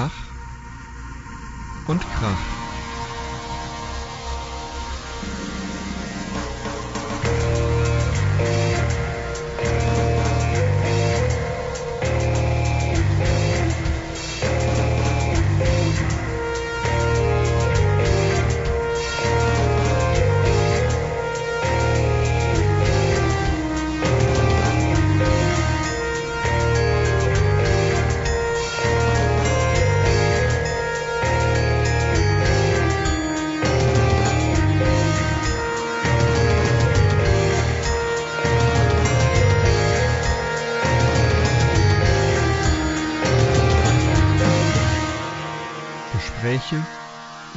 Ach und Krach.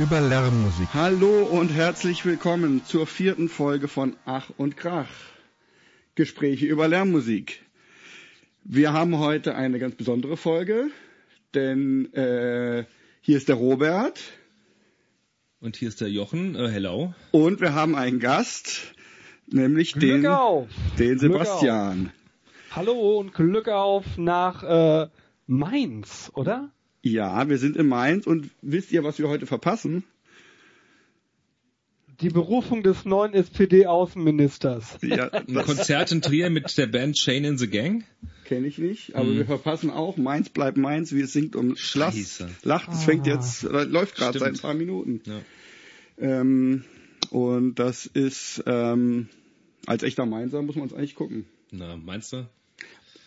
Über Lärmmusik. Hallo und herzlich willkommen zur vierten Folge von Ach und Krach. Gespräche über Lärmmusik. Wir haben heute eine ganz besondere Folge, denn äh, hier ist der Robert Und hier ist der Jochen. Äh, hello. und wir haben einen Gast, nämlich Glück den, auf! den Glück Sebastian. Hallo und Glück auf nach äh, Mainz, oder? Ja, wir sind in Mainz und wisst ihr, was wir heute verpassen? Die Berufung des neuen SPD-Außenministers. Ja, Ein Konzert in Trier mit der Band Shane in the Gang. kenne ich nicht, aber Hm. wir verpassen auch Mainz bleibt Mainz, wie es singt und lacht. Scheiße. Lacht, es fängt Ah. jetzt, äh, läuft gerade seit ein paar Minuten. Ja. Ähm, und das ist ähm, als echter Mainzer muss man es eigentlich gucken. Na, meinst du?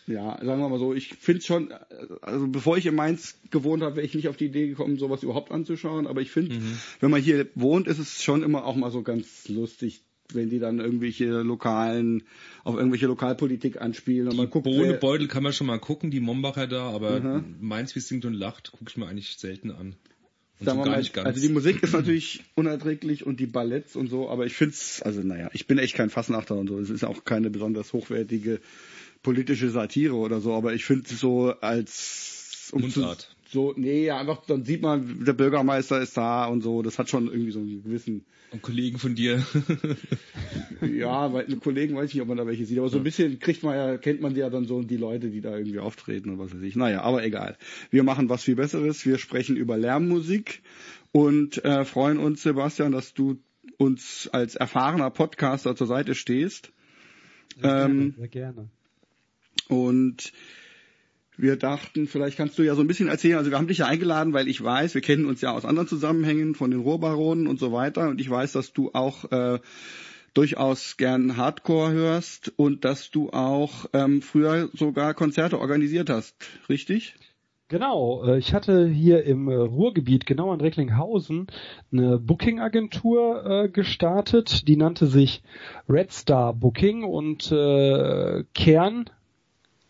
Ja, sagen wir mal so, ich finde schon, also bevor ich in Mainz gewohnt habe, wäre ich nicht auf die Idee gekommen, sowas überhaupt anzuschauen. Aber ich finde, Mhm. wenn man hier wohnt, ist es schon immer auch mal so ganz lustig, wenn die dann irgendwelche lokalen, auf irgendwelche Lokalpolitik anspielen und man guckt. Bohnebeutel kann man schon mal gucken, die Mombacher da, aber Mhm. Mainz, wie es singt und lacht, gucke ich mir eigentlich selten an. Und Sagen so mal, nicht ganz. also die Musik ist natürlich unerträglich und die Balletts und so, aber ich find's, also naja, ich bin echt kein Fassnachter und so. Es ist auch keine besonders hochwertige politische Satire oder so, aber ich finde so als um Mundart. Zu, so, nee, ja, einfach, dann sieht man, der Bürgermeister ist da und so, das hat schon irgendwie so einen gewissen, Und Kollegen von dir. ja, weil Kollegen weiß ich nicht, ob man da welche sieht, aber so ein bisschen kriegt man ja, kennt man ja dann so die Leute, die da irgendwie auftreten und was weiß ich. Naja, aber egal. Wir machen was viel Besseres, wir sprechen über Lärmmusik und äh, freuen uns, Sebastian, dass du uns als erfahrener Podcaster zur Seite stehst. Sehr Ähm, gerne, sehr gerne. Und wir dachten, vielleicht kannst du ja so ein bisschen erzählen. Also wir haben dich ja eingeladen, weil ich weiß, wir kennen uns ja aus anderen Zusammenhängen von den Rohrbaronen und so weiter. Und ich weiß, dass du auch äh, durchaus gern Hardcore hörst und dass du auch ähm, früher sogar Konzerte organisiert hast, richtig? Genau, äh, ich hatte hier im äh, Ruhrgebiet, genau in Recklinghausen, eine Booking-Agentur äh, gestartet, die nannte sich Red Star Booking und äh,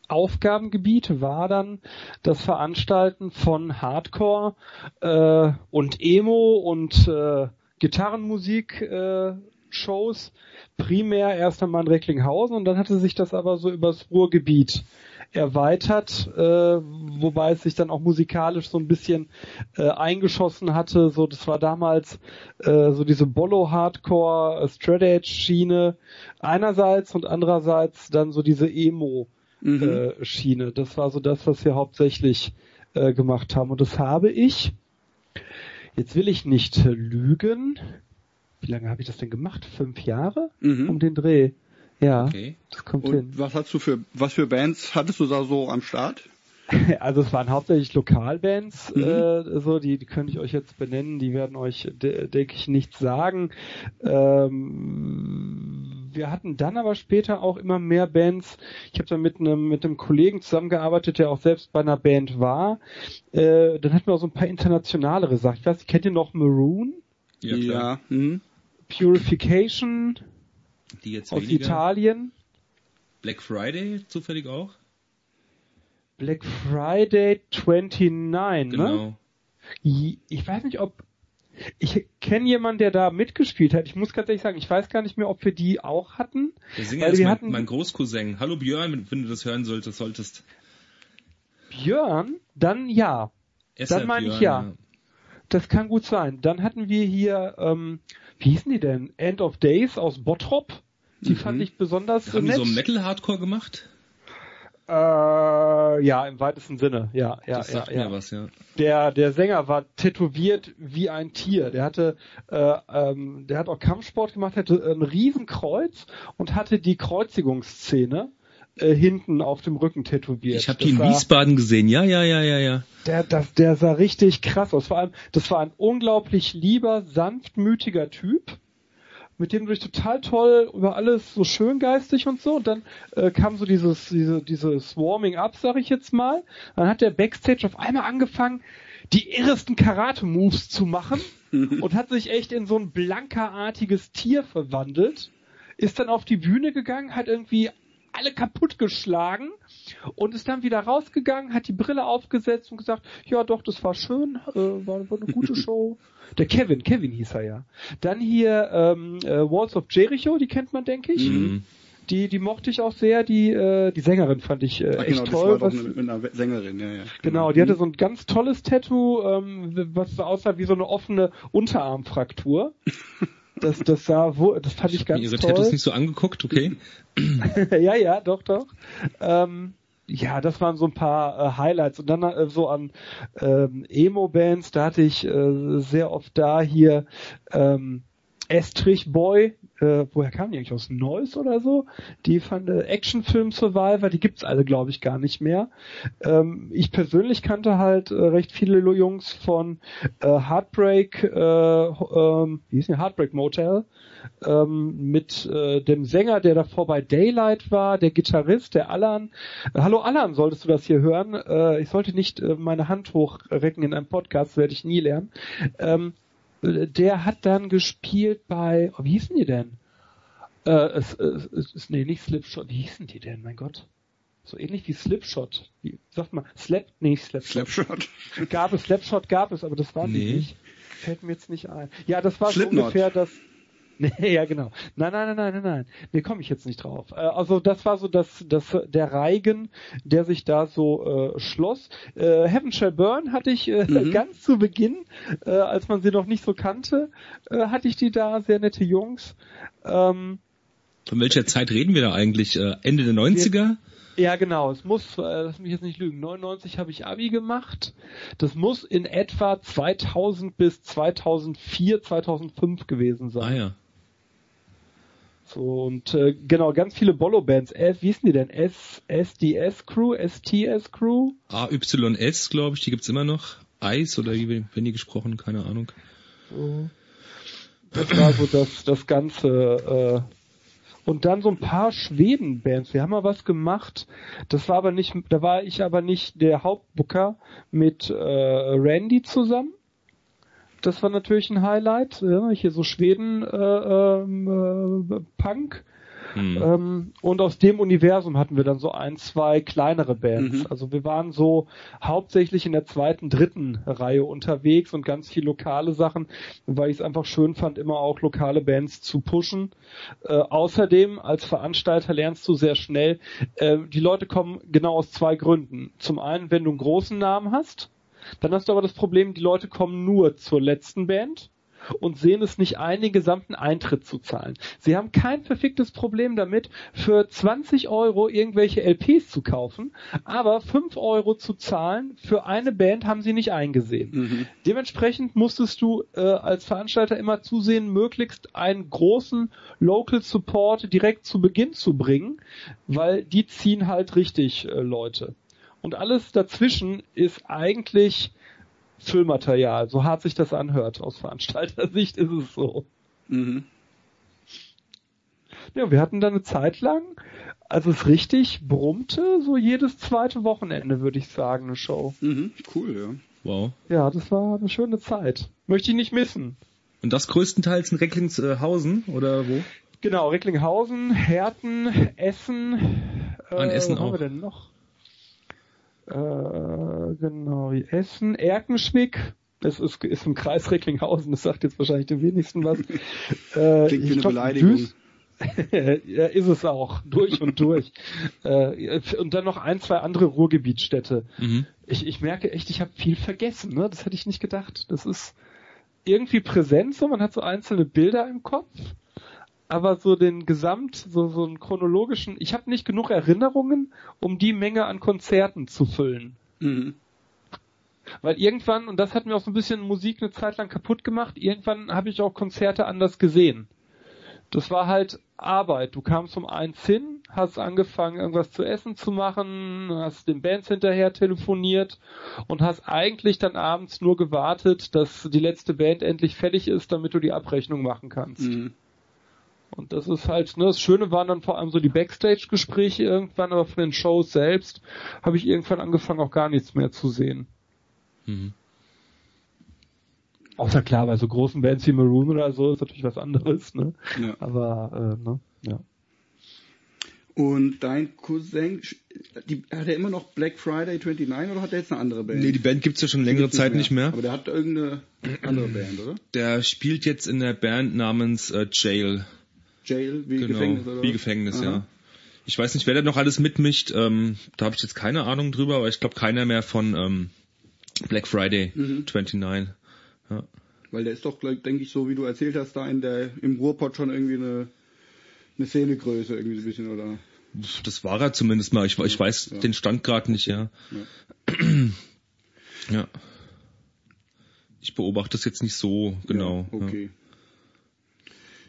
Kernaufgabengebiet war dann das Veranstalten von Hardcore äh, und Emo und äh, Gitarrenmusik äh, Shows, primär erst einmal in Recklinghausen und dann hatte sich das aber so übers Ruhrgebiet erweitert, äh, wobei es sich dann auch musikalisch so ein bisschen äh, eingeschossen hatte. So, das war damals äh, so diese Bollo Hardcore Straight Edge Schiene einerseits und andererseits dann so diese Emo Mhm. äh, Schiene. Das war so das, was wir hauptsächlich äh, gemacht haben und das habe ich. Jetzt will ich nicht lügen. Wie lange habe ich das denn gemacht? Fünf Jahre Mhm. um den Dreh. Ja, Okay. das kommt hin. Und was hast du für was für Bands hattest du da so am Start? Also es waren hauptsächlich Lokalbands, Mhm. äh, so die, die könnte ich euch jetzt benennen, die werden euch, de denke ich, nichts sagen. Ähm, wir hatten dann aber später auch immer mehr Bands. Ich habe dann mit einem mit einem Kollegen zusammengearbeitet, der auch selbst bei einer Band war. Äh, dann hatten wir auch so ein paar internationalere Sachen. Ich weiß, nicht, kennt ihr noch Maroon, Ja, klar. Mhm. Purification Die jetzt aus weniger. Italien, Black Friday zufällig auch. Black Friday 29, ne? Genau. Ich weiß nicht, ob ich kenne jemanden, der da mitgespielt hat. Ich muss ganz ehrlich sagen, ich weiß gar nicht mehr, ob wir die auch hatten. Der Sänger Weil ist wir mein, hatten- mein Großcousin. Hallo Björn, wenn du das hören solltest, solltest. Björn, dann ja. Esser Dann meine ich ja. Das kann gut sein. Dann hatten wir hier, ähm, wie hießen die denn? End of Days aus Bottrop. Mhm. Die fand ich besonders Haben die so nett. Metal-Hardcore gemacht? Äh, ja, im weitesten Sinne, ja, ja, das ja, sagt ja. mir was, ja. Der, der Sänger war tätowiert wie ein Tier. Der hatte, äh, ähm, der hat auch Kampfsport gemacht, hatte ein Riesenkreuz und hatte die Kreuzigungsszene äh, hinten auf dem Rücken tätowiert. Ich habe die in war- Wiesbaden gesehen, ja, ja, ja, ja, ja. der, das, der sah richtig krass aus. Vor allem, das war ein unglaublich lieber, sanftmütiger Typ, mit dem du dich total toll über alles so schön geistig und so. Und dann äh, kam so dieses, diese, dieses Warming Up, sag ich jetzt mal. Dann hat der Backstage auf einmal angefangen, die irresten Karate-Moves zu machen und hat sich echt in so ein blankerartiges Tier verwandelt. Ist dann auf die Bühne gegangen, hat irgendwie alle kaputt geschlagen und ist dann wieder rausgegangen, hat die Brille aufgesetzt und gesagt, ja doch, das war schön, äh, war, war eine gute Show. Der Kevin, Kevin hieß er ja. Dann hier ähm, äh, Walls of Jericho, die kennt man, denke ich. Mhm. Die, die mochte ich auch sehr, die, äh, die Sängerin fand ich äh, Ach, echt genau, das toll. war doch eine, mit einer Sängerin, ja, ja. Genau, die hatte so ein ganz tolles Tattoo, ähm, was so aussah wie so eine offene Unterarmfraktur. Das, das sah, wo, das fand ich, Ich ganz ihre toll. Tattoos nicht so angeguckt, okay. ja, ja, doch, doch. Ähm, ja, das waren so ein paar äh, Highlights. Und dann äh, so an ähm, Emo-Bands, da hatte ich äh, sehr oft da hier ähm, Estrich Boy, äh, woher kamen die eigentlich aus Neuss oder so? Die fand äh, Actionfilm Survivor, die gibt's alle, glaube ich, gar nicht mehr. Ähm, ich persönlich kannte halt äh, recht viele Jungs von äh, Heartbreak, äh, ähm, wie hieß die? Heartbreak Motel, ähm, mit äh, dem Sänger, der davor bei Daylight war, der Gitarrist, der Alan. Äh, hallo Alan, solltest du das hier hören? Äh, ich sollte nicht äh, meine Hand hochrecken in einem Podcast, werde ich nie lernen. Ähm, äh, der hat dann gespielt bei, oh, wie hießen die denn? Äh, es, es, es nee, nicht Slipshot, wie hießen die denn, mein Gott? So ähnlich wie Slipshot. Wie, sagt mal, Slap, nee, Slapshot. Slapshot. Gab es, Slapshot gab es, aber das war Nee. nicht. Fällt mir jetzt nicht ein. Ja, das war so ungefähr das. Nee, ja, genau. Nein, nein, nein, nein, nein, nein. Nee, komme ich jetzt nicht drauf. Äh, also das war so das, das, der Reigen, der sich da so äh, schloss. Äh, Heaven Shall Burn hatte ich äh, Mhm. ganz zu Beginn, äh, als man sie noch nicht so kannte, äh, hatte ich die da, sehr nette Jungs. Ähm, Von welcher Zeit reden wir da eigentlich? Äh, Ende der 90er? Ja, genau. Es muss, äh, lass mich jetzt nicht lügen, 99 habe ich Abi gemacht. Das muss in etwa 2000 bis 2004, 2005 gewesen sein. Ah ja. So, und äh, genau, ganz viele Bollo-Bands. F, wie hießen die denn? S, SDS Crew, STS Crew? AYS, glaube ich, die gibt's immer noch. Eis oder wie werden die gesprochen? Keine Ahnung. So. Das war so das, das Ganze. Äh, und dann so ein paar Schweden-Bands. Wir haben mal was gemacht. Das war aber nicht, da war ich aber nicht der Hauptbooker mit äh, Randy zusammen. Das war natürlich ein Highlight. Ja, hier so Schweden äh, ähm, äh, Punk. Hm. Ähm, und aus dem Universum hatten wir dann so ein, zwei kleinere Bands. Mhm. Also wir waren so hauptsächlich in der zweiten, dritten Reihe unterwegs und ganz viel lokale Sachen, weil ich es einfach schön fand, immer auch lokale Bands zu pushen. Äh, außerdem, als Veranstalter lernst du sehr schnell, äh, die Leute kommen genau aus zwei Gründen. Zum einen, wenn du einen großen Namen hast, dann hast du aber das Problem, die Leute kommen nur zur letzten Band und sehen es nicht ein, den gesamten Eintritt zu zahlen. Sie haben kein verficktes Problem damit, für 20 Euro irgendwelche LPs zu kaufen, aber 5 Euro zu zahlen für eine Band haben sie nicht eingesehen. Mhm. Dementsprechend musstest du äh, als Veranstalter immer zusehen, möglichst einen großen Local Support direkt zu Beginn zu bringen, weil die ziehen halt richtig äh, Leute. Und alles dazwischen ist eigentlich Füllmaterial, so hart sich das anhört. Aus Veranstaltersicht ist es so. Mhm. Ja, wir hatten da eine Zeit lang, als es richtig brummte, so jedes zweite Wochenende, würde ich sagen, eine Show. Mhm. Cool, ja. Wow. Ja, das war eine schöne Zeit. Möchte ich nicht missen. Und das größtenteils in Recklinghausen oder wo? Genau, Recklinghausen, Herten, Essen. Äh, An Essen wo haben auch. wir denn noch? Äh, genau, Essen, Erkenschwick. Das ist, ist im Kreis Recklinghausen, das sagt jetzt wahrscheinlich den wenigsten was. äh, Klingt wie eine glaub, Beleidigung. Duis- ja, ist es auch, durch und durch. äh, und dann noch ein, zwei andere Ruhrgebietsstädte. Mhm. Ich, ich merke echt, ich habe viel vergessen. Ne? Das hätte ich nicht gedacht. Das ist irgendwie präsent, so man hat so einzelne Bilder im Kopf, aber so den Gesamt, so, so einen chronologischen, ich habe nicht genug Erinnerungen, um die Menge an Konzerten zu füllen. Mhm. Weil irgendwann, und das hat mir auch so ein bisschen Musik eine Zeit lang kaputt gemacht, irgendwann habe ich auch Konzerte anders gesehen. Das war halt Arbeit. Du kamst um eins hin, hast angefangen, irgendwas zu essen zu machen, hast den Bands hinterher telefoniert und hast eigentlich dann abends nur gewartet, dass die letzte Band endlich fertig ist, damit du die Abrechnung machen kannst. Mhm. Und das ist halt, ne, das Schöne waren dann vor allem so die Backstage-Gespräche irgendwann, aber von den Shows selbst habe ich irgendwann angefangen, auch gar nichts mehr zu sehen. Mhm. Außer klar, bei so großen Bands wie Maroon oder so ist natürlich was anderes, ne? Ja. Aber, äh, ne, ja. Und dein Cousin, die, hat er immer noch Black Friday 29 oder hat er jetzt eine andere Band? Nee, die Band gibt's ja schon längere Zeit nicht mehr. Aber der hat irgendeine andere Band, oder? Der spielt jetzt in der Band namens äh, Jail. Jail, wie Genau, Gefängnis, oder? wie? Gefängnis, Aha. ja. Ich weiß nicht, wer da noch alles mitmischt. Ähm, da habe ich jetzt keine Ahnung drüber, aber ich glaube keiner mehr von ähm, Black Friday Mhm. 29. Ja. Weil der ist doch, denke ich, so wie du erzählt hast, da in der im Ruhrpott schon irgendwie eine, eine Szenegröße irgendwie so ein bisschen, oder? Das war er zumindest mal. Ich, ich weiß Ja. den Stand gerade nicht, ja. ja. Ich beobachte das jetzt nicht so genau. Ja, okay.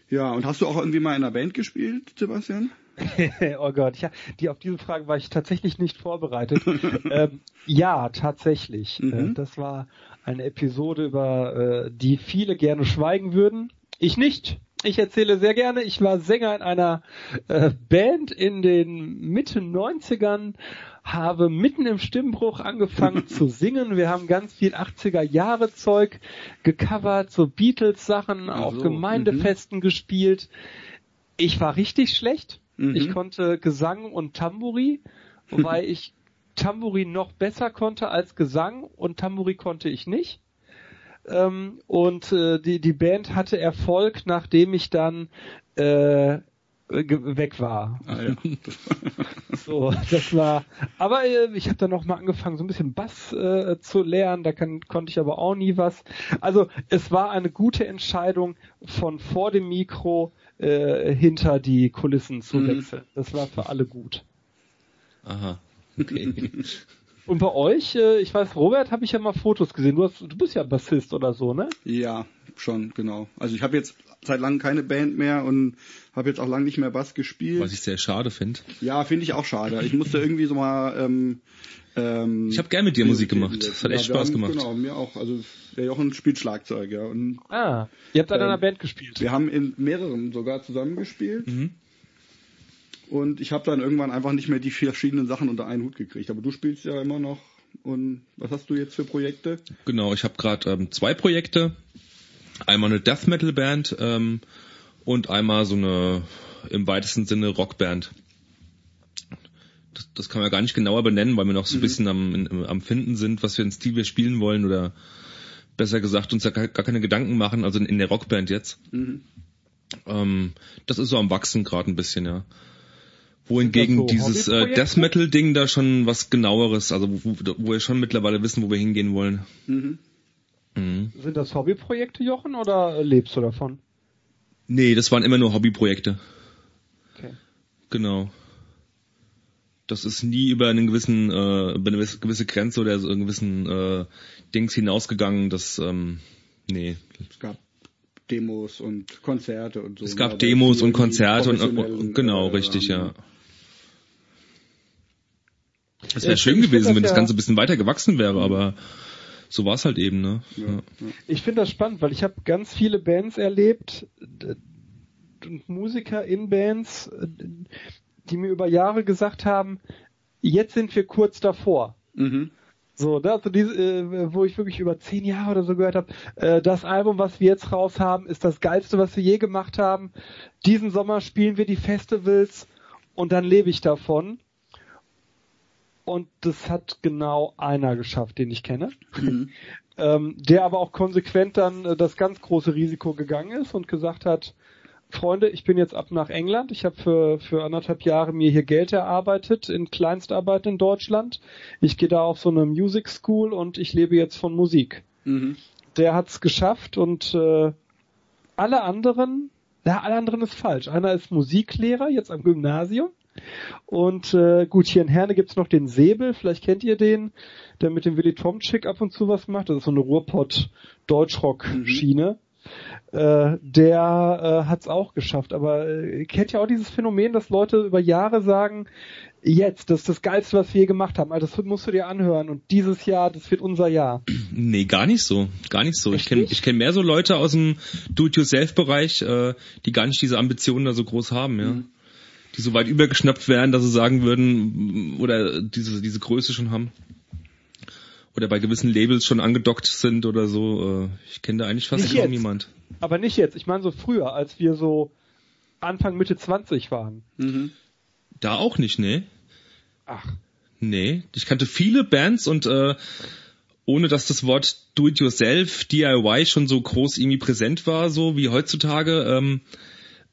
Ja, und hast du auch irgendwie mal in einer Band gespielt, Sebastian? oh Gott, ja, die auf diese Frage war ich tatsächlich nicht vorbereitet. ähm, ja, tatsächlich. Mhm. Äh, das war eine Episode, über äh, die viele gerne schweigen würden. Ich nicht. Ich erzähle sehr gerne. Ich war Sänger in einer äh, Band in den Mitte 90ern, habe mitten im Stimmbruch angefangen zu singen. Wir haben ganz viel 80er Jahre Zeug gecovert, so Beatles Sachen, Ach auf Gemeindefesten gespielt. Ich war richtig schlecht. Mhm. Ich konnte Gesang und Tamburi, wobei ich Tamburi noch besser konnte als Gesang und Tamburi konnte ich nicht. Ähm, und äh, die, die Band hatte Erfolg, nachdem ich dann äh, weg war. Ah, ja. So, das war. Aber äh, ich habe dann noch mal angefangen, so ein bisschen Bass äh, zu lernen. Da kann, konnte ich aber auch nie was. Also es war eine gute Entscheidung, von vor dem Mikro äh, hinter die Kulissen zu Mhm. wechseln. Das war für alle gut. Aha. Okay. Und bei euch, äh, ich weiß, Robert, habe ich ja mal Fotos gesehen. Du, hast, du bist ja Bassist oder so, ne? ja, schon, genau. Also ich habe jetzt seit langem keine Band mehr und habe jetzt auch lange nicht mehr Bass gespielt. Was ich sehr schade finde. Ja, finde ich auch schade. Ich musste irgendwie so mal. Ähm, ähm, Ich habe gern mit dir Musik gemacht. Das hat echt. Ja, wir Spaß haben, gemacht. Genau, mir auch. Also der Jochen spielt Schlagzeug, ja. Und Ah, ihr habt Ähm, einer Band gespielt. wir haben in mehreren sogar zusammengespielt. Mhm. Und ich habe dann irgendwann einfach nicht mehr die verschiedenen Sachen unter einen Hut gekriegt. Aber du spielst ja immer noch. Und was hast du jetzt für Projekte? Genau, ich habe gerade ähm, zwei Projekte. Einmal eine Death Metal Band ähm, und einmal so eine im weitesten Sinne Rockband. Das, das kann man gar nicht genauer benennen, weil wir noch so ein bisschen am, in, am Finden sind, was für einen Stil wir spielen wollen oder besser gesagt uns da gar, gar keine Gedanken machen, also in, in der Rockband jetzt. Mhm. Ähm, das ist so am Wachsen gerade ein bisschen, ja. Wohingegen so dieses äh? Death Metal Ding da schon was genaueres, also wo, wo wir schon mittlerweile wissen, wo wir hingehen wollen. Mhm. Mhm. Sind das Hobbyprojekte, Jochen, oder äh, lebst du davon? Nee, das waren immer nur Hobbyprojekte. Okay. Genau. Das ist nie über einen gewissen, äh, über eine gewisse- Grenze oder so einen gewissen äh, Dings hinausgegangen. Das, ähm, nee. Es gab Demos und Konzerte und so. Es gab Demos und Konzerte und, und genau, äh, richtig, ja. Es wäre ich schön gewesen, wenn das Ganze ein bisschen weiter gewachsen wäre, aber so war es halt eben, ne? Ja, Ja. Ich finde das spannend, weil ich habe ganz viele Bands erlebt und Musiker in Bands, die mir über Jahre gesagt haben, jetzt sind wir kurz davor. Mhm. So, da, so diese, äh, wo ich wirklich über zehn Jahre oder so gehört habe, äh, das Album, was wir jetzt raus haben, ist das geilste, was wir je gemacht haben. Diesen Sommer spielen wir die Festivals und dann lebe ich davon. Und das hat genau einer geschafft, den ich kenne. Mhm. ähm, der aber auch konsequent dann äh, das ganz große Risiko gegangen ist und gesagt hat, Freunde, ich bin jetzt ab nach England. Ich habe für, für anderthalb Jahre mir hier Geld erarbeitet in Kleinstarbeit in Deutschland. Ich gehe da auf so eine Music School und ich lebe jetzt von Musik. Mhm. Der hat's geschafft und äh, alle anderen Ja, alle anderen ist falsch. Einer ist Musiklehrer, jetzt am Gymnasium. Und äh, gut, hier in Herne gibt's noch den Säbel, vielleicht kennt ihr den, der mit dem Willy Tomczyk ab und zu was macht. Das ist so eine Ruhrpott-Deutschrock-Schiene. Mhm. Äh, der äh, hat's auch geschafft. Aber äh, kennt ihr auch dieses Phänomen, dass Leute über Jahre sagen, jetzt, das ist das Geilste, was wir je gemacht haben. Also das musst du dir anhören. Und dieses Jahr, das wird unser Jahr. Nee, gar nicht so. Gar nicht so. Echt ich kenne ich kenn mehr so Leute aus dem Do-it-yourself-Bereich, äh, die gar nicht diese Ambitionen da so groß haben, ja. Mhm. Die so weit übergeschnappt werden, dass sie sagen würden, oder diese, diese Größe schon haben. Oder bei gewissen Labels schon angedockt sind oder so. Äh, ich kenne da eigentlich fast nicht kaum jetzt. niemand. Aber nicht jetzt. Ich meine so früher, als wir so Anfang, Mitte 20 waren. Mhm. Da auch nicht, ne? Ach. Nee, ich kannte viele Bands und äh, ohne dass das Wort Do-it-yourself, DIY schon so groß irgendwie präsent war, so wie heutzutage, ähm,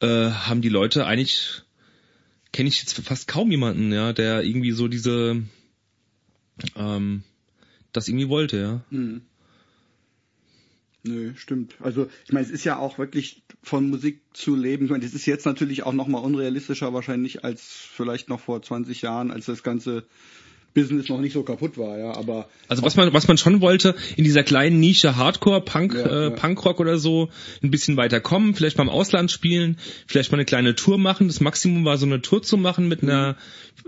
äh, haben die Leute eigentlich, kenne ich jetzt fast kaum jemanden, ja, der irgendwie so diese, ähm, das irgendwie wollte, ja. Mhm. Nö, stimmt. Also ich meine, es ist ja auch wirklich von Musik zu leben. Ich meine, das ist jetzt natürlich auch nochmal unrealistischer wahrscheinlich als vielleicht noch vor 20 Jahren, als das ganze Business noch nicht so kaputt war, ja, aber also was man was man schon wollte in dieser kleinen Nische Hardcore Punk ja, äh, ja. Punkrock oder so ein bisschen weiter kommen, vielleicht beim Ausland spielen, vielleicht mal eine kleine Tour machen. Das Maximum war so eine Tour zu machen mit mhm. einer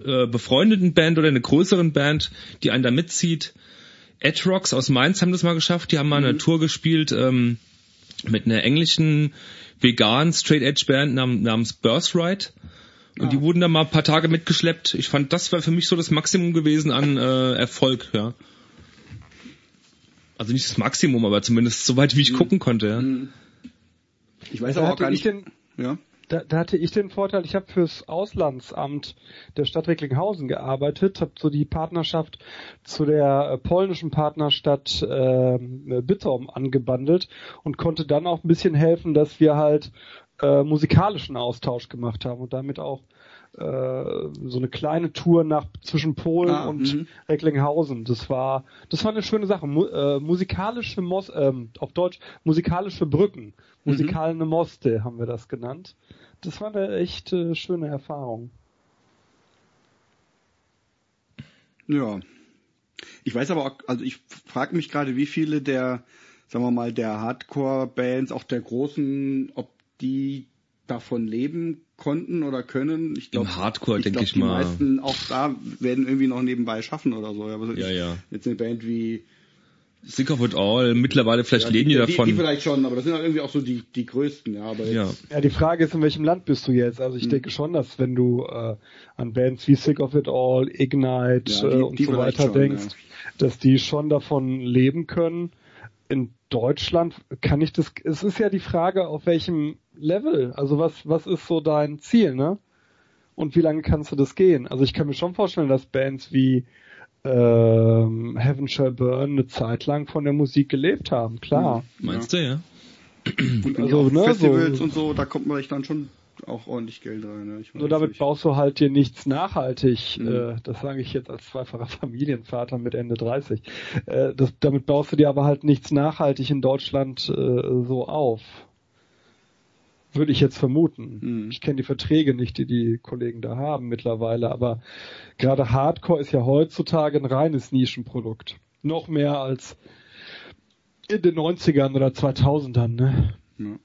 äh, befreundeten Band oder einer größeren Band, die einen da mitzieht. Edrocks aus Mainz haben das mal geschafft. Die haben mal mhm. eine Tour gespielt ähm, mit einer englischen vegan Straight Edge Band nam namens Birthright. Und ah. die wurden da mal ein paar Tage mitgeschleppt. Ich fand, das war für mich so das Maximum gewesen an äh, Erfolg, ja. Also nicht das Maximum, aber zumindest so weit, wie ich mhm. gucken konnte, ja. Mhm. Ich weiß aber auch gar nicht. Den, ja? da, da hatte ich den Vorteil, ich habe fürs Auslandsamt der Stadt Recklinghausen gearbeitet, habe so die Partnerschaft zu der äh, polnischen Partnerstadt äh, Bytom angebandelt und konnte dann auch ein bisschen helfen, dass wir halt äh, musikalischen Austausch gemacht haben und damit auch äh, so eine kleine Tour nach zwischen Polen ah, und mh. Recklinghausen. Das war das war eine schöne Sache. Mu äh, musikalische Mos ähm, auf Deutsch musikalische Brücken, musikalische mhm. Moste haben wir das genannt. Das war eine echt äh, schöne Erfahrung. Ja. Ich weiß aber auch, also ich frage mich gerade, wie viele der, sagen wir mal, der Hardcore-Bands, auch der großen, ob die davon leben konnten oder können. Ich glaube, Hardcore denke ich, mal. Die meisten auch da werden irgendwie noch nebenbei schaffen oder so. Aber ja, ich, ja. Jetzt eine Band wie Sick of It All, mittlerweile vielleicht ja, leben die, die davon. Die, die vielleicht schon, aber das sind halt irgendwie auch so die, die größten, ja. Aber ja. ja, die Frage ist, in welchem Land bist du jetzt? Also ich hm. denke schon, dass wenn du äh, an Bands wie Sick of It All, Ignite ja, die, äh, und so weiter schon, denkst, ja. dass die schon davon leben können. In Deutschland kann ich das, es ist ja die Frage, auf welchem Level, also was, was ist so dein Ziel, ne? Und wie lange kannst du das gehen? Also ich kann mir schon vorstellen, dass Bands wie ähm, Heaven Shall Burn eine Zeit lang von der Musik gelebt haben, klar. Meinst ja. du, ja? Und also, ne, Festivals so, und so, da kommt man dann schon auch ordentlich Geld rein. Ne? Nur damit nicht. baust du halt dir nichts nachhaltig. Mhm. Äh, das sage ich jetzt als zweifacher Familienvater mit Ende 30. Äh, das, damit baust du dir aber halt nichts nachhaltig in Deutschland äh, so auf. Würde ich jetzt vermuten. Mhm. Ich kenne die Verträge nicht, die die Kollegen da haben mittlerweile, aber gerade Hardcore ist ja heutzutage ein reines Nischenprodukt. Noch mehr als in den 90ern oder 2000ern, ne? Ja.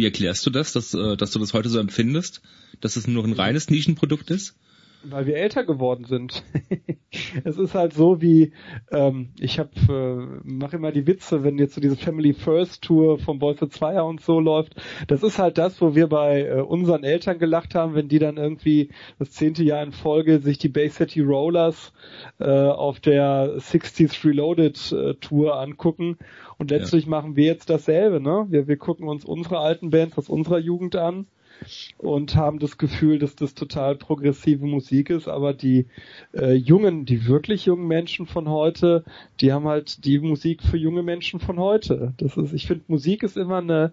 Wie erklärst du das, dass, äh, dass du das heute so empfindest, dass es nur ein reines Nischenprodukt ist? Weil wir älter geworden sind. es ist halt so wie, ähm, ich hab, äh, mache immer die Witze, wenn jetzt so diese Family First Tour vom Boys Zweier und so läuft. Das ist halt das, wo wir bei äh, unseren Eltern gelacht haben, wenn die dann irgendwie das zehnte Jahr in Folge sich die Bay City Rollers äh, auf der 60s Reloaded äh, Tour angucken. Und letztlich ja. machen wir jetzt dasselbe, ne? Wir, wir gucken uns unsere alten Bands aus unserer Jugend an und haben das Gefühl, dass das total progressive Musik ist, aber die äh, jungen, die wirklich jungen Menschen von heute, die haben halt die Musik für junge Menschen von heute. Das ist, ich finde, Musik ist immer eine,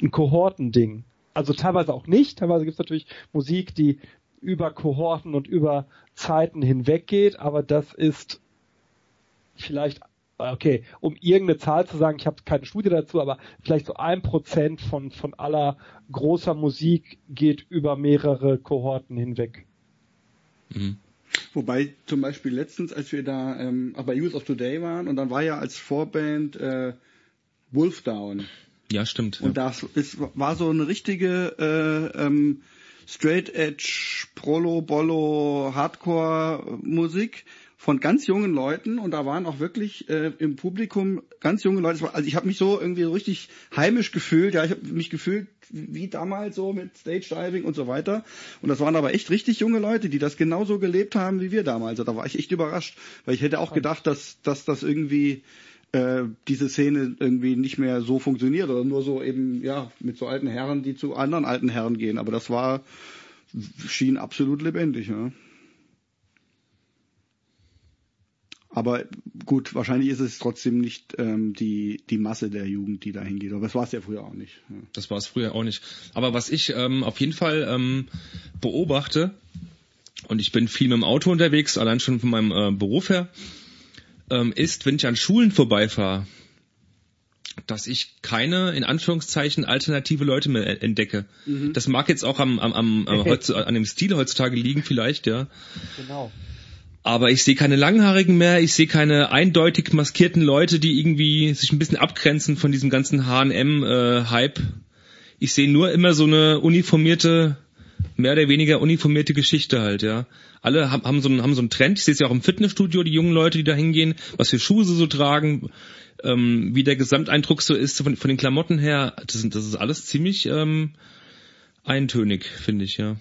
ein Kohortending. Also teilweise auch nicht, teilweise gibt es natürlich Musik, die über Kohorten und über Zeiten hinweggeht, aber das ist vielleicht okay, um irgendeine Zahl zu sagen, ich habe keine Studie dazu, aber vielleicht so ein Prozent von, von aller großer Musik geht über mehrere Kohorten hinweg. Mhm. Wobei zum Beispiel letztens, als wir da ähm, bei Youth of Today waren und dann war ja als Vorband äh, Wolfdown. Ja, stimmt. Und ja. das ist, war so eine richtige äh, ähm, Straight Edge, Prolo, Bollo, Hardcore Musik von ganz jungen Leuten und da waren auch wirklich äh, im Publikum ganz junge Leute. Also ich habe mich so irgendwie so richtig heimisch gefühlt. Ja, ich habe mich gefühlt wie damals so mit Stage Diving und so weiter. Und das waren aber echt richtig junge Leute, die das genauso gelebt haben wie wir damals. Also da war ich echt überrascht, weil ich hätte auch gedacht, dass, dass das irgendwie äh, diese Szene irgendwie nicht mehr so funktioniert oder nur so eben ja mit so alten Herren, die zu anderen alten Herren gehen. Aber das war schien absolut lebendig. Ja. Aber gut, wahrscheinlich ist es trotzdem nicht ähm, die, die Masse der Jugend, die da hingeht. Aber das war es ja früher auch nicht. Ja. Das war es früher auch nicht. Aber was ich ähm, auf jeden Fall ähm, beobachte, und ich bin viel mit dem Auto unterwegs, allein schon von meinem äh, Beruf her, ähm, ist, wenn ich an Schulen vorbeifahre, dass ich keine, in Anführungszeichen, alternative Leute mehr entdecke. Mhm. Das mag jetzt auch am, am, am, am an dem Stil heutzutage liegen vielleicht, ja. Genau. Aber ich sehe keine Langhaarigen mehr, ich sehe keine eindeutig maskierten Leute, die irgendwie sich ein bisschen abgrenzen von diesem ganzen H&M-Hype. Äh, ich sehe nur immer so eine uniformierte, mehr oder weniger uniformierte Geschichte halt, ja. Alle haben, haben, so, einen, haben so einen Trend, ich sehe es ja auch im Fitnessstudio, die jungen Leute, die da hingehen, was für Schuhe sie so tragen, ähm, wie der Gesamteindruck so ist von, von den Klamotten her. Das, sind, das ist alles ziemlich ähm, eintönig, finde ich, ja.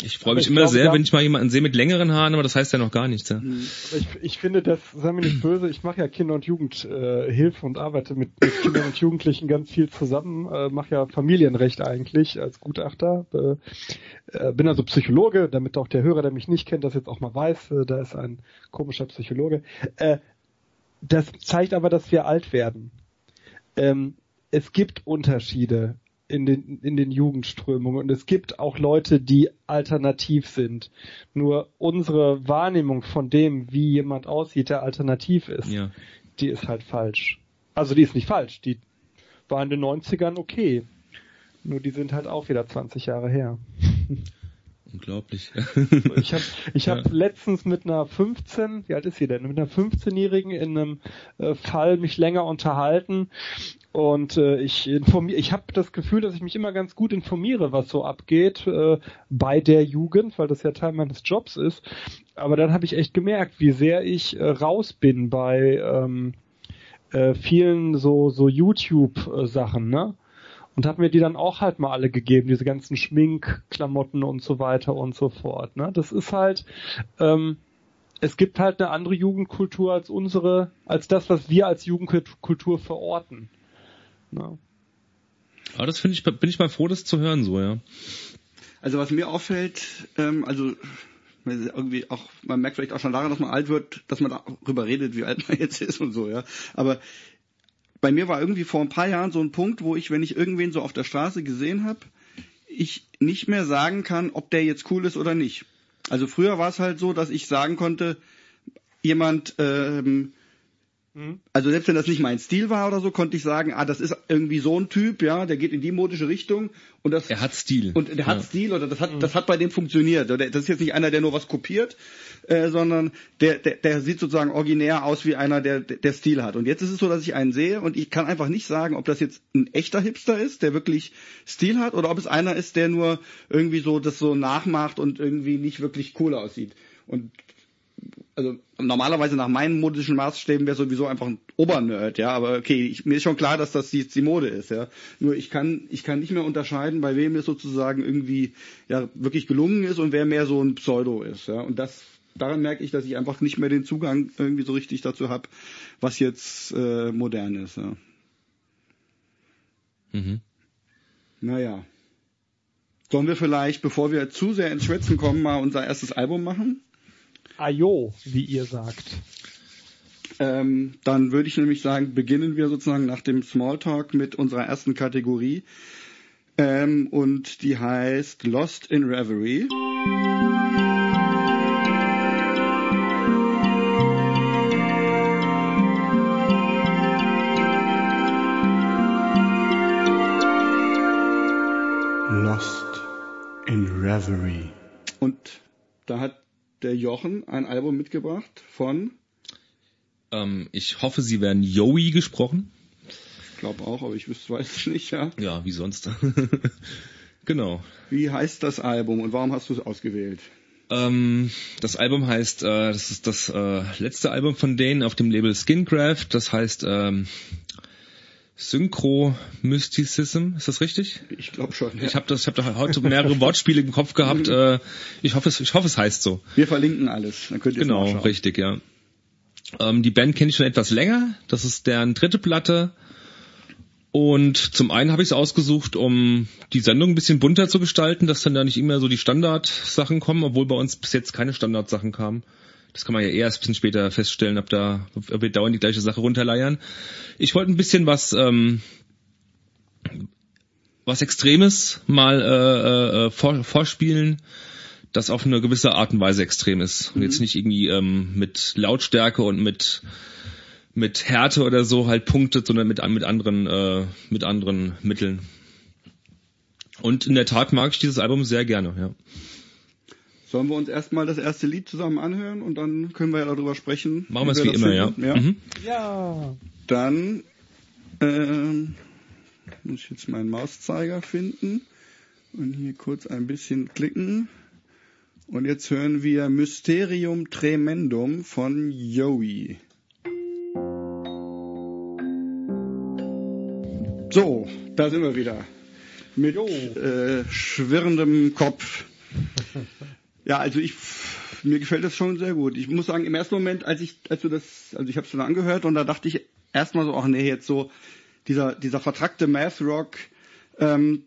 Ich freue mich ich immer sehr, wenn ich mal jemanden sehe mit längeren Haaren, aber das heißt ja noch gar nichts. Ja. Mhm. Ich, ich finde, das sei mir nicht böse. Ich mache ja Kinder- und Jugendhilfe äh, und arbeite mit, mit Kindern und Jugendlichen ganz viel zusammen. Äh, mache ja Familienrecht eigentlich als Gutachter. Äh, bin also Psychologe, damit auch der Hörer, der mich nicht kennt, das jetzt auch mal weiß. Äh, da ist ein komischer Psychologe. Äh, das zeigt aber, dass wir alt werden. Ähm, es gibt Unterschiede in den, in den Jugendströmungen. Und es gibt auch Leute, die alternativ sind. Nur unsere Wahrnehmung von dem, wie jemand aussieht, der alternativ ist, ja. die ist halt falsch. Also die ist nicht falsch. Die war in den 90ern okay. Nur die sind halt auch wieder 20 Jahre her. Unglaublich. ich habe ich hab ja. letztens mit einer 15, wie alt ist sie denn? Mit einer 15-Jährigen in einem äh, Fall mich länger unterhalten und äh, ich informiere, ich habe das Gefühl, dass ich mich immer ganz gut informiere, was so abgeht äh, bei der Jugend, weil das ja Teil meines Jobs ist. Aber dann habe ich echt gemerkt, wie sehr ich äh, raus bin bei ähm, äh, vielen so so YouTube-Sachen, ne? Und hat mir die dann auch halt mal alle gegeben, diese ganzen Schminkklamotten und so weiter und so fort. Ne? Das ist halt, ähm, es gibt halt eine andere Jugendkultur als unsere, als das, was wir als Jugendkultur verorten. Ne? Aber das finde ich, bin ich mal froh, das zu hören, so, ja. Also was mir auffällt, ähm, also irgendwie auch, man merkt vielleicht auch schon daran, dass man alt wird, dass man darüber redet, wie alt man jetzt ist und so, ja. Aber bei mir war irgendwie vor ein paar Jahren so ein Punkt, wo ich, wenn ich irgendwen so auf der Straße gesehen habe, ich nicht mehr sagen kann, ob der jetzt cool ist oder nicht. Also früher war es halt so, dass ich sagen konnte, jemand ähm, Mhm. Also selbst wenn das nicht mein Stil war oder so, konnte ich sagen, ah, das ist irgendwie so ein Typ, ja, der geht in die modische Richtung und das. Er hat Stil. Und der hat ja. Stil oder das hat, mhm. das hat bei dem funktioniert. Das ist jetzt nicht einer, der nur was kopiert, äh, sondern der, der, der sieht sozusagen originär aus wie einer, der, der Stil hat. Und jetzt ist es so, dass ich einen sehe und ich kann einfach nicht sagen, ob das jetzt ein echter Hipster ist, der wirklich Stil hat, oder ob es einer ist, der nur irgendwie so das so nachmacht und irgendwie nicht wirklich cool aussieht. Und also normalerweise nach meinen modischen Maßstäben wäre sowieso einfach ein Obernerd, ja, aber okay, ich, mir ist schon klar, dass das jetzt die Mode ist, ja. Nur ich kann, ich kann nicht mehr unterscheiden, bei wem es sozusagen irgendwie ja wirklich gelungen ist und wer mehr so ein Pseudo ist, ja. Und das daran merke ich, dass ich einfach nicht mehr den Zugang irgendwie so richtig dazu habe, was jetzt äh, modern ist, ja. Mhm. Naja. Sollen wir vielleicht, bevor wir zu sehr ins Schwätzen kommen, mal unser erstes Album machen? Ajo, wie ihr sagt. Ähm, dann würde ich nämlich sagen, beginnen wir sozusagen nach dem Smalltalk mit unserer ersten Kategorie. Ähm, und die heißt Lost in Reverie. Lost in Reverie. Und da hat der Jochen ein Album mitgebracht von, Ähm, ich hoffe, sie werden Yowie gesprochen. ich glaube auch, aber ich wüsste, weiß es nicht, ja. Ja, wie sonst. genau. Wie heißt das Album und warum hast du es ausgewählt? Ähm, das Album heißt, äh, das ist das äh, letzte Album von denen auf dem Label Skingraft. Das heißt ähm, Synchro Mysticism. Ist das richtig? Ich glaube schon. Ja. Ich habe habe da heute mehrere Wortspiele im Kopf gehabt. Äh, ich hoffe, es, ich hoffe, es heißt so. Wir verlinken alles, dann könnt ihr Genau, richtig, ja. Ähm, die Band kenne ich schon etwas länger. Das ist deren dritte Platte. Und zum einen habe ich es ausgesucht, um die Sendung ein bisschen bunter zu gestalten, dass dann da nicht immer so die Standardsachen kommen, obwohl bei uns bis jetzt keine Standardsachen kamen. Das kann man ja erst ein bisschen später feststellen, ob da, ob wir dauernd die gleiche Sache runterleiern. Ich wollte ein bisschen was, ähm, was Extremes mal äh, äh, vor, vorspielen, das auf eine gewisse Art und Weise extrem ist. Und jetzt nicht irgendwie ähm, mit Lautstärke und mit mit Härte oder so halt punktet, sondern mit mit anderen äh, mit anderen Mitteln. Und in der Tat mag ich dieses Album sehr gerne, ja. Sollen wir uns erstmal das erste Lied zusammen anhören und dann können wir ja darüber sprechen. Machen wir es wie immer, ja. finden? ja? Mhm. Ja. Dann ähm, muss ich jetzt meinen Mauszeiger finden und hier kurz ein bisschen klicken. Und jetzt hören wir Mysterium Tremendum von Yowie. So, da sind wir wieder. Mit äh, schwirrendem Kopf. Ja, also ich mir gefällt das schon sehr gut. Ich muss sagen, im ersten Moment, als ich, als du das, also ich habe es dann angehört und da dachte ich erstmal so, ach nee, jetzt so dieser dieser vertrackte Math Rock, ähm,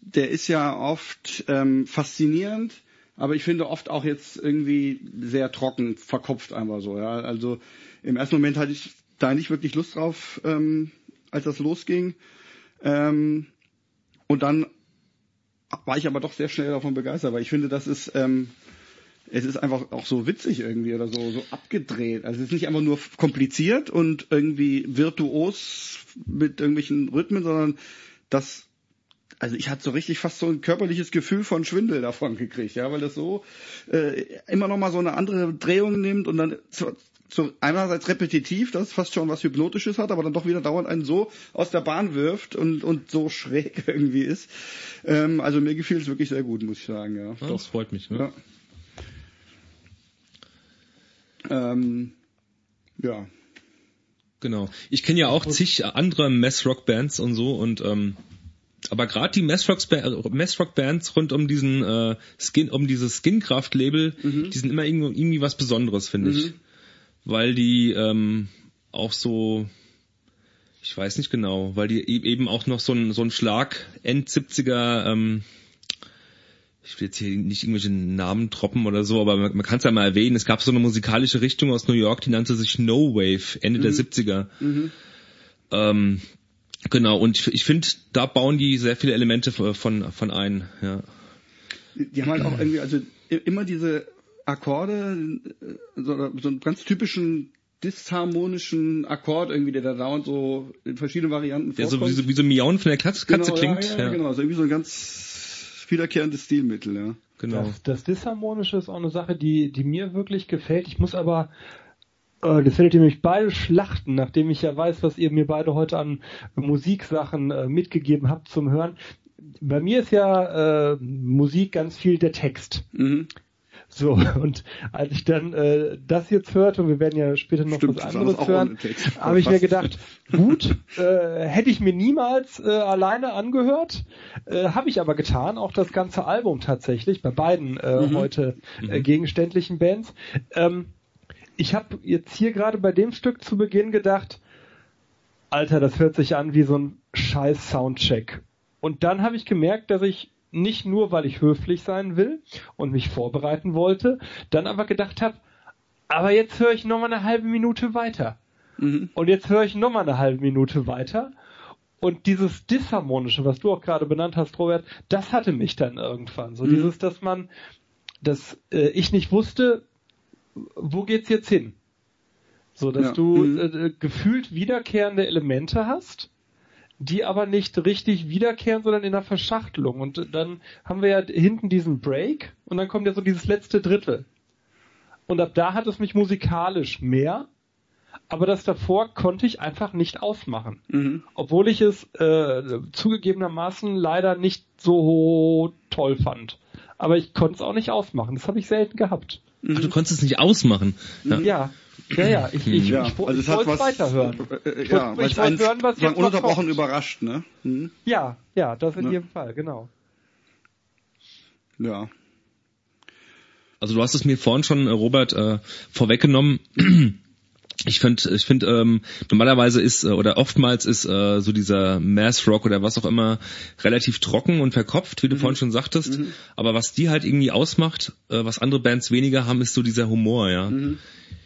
der ist ja oft ähm, faszinierend, aber ich finde oft auch jetzt irgendwie sehr trocken, verkopft einfach so. Ja, also im ersten Moment hatte ich da nicht wirklich Lust drauf, ähm, als das losging. Ähm, und dann war ich aber doch sehr schnell davon begeistert, weil ich finde, das ist, ähm, es ist einfach auch so witzig irgendwie oder so, so abgedreht. Also es ist nicht einfach nur kompliziert und irgendwie virtuos mit irgendwelchen Rhythmen, sondern das, also ich hatte so richtig fast so ein körperliches Gefühl von Schwindel davon gekriegt, ja, weil das so äh, immer noch mal so eine andere Drehung nimmt und dann zu, einerseits repetitiv, das fast schon was Hypnotisches hat, aber dann doch wieder dauernd einen so aus der Bahn wirft und, und so schräg irgendwie ist. Ähm, also mir gefiel es wirklich sehr gut, muss ich sagen, ja. Ja, das freut mich. Ne? Ja. Ähm, ja. Genau. Ich kenne ja auch zig andere Mess-Rock-Bands und so und ähm, aber gerade die Mess-Rock-Bands rund um diesen äh, Skin, um dieses Skinkraft-Label, die sind immer irgendwie, irgendwie was Besonderes, finde ich. Weil die ähm, auch so, ich weiß nicht genau, weil die e- eben auch noch so ein so ein Schlag End 70er ähm, ich will jetzt hier nicht irgendwelche Namen droppen oder so, aber man, man kann es ja mal erwähnen. Es gab so eine musikalische Richtung aus New York, die nannte sich No Wave, Ende der 70er. Ähm, genau, und ich, ich finde, da bauen die sehr viele Elemente von, von ein. Ja. Die haben halt auch irgendwie, also immer diese Akkorde, äh, so, so einen ganz typischen disharmonischen Akkord irgendwie, der da dauernd so in verschiedenen Varianten Der so vorkommt. wie, so wie so ein Miauen von der Katze, Katze genau, klingt. Ja, ja, genau, so irgendwie so ein ganz wiederkehrendes Stilmittel, ja. genau. Das, das Disharmonische ist auch eine Sache, die, die mir wirklich gefällt. Ich muss aber, äh, das werdet ihr mich beide schlachten, nachdem ich ja weiß, was ihr mir beide heute an Musiksachen äh, mitgegeben habt zum Hören. Bei mir ist ja äh, Musik ganz viel der Text. Mhm. So, und als ich dann äh, das jetzt hörte, und wir werden ja später noch Stimmt, was anderes hören, habe ich mir gedacht, gut, äh, hätte ich mir niemals äh, alleine angehört, äh, habe ich aber getan, auch das ganze Album tatsächlich, bei beiden äh, Mhm. heute äh, gegenständlichen Bands. Ähm, ich habe jetzt hier gerade bei dem Stück zu Beginn gedacht, Alter, das hört sich an wie so ein scheiß Soundcheck. Und dann habe ich gemerkt, dass ich nicht nur, weil ich höflich sein will und mich vorbereiten wollte, dann aber gedacht habe, aber jetzt höre ich noch mal eine halbe Minute weiter. Mhm. Und jetzt höre ich noch mal eine halbe Minute weiter. Und dieses Disharmonische, was du auch gerade benannt hast, Robert, das hatte mich dann irgendwann. So Mhm. dieses, dass man, dass äh, ich nicht wusste, wo geht's jetzt hin? So, dass Ja. du Mhm. äh, gefühlt wiederkehrende Elemente hast, die aber nicht richtig wiederkehren, sondern in der Verschachtelung. Und dann haben wir ja hinten diesen Break und dann kommt ja so dieses letzte Drittel. Und ab da hat es mich musikalisch mehr, aber das davor konnte ich einfach nicht ausmachen. Mhm. Obwohl ich es äh, zugegebenermaßen leider nicht so toll fand. Aber ich konnte es auch nicht ausmachen. Das habe ich selten gehabt. Ach, du konntest es nicht ausmachen. Ja. Ja, ja, ja. Ich, ich, Ja, ich, wo- also ich es wollte was weiterhören. Äh, äh, Ich ja, wollte- ich es hören, was jetzt ununterbrochen kommt. überrascht, ne? Mhm. Ja, ja, das in Ne? jedem Fall, genau. Ja. Also du hast es mir vorhin schon, äh, Robert, äh, vorweggenommen. Ich finde, ich finde, ähm, normalerweise ist äh, oder oftmals ist äh, so dieser Mass Rock oder was auch immer relativ trocken und verkopft, wie du vorhin schon sagtest. Aber was die halt irgendwie ausmacht, äh, was andere Bands weniger haben, ist so dieser Humor, ja.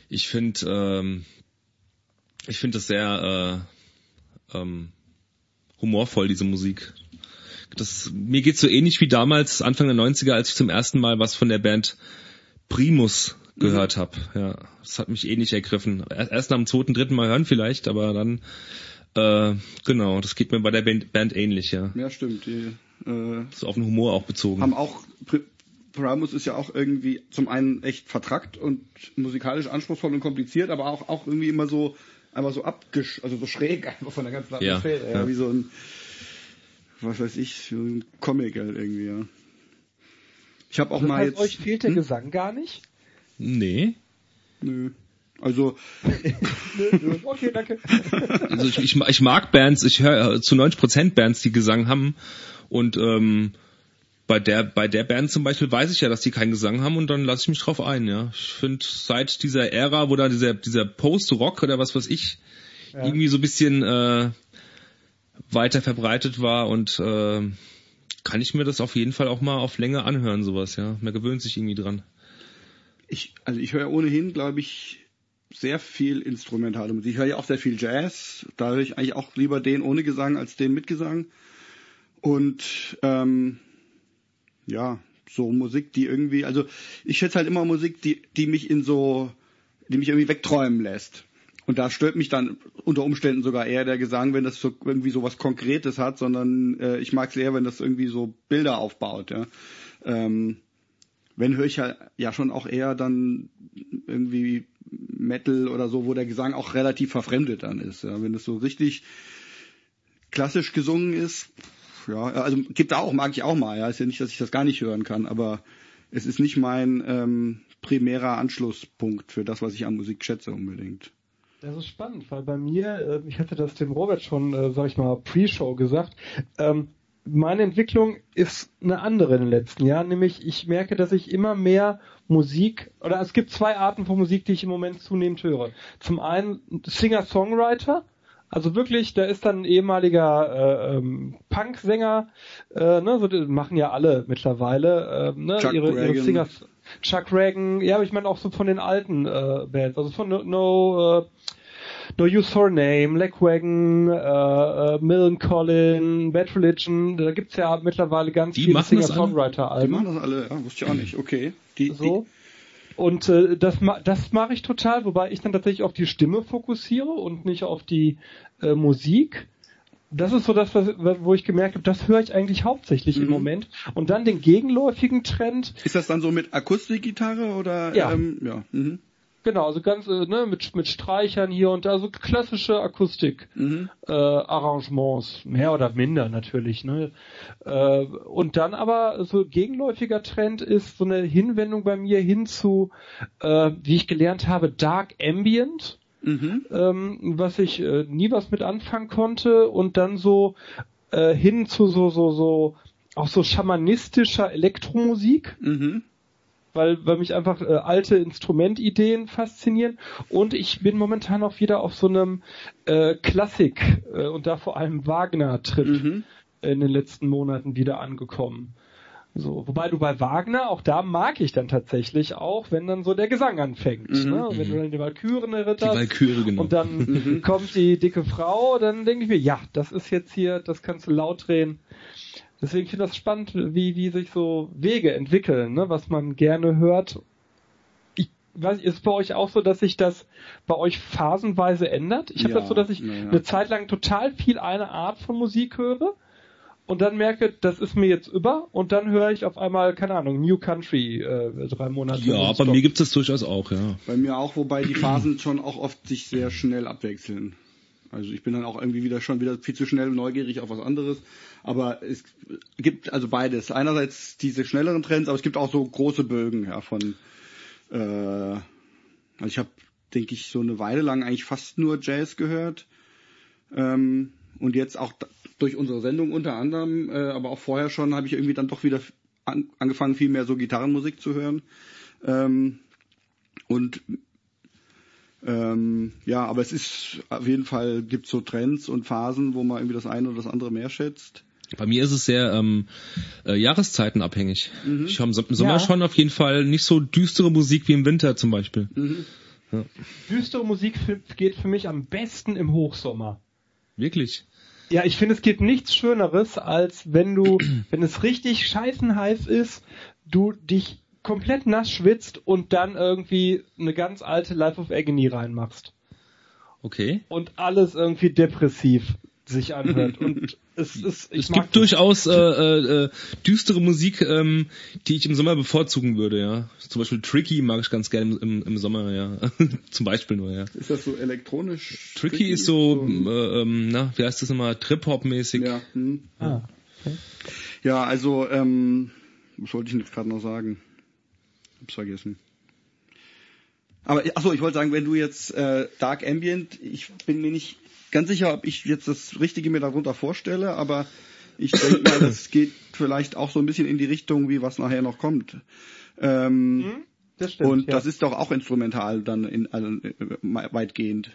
Ich finde, ähm, ich finde das sehr äh, ähm, humorvoll, diese Musik. Das, mir geht's so ähnlich wie damals, Anfang der 90er, als ich zum ersten Mal was von der Band Primus gehört habe. Ja, das hat mich ähnlich ergriffen. Er- Erst nach dem zweiten, dritten Mal hören vielleicht, aber dann, äh, genau, das geht mir bei der Band, Band ähnlich, ja. Ja, stimmt. Die äh, So auf den Humor auch bezogen. haben auch Primus ist ja auch irgendwie zum einen echt vertrackt und musikalisch anspruchsvoll und kompliziert, aber auch auch irgendwie immer so einfach so abgesch, also so schräg einfach von der ganzen Atmosphäre, ja, ja. wie so ein was weiß ich, so ein Comic halt irgendwie, ja. Ich habe auch Das mal heißt, jetzt euch fehlt der Hm? Gesang gar nicht? Nee. Nö. Also okay, danke. Also ich, ich, ich mag Bands, ich höre zu 90% Bands, die Gesang haben und ähm, bei der bei der Band zum Beispiel weiß ich ja, dass die keinen Gesang haben und dann lasse ich mich drauf ein, ja. Ich finde seit dieser Ära, wo da dieser dieser Post-Rock oder was weiß ich Ja. irgendwie so ein bisschen äh, weiter verbreitet war und äh, kann ich mir das auf jeden Fall auch mal auf Länge anhören, sowas, ja. Man gewöhnt sich irgendwie dran. ich, also ich höre ohnehin, glaube ich, sehr viel instrumentale Musik. Ich höre ja auch sehr viel Jazz. Da höre ich eigentlich auch lieber den ohne Gesang als den mit Gesang. Und ähm, ja, so Musik, die irgendwie, also ich schätze halt immer Musik, die, die mich in so, die mich irgendwie wegträumen lässt. Und da stört mich dann unter Umständen sogar eher der Gesang, wenn das so irgendwie so was Konkretes hat, sondern äh, ich mag es eher, wenn das irgendwie so Bilder aufbaut. Ja. Ähm, wenn höre ich ja, ja schon auch eher dann irgendwie Metal oder so, wo der Gesang auch relativ verfremdet dann ist. Ja. Wenn das so richtig klassisch gesungen ist, ja, also gibt auch, mag ich auch mal, ja. Ist ja nicht, dass ich das gar nicht hören kann, aber es ist nicht mein ähm, primärer Anschlusspunkt für das, was ich an Musik schätze unbedingt. Das ist spannend, weil bei mir, äh, ich hatte das dem Robert schon, äh, sag ich mal, Pre-Show gesagt, ähm, meine Entwicklung ist eine andere in den letzten Jahren, nämlich ich merke, dass ich immer mehr Musik, oder es gibt zwei Arten von Musik, die ich im Moment zunehmend höre. Zum einen Singer-Songwriter, also wirklich, da ist dann ein ehemaliger äh, ähm, Punk-Sänger, äh, ne, so, machen ja alle mittlerweile, äh, ne, Chuck ihre, ihre Reagan. Singer, Chuck Reagan, ja, aber ich meine auch so von den alten äh, Bands, also von No, no, äh, no Use for a Name, Legwagon, äh, äh, Millen Collin, Bad Religion, da gibt's ja mittlerweile ganz Die viele alle? Die Singer-Songwriter-Alben. machen das alle, ja, wusste ich auch nicht. Okay. Die, So. Und äh, das, ma das mache ich total, wobei ich dann tatsächlich auf die Stimme fokussiere und nicht auf die äh, Musik. Das ist so das, was, wo ich gemerkt habe, das höre ich eigentlich hauptsächlich im Mhm. Moment. Und dann den gegenläufigen Trend, ist das dann so mit Akustikgitarre oder? Ja. Ähm, ja. Mhm. Genau, also ganz äh, ne, mit, mit Streichern hier und da, so klassische Akustik. Mhm. äh, Arrangements, mehr oder minder natürlich. Ne? Äh, und dann aber so gegenläufiger Trend ist so eine Hinwendung bei mir hin zu, äh, wie ich gelernt habe, Dark Ambient, Mhm. ähm, was ich äh, nie was mit anfangen konnte und dann so äh, hin zu so so so auch so schamanistischer Elektromusik Mhm. Weil, weil mich einfach äh, alte Instrumentideen faszinieren und ich bin momentan auch wieder auf so einem äh, Klassik äh, und da vor allem Wagner-Trip Mhm. in den letzten Monaten wieder angekommen. So, wobei du bei Wagner, auch da mag ich dann tatsächlich auch, wenn dann so der Gesang anfängt. Mhm, ne? Wenn du dann die Walküren Die eritterst Walküre, genau. und dann kommt die dicke Frau, dann denke ich mir, ja, das ist jetzt hier, das kannst du laut drehen. Deswegen finde ich das spannend, wie, wie sich so Wege entwickeln, ne? was man gerne hört. Ich weiß ist bei euch auch so, dass sich das bei euch phasenweise ändert? Ich habe Ja, das so, dass ich ja, eine Zeit lang total viel eine Art von Musik höre und dann merke, das ist mir jetzt über und dann höre ich auf einmal, keine Ahnung, New Country äh, drei Monate. Ja, bei mir gibt es durchaus auch, ja. Bei mir auch, wobei die Phasen schon auch oft sich sehr schnell abwechseln. Also ich bin dann auch irgendwie wieder schon wieder viel zu schnell neugierig auf was anderes. Aber es gibt also beides. Einerseits diese schnelleren Trends, aber es gibt auch so große Bögen ja, von. Äh, also ich habe, denke ich, so eine Weile lang eigentlich fast nur Jazz gehört. Ähm, und jetzt auch durch unsere Sendung unter anderem, äh, aber auch vorher schon, habe ich irgendwie dann doch wieder an, angefangen, viel mehr so Gitarrenmusik zu hören. Ähm, und ähm, ja, aber es ist auf jeden Fall gibt so Trends und Phasen, wo man irgendwie das eine oder das andere mehr schätzt. Bei mir ist es sehr ähm, äh, jahreszeitenabhängig. Ich habe im Sommer Ja. schon auf jeden Fall nicht so düstere Musik wie im Winter zum Beispiel. Düstere Musik geht für mich am besten im Hochsommer. Wirklich. Ja, ich finde, es gibt nichts Schöneres, als wenn du, wenn es richtig scheißen heiß ist, du dich komplett nass schwitzt und dann irgendwie eine ganz alte Life of Agony reinmachst. Okay. Und alles irgendwie depressiv sich anhört. Und es ist, ich es mag gibt durchaus äh, äh, äh, düstere Musik, ähm, die ich im Sommer bevorzugen würde, ja. Zum Beispiel Tricky mag ich ganz gerne im, im, Sommer, ja. Zum Beispiel nur, ja. Ist das so elektronisch? Tricky ist so, äh, ähm, na, wie heißt das nochmal, Trip-Hop-mäßig. ja, hm. Ah, ja, also ähm, was wollte ich denn jetzt gerade noch sagen? Hab's vergessen. Aber achso, ich wollte sagen, wenn du jetzt äh, Dark Ambient, ich bin mir nicht ganz sicher, ob ich jetzt das Richtige mir darunter vorstelle, aber ich denke mal, das geht vielleicht auch so ein bisschen in die Richtung, wie was nachher noch kommt. Ähm, das stimmt. und ja. das ist doch auch instrumental dann in, also, äh, weitgehend.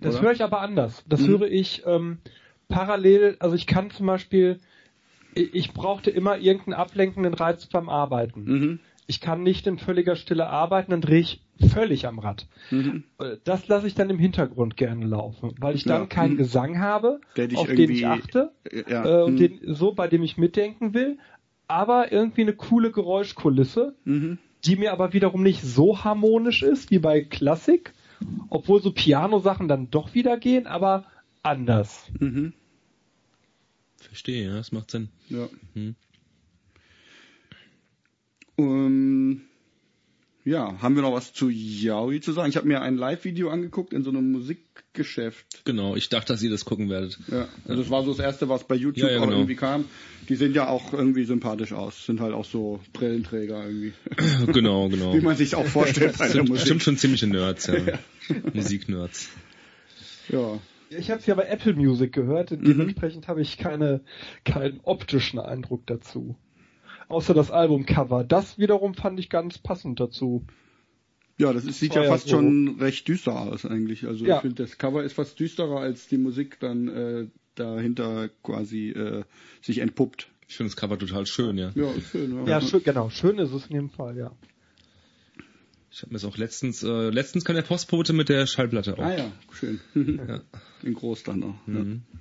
Das oder? höre ich aber anders. Das Mhm. höre ich ähm, parallel, also ich kann zum Beispiel, ich, ich brauchte immer irgendeinen ablenkenden Reiz beim Arbeiten. Mhm. Ich kann nicht in völliger Stille arbeiten, dann drehe ich völlig am Rad. Mhm. Äh, Das lasse ich dann im Hintergrund gerne laufen, weil ich dann Ja, keinen mhm. Gesang habe, auf den ich achte Ja, äh, und mhm. den, so bei dem ich mitdenken will, aber irgendwie eine coole Geräuschkulisse, Mhm. die mir aber wiederum nicht so harmonisch ist wie bei Klassik, obwohl so Piano-Sachen dann doch wieder gehen, aber anders. Mhm. Verstehe, ja, das macht Sinn. Ja. Mhm. Ähm, ja, haben wir noch was zu Yaoi zu sagen? Ich habe mir ein Live-Video angeguckt in so einem Musikgeschäft. Genau, ich dachte, dass ihr das gucken werdet. Ja, also das war so das erste, was bei YouTube Ja, ja, auch genau. irgendwie kam. Die sehen ja auch irgendwie sympathisch aus, sind halt auch so Brillenträger irgendwie, genau, genau. wie man sich auch vorstellt bei der Sind Musik. bestimmt schon ziemliche Nerds, ja. Musiknerds. Ja, Ich habe es ja bei Apple Music gehört, Mhm. dementsprechend habe ich keine, keinen optischen Eindruck dazu. Außer das Albumcover. Das wiederum fand ich ganz passend dazu. ja, das ist, sieht war ja ja fast so. schon recht düster aus eigentlich. Also Ja. ich finde, das Cover ist fast düsterer als die Musik dann äh, dahinter quasi äh, sich entpuppt. Ich finde das Cover total schön, ja. Ja, schön. Ja, Ja, schön, genau. Schön ist es in dem Fall, ja. Ich habe mir das auch letztens, äh, letztens kam der Postbote mit der Schallplatte auf. Ah ja, schön. In groß dann noch. Ja. Mhm. Ja,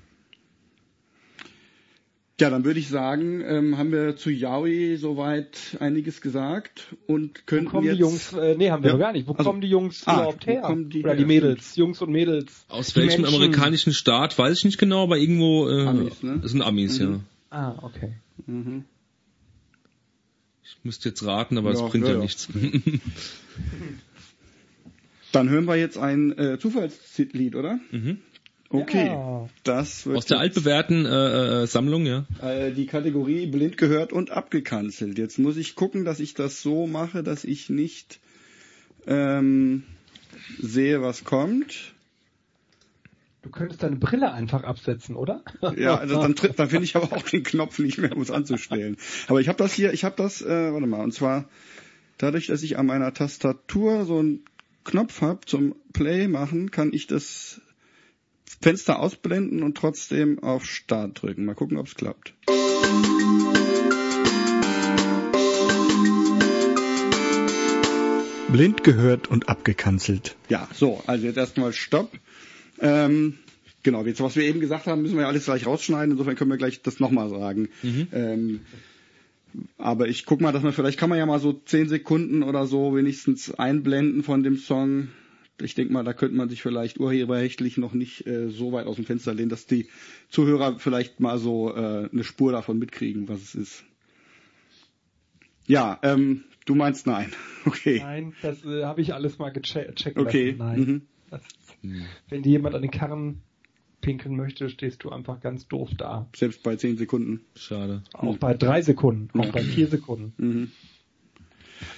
dann würde ich sagen, ähm, haben wir zu Yaoi soweit einiges gesagt und Wo könnten kommen jetzt die Jungs, äh, nee, haben wir Ja. noch gar nicht. Wo Also- kommen die Jungs Ah, überhaupt wo her? die Oder her? die Mädels, Jungs und Mädels. Aus welchem Menschen. amerikanischen Staat, weiß ich nicht genau, aber irgendwo äh, Amis, ne? das sind Amis, ja. Ah, okay. Mhm. Ich müsste jetzt raten, aber Ja, das bringt ja, ja, ja. nichts. Dann hören wir jetzt ein äh, Zufallslied, oder? mhm. Okay, Ja. das wird Aus der altbewährten äh, äh, Sammlung, ja. äh, die Kategorie blind gehört und abgekanzelt. Jetzt muss ich gucken, dass ich das so mache, dass ich nicht ähm, sehe, was kommt. Du könntest deine Brille einfach absetzen, oder? Ja, also dann, tritt- dann finde ich aber auch den Knopf nicht mehr, um es anzustellen. Aber ich habe das hier, ich habe das, äh, warte mal, und zwar dadurch, dass ich an meiner Tastatur so einen Knopf habe zum Play machen, kann ich das Fenster ausblenden und trotzdem auf Start drücken. Mal gucken, ob es klappt. Blind gehört und abgekanzelt. Ja, so, also jetzt erstmal Stopp. Ähm, genau, jetzt was wir eben gesagt haben, müssen wir ja alles gleich rausschneiden. Insofern können wir gleich das nochmal sagen. Ähm, Aber ich guck mal, dass man vielleicht kann man ja mal so zehn Sekunden oder so wenigstens einblenden von dem Song. Ich denke mal, da könnte man sich vielleicht urheberrechtlich noch nicht äh, so weit aus dem Fenster lehnen, dass die Zuhörer vielleicht mal so äh, eine Spur davon mitkriegen, was es ist. Ja, ähm, du meinst nein. Okay. Nein, das äh, habe ich alles mal gecheckt. Okay. Nein. Mhm. Das, wenn dir jemand an den Karren pinkeln möchte, stehst du einfach ganz doof da. Selbst bei zehn Sekunden. Schade. Auch bei drei Sekunden, auch Ja. bei vier Sekunden. Mhm.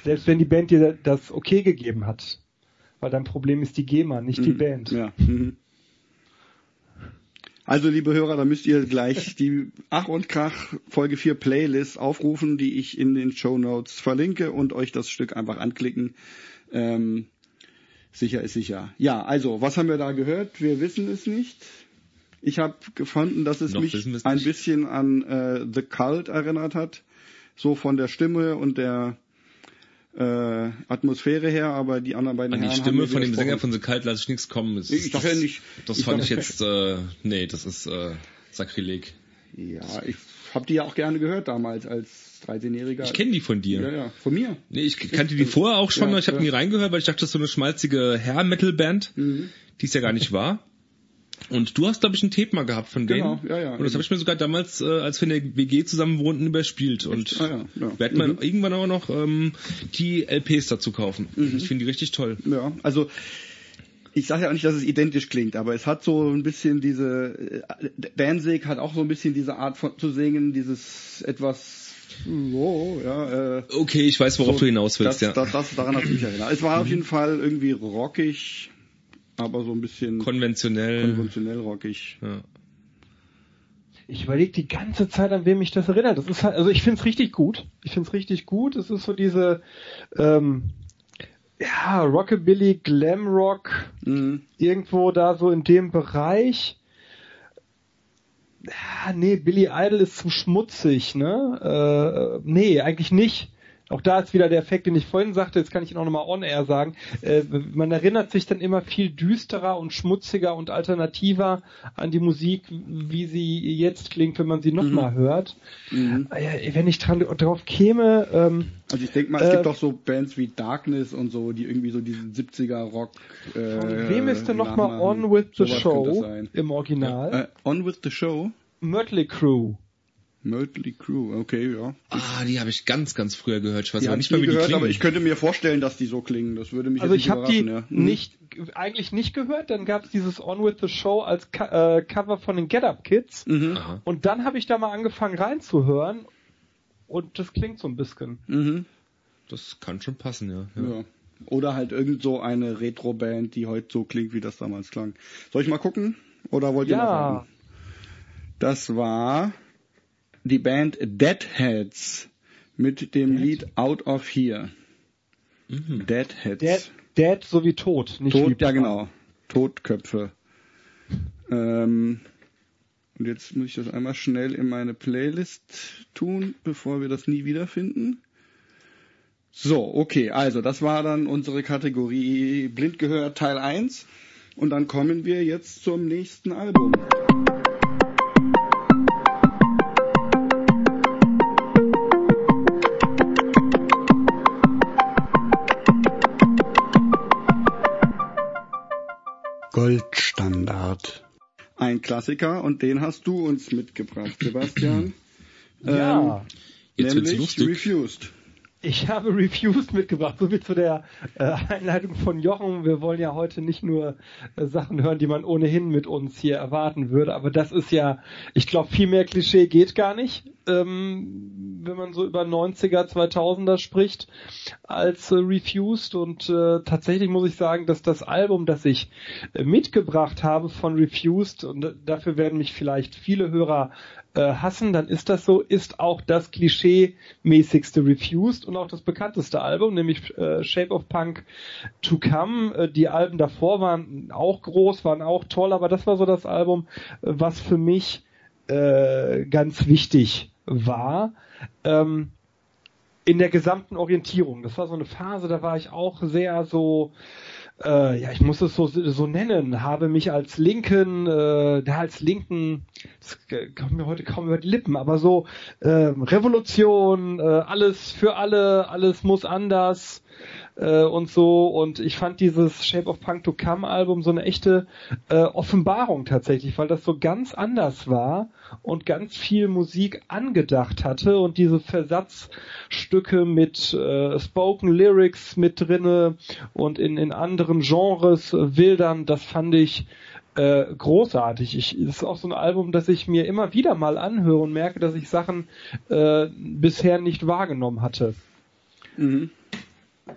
Selbst wenn die Band dir das okay gegeben hat. Weil dein Problem ist die GEMA, nicht die Mhm. Band. Ja. Mhm. Also, liebe Hörer, da müsst ihr gleich die Ach und Krach Folge 4 Playlist aufrufen, die ich in den Show Notes verlinke und euch das Stück einfach anklicken. Ähm, sicher ist sicher. Ja, also, was haben wir da gehört? Wir wissen es nicht. Ich habe gefunden, dass es Noch mich es ein bisschen an äh, The Cult erinnert hat. So von der Stimme und der äh, Atmosphäre her, aber die anderen beiden An die Herren Stimme von dem. Sänger von The Cult lasse ich nichts kommen. Das, Ich sag ja das- nicht- Das ich fand ich jetzt, äh, nee, das ist äh, Sakrileg. Ja, ich habe die ja auch gerne gehört damals als 13-Jähriger. Ich kenne die von dir. Ja, ja, von mir. Nee, ich kannte die vorher auch schon, Ja, ich habe ja. nie reingehört, weil ich dachte, das ist so eine schmalzige Hair-Metal-Band, Mhm. die es ja gar nicht war. Und du hast, glaube ich, ein Tape mal gehabt von denen. Genau, ja, ja. Und das habe ich mir sogar damals, äh, als wir in der WG zusammen wohnten, überspielt. Und Ah, ja, ja. werde mal irgendwann auch noch ähm, die LPs dazu kaufen. Mhm. Ich finde die richtig toll. Ja, also ich sage ja auch nicht, dass es identisch klingt, aber es hat so ein bisschen diese äh, Danzig hat auch so ein bisschen diese Art von zu singen, dieses etwas so, ja, äh, Okay, ich weiß, worauf so, du hinaus willst, das, ja. das, das, daran hat mich erinnert. Es war auf jeden Fall irgendwie rockig, aber so ein bisschen Konventionell. konventionell rockig. ja. Ich überlege die ganze Zeit, an wem mich das erinnert. Das ist halt, also ich finde es richtig gut. Ich finde es richtig gut. Es ist so diese, ähm, ja, Rockabilly, Glamrock, Mhm. irgendwo da so in dem Bereich. Ja, nee, Billy Idol ist zu schmutzig, ne? Äh, nee, eigentlich nicht. Auch da ist wieder der Effekt, den ich vorhin sagte, jetzt kann ich ihn auch nochmal on-air sagen. Äh, man erinnert sich dann immer viel düsterer und schmutziger und alternativer an die Musik, wie sie jetzt klingt, wenn man sie nochmal hört. Mhm. Äh, wenn ich dran, drauf käme, ähm, Also ich denke mal, es Äh, gibt auch so Bands wie Darkness und so, die irgendwie so diesen 70er Rock. Äh, von wem ist denn nochmal. On With the Show im Original? Äh, on with the Show? Mötley Crew. Mötley Crew, okay, ja. Ah, die habe ich ganz, ganz früher gehört. Ich weiß Die nicht ich mehr, wie die gehört, klingen. aber ich könnte mir vorstellen, dass die so klingen. Das würde mich Also jetzt ich habe die überraschen, ja. Mhm. nicht eigentlich nicht gehört, dann gab es dieses On With the Show als Co äh, Cover von den Get Up Kids Mhm. Und dann habe ich da mal angefangen reinzuhören und das klingt so ein bisschen. Mhm. Das kann schon passen, ja. ja. Ja. Oder halt irgend so eine Retro-Band, die heute so klingt, wie das damals klang. Soll ich mal gucken? Oder wollt ihr noch Ja, warten? Das war die Band Deadheads mit dem Lied Out of Here. Mhm. Deadheads. Dead, Dead so wie tot, nicht Tot, ja genau. Totköpfe. Ähm, und jetzt muss ich das einmal schnell in meine Playlist tun, bevor wir das nie wiederfinden. So, okay, also das war dann unsere Kategorie Blind gehört Teil 1. Und dann kommen wir jetzt zum nächsten Album. Goldstandard. Ein Klassiker und den hast du uns mitgebracht, Sebastian. Ja. Jetzt wird's nämlich lustig. Refused. Ich habe Reviews mitgebracht, so wie zu der äh, Einleitung von Jochen. Wir wollen ja heute nicht nur äh, Sachen hören, die man ohnehin mit uns hier erwarten würde, aber das ist ja, ich glaube, viel mehr Klischee geht gar nicht, ähm, wenn man so über 90er, 2000er spricht, als äh, Refused. Und tatsächlich muss ich sagen, dass das Album, das ich mitgebracht habe von Refused, und dafür werden mich vielleicht viele Hörer äh, hassen, dann ist das so, ist auch das klischee-mäßigste Refused und auch das bekannteste Album, nämlich äh, Shape of Punk to Come. Äh, die Alben davor waren auch groß, waren auch toll, aber das war so das Album, äh, was für mich äh, ganz wichtig war. Ähm, in der gesamten Orientierung. Das war so eine Phase, da war ich auch sehr so äh, ja, ich muss es so, so nennen, habe mich als linken, äh, da als linken, das kommt mir heute kaum über die Lippen, aber so äh, Revolution, äh, alles für alle, alles muss anders, äh, und so. Und ich fand dieses Shape of Punk to Come Album so eine echte äh, Offenbarung tatsächlich, weil das so ganz anders war und ganz viel Musik angedacht hatte und diese Versatzstücke mit äh, Spoken Lyrics mit drinne und in, in anderen Genres äh, wildern, das fand ich äh, großartig. Ich, das ist auch so ein Album, das ich mir immer wieder mal anhöre und merke, dass ich Sachen äh, bisher nicht wahrgenommen hatte. Mhm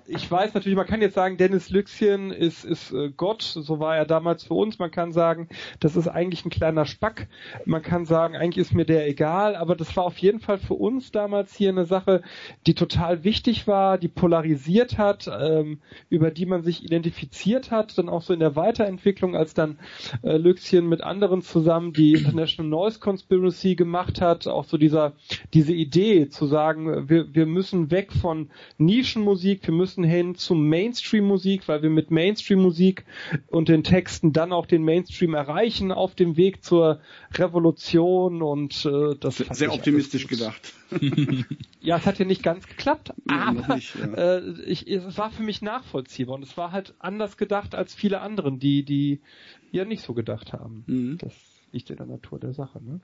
ich weiß natürlich, man kann jetzt sagen, Dennis Lüxchen ist, ist äh, Gott, so war er damals für uns. Man kann sagen, das ist eigentlich ein kleiner Spack. Man kann sagen, eigentlich ist mir der egal, aber das war auf jeden Fall für uns damals hier eine Sache, die total wichtig war, die polarisiert hat, ähm, über die man sich identifiziert hat, dann auch so in der Weiterentwicklung, als dann äh, Lüxchen mit anderen zusammen die International Noise Conspiracy gemacht hat, auch so dieser, diese Idee zu sagen, wir, wir müssen weg von Nischenmusik, wir müssen müssen hin zu Mainstream-Musik, weil wir mit Mainstream-Musik und den Texten dann auch den Mainstream erreichen auf dem Weg zur Revolution und äh, das sehr, sehr optimistisch gedacht. ja, es hat ja nicht ganz geklappt, ja, aber nicht, ja. äh, ich, es war für mich nachvollziehbar und es war halt anders gedacht als viele anderen, die die ja nicht so gedacht haben. Mhm. Das liegt in der Natur der Sache. Ne?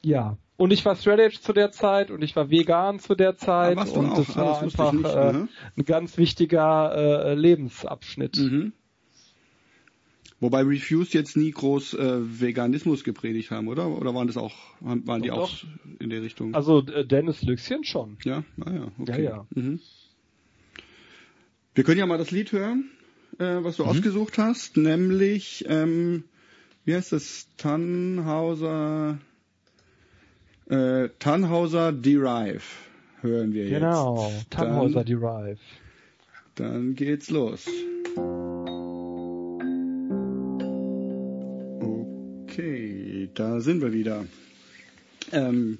Ja, und ich war straight edge zu der Zeit und ich war vegan zu der Zeit und auch. das war einfach nicht, äh, ne? ein ganz wichtiger äh, Lebensabschnitt. Mhm. Wobei Refused jetzt nie groß äh, Veganismus gepredigt haben, oder? Oder waren das auch, waren die doch, auch doch. in der Richtung? Also äh, Dennis Lüxchen schon. Ja, naja, ah, okay. Ja, ja. Mhm. Wir können ja mal das Lied hören, äh, was du mhm. ausgesucht hast, nämlich, ähm, wie heißt das? Tannhauser äh, Tannhauser Derive hören wir genau, jetzt. Genau, Tannhauser dann, Derive. Dann geht's los. Okay, da sind wir wieder. Ähm,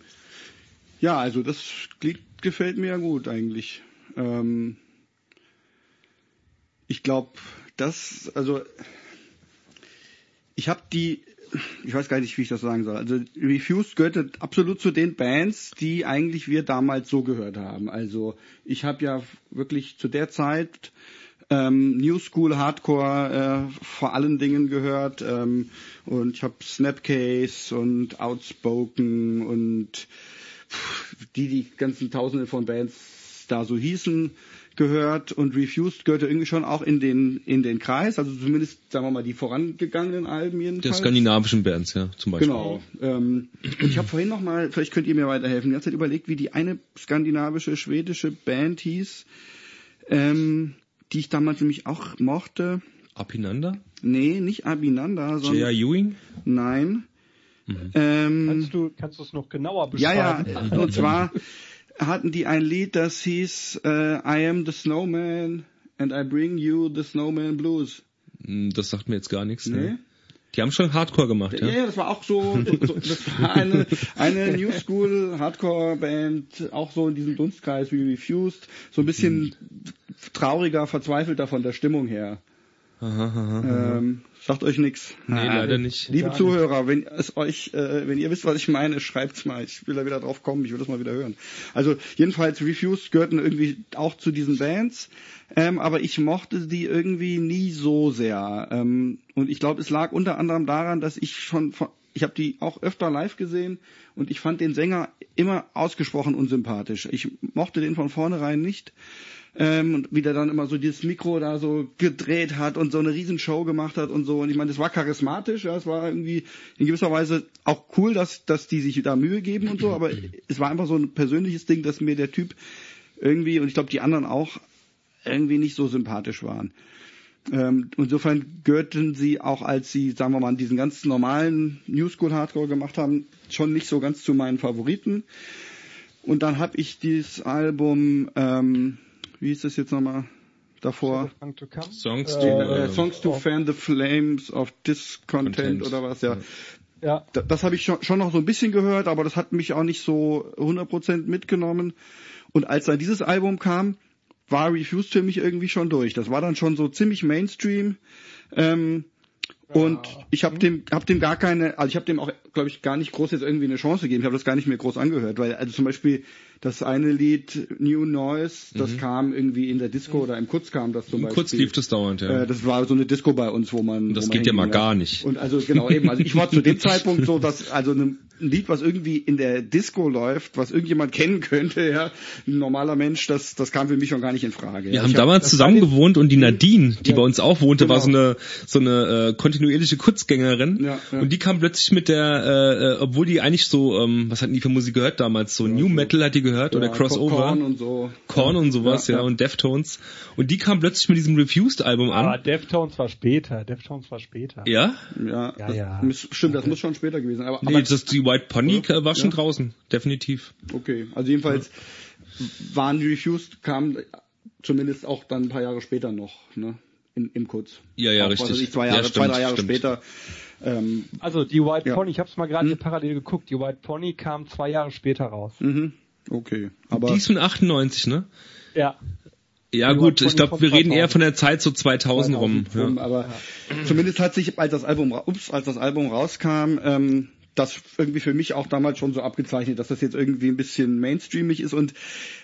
ja, also das Lied gefällt mir ja gut eigentlich. Ähm, ich glaube, das, also ich habe die ich weiß gar nicht, wie ich das sagen soll. Also Refused gehörte absolut zu den Bands, die eigentlich wir damals so gehört haben. Also ich habe ja wirklich zu der Zeit ähm, New School Hardcore äh, vor allen Dingen gehört ähm, und ich habe Snapcase und Outspoken und die die ganzen Tausende von Bands da so hießen gehört und Refused gehörte irgendwie schon auch in den in den Kreis, also zumindest sagen wir mal die vorangegangenen Alben jedenfalls. Der skandinavischen Bands, ja, zum Beispiel. Genau. Ähm, und ich habe vorhin noch mal, vielleicht könnt ihr mir weiterhelfen, die ganze Zeit überlegt, wie die eine skandinavische schwedische Band hieß, ähm, die ich damals nämlich auch mochte. Apinanda? Nee, nicht Abinanda, sondern. J.R. Ewing? Nein. Mhm. Ähm, kannst du kannst du es noch genauer beschreiben? Ja, ja. Und zwar hatten die ein Lied, das hieß äh, I am the Snowman and I bring you the Snowman Blues. Hm, das sagt mir jetzt gar nichts. Ne? Nee. Ne? Die haben schon Hardcore gemacht, ja? Ja, das war auch so, so, das war eine, eine New School Hardcore Band, auch so in diesem Dunstkreis wie Refused, so ein bisschen hm. trauriger, verzweifelter von der Stimmung her. Aha, aha, aha. Ähm, sagt euch nichts. Nee, ah, leider nicht. Liebe Zuhörer, wenn es euch, äh, wenn ihr wisst, was ich meine, schreibt's mal. Ich will da wieder drauf kommen, ich will das mal wieder hören. Also jedenfalls Refused gehörten irgendwie auch zu diesen Bands, ähm, aber ich mochte die irgendwie nie so sehr. Ähm, und ich glaube, es lag unter anderem daran, dass ich schon von, ich habe die auch öfter live gesehen und ich fand den Sänger immer ausgesprochen unsympathisch. Ich mochte den von vornherein nicht ähm, und wie der dann immer so dieses Mikro da so gedreht hat und so eine Riesenshow gemacht hat und so. Und ich meine, das war charismatisch, ja, es war irgendwie in gewisser Weise auch cool, dass, dass die sich da Mühe geben und so, aber es war einfach so ein persönliches Ding, dass mir der Typ irgendwie, und ich glaube die anderen auch, irgendwie nicht so sympathisch waren. Ähm, insofern gehörten sie auch, als sie, sagen wir mal, diesen ganz normalen New School Hardcore gemacht haben, schon nicht so ganz zu meinen Favoriten. Und dann habe ich dieses Album ähm, wie ist das jetzt nochmal davor? Songs to, äh, äh, Songs to fan the flames of discontent Content. oder was, ja. Ja. Das, das habe ich schon, schon noch so ein bisschen gehört, aber das hat mich auch nicht so 100% mitgenommen. Und als dann dieses Album kam, war Refused für mich irgendwie schon durch. Das war dann schon so ziemlich Mainstream. Ähm, und ich habe dem, hab dem gar keine, also ich habe dem auch, glaube ich, gar nicht groß jetzt irgendwie eine Chance gegeben. Ich habe das gar nicht mehr groß angehört, weil also zum Beispiel das eine Lied New Noise, das Mhm. kam irgendwie in der Disco oder im Kurz kam das zum Beispiel. Kurz lief das dauernd, ja. Äh, das war so eine Disco bei uns, wo man. das wo man geht ja mal gar nicht. Und also genau eben, also ich war zu dem Zeitpunkt so, dass also ein ein Lied, was irgendwie in der Disco läuft, was irgendjemand kennen könnte, ja, ein normaler Mensch, das das kam für mich schon gar nicht in Frage. Wir ja. haben Ich hab- damals zusammen gewohnt und die Nadine, die Ja. bei uns auch wohnte, war so Genau. eine so eine äh, kontinuierliche Kurzgängerin Ja, ja. und die kam plötzlich mit der, äh, äh, obwohl die eigentlich so, ähm, was hatten die für Musik gehört damals? So New so- Metal hat die gehört oder Crossover, Korn und so. Korn und sowas, ja, Ja, ja. und Deftones und die kam plötzlich mit diesem Refused Album Aber an. Deftones war später. Deftones war später. Ja? Ja, Ja, das ja. Muss, stimmt, das muss schon später gewesen sein. Aber, Nee, aber das die White Pony Oder? war schon Ja. draußen, definitiv. okay, also jedenfalls waren die Refused kamen zumindest auch dann ein paar Jahre später noch, ne, in, im Kurz. Ja, ja, auch, richtig. Also ich zwei Ja, Jahre, stimmt, zwei, drei Jahre stimmt. später. Ähm, Also die White Ja. Pony, ich habe es mal gerade Hm. hier parallel geguckt. Die White Pony kam zwei Jahre später raus. mhm, okay, aber die ist von 98, ne? Ja. Ja Die gut, ich glaube, wir reden 2000. eher von der Zeit so 2000 rum. 2000 rum, Ja. aber zumindest hat sich, als das Album, ups, als das Album rauskam, ähm, das irgendwie für mich auch damals schon so abgezeichnet, dass das jetzt irgendwie ein bisschen mainstreamig ist. Und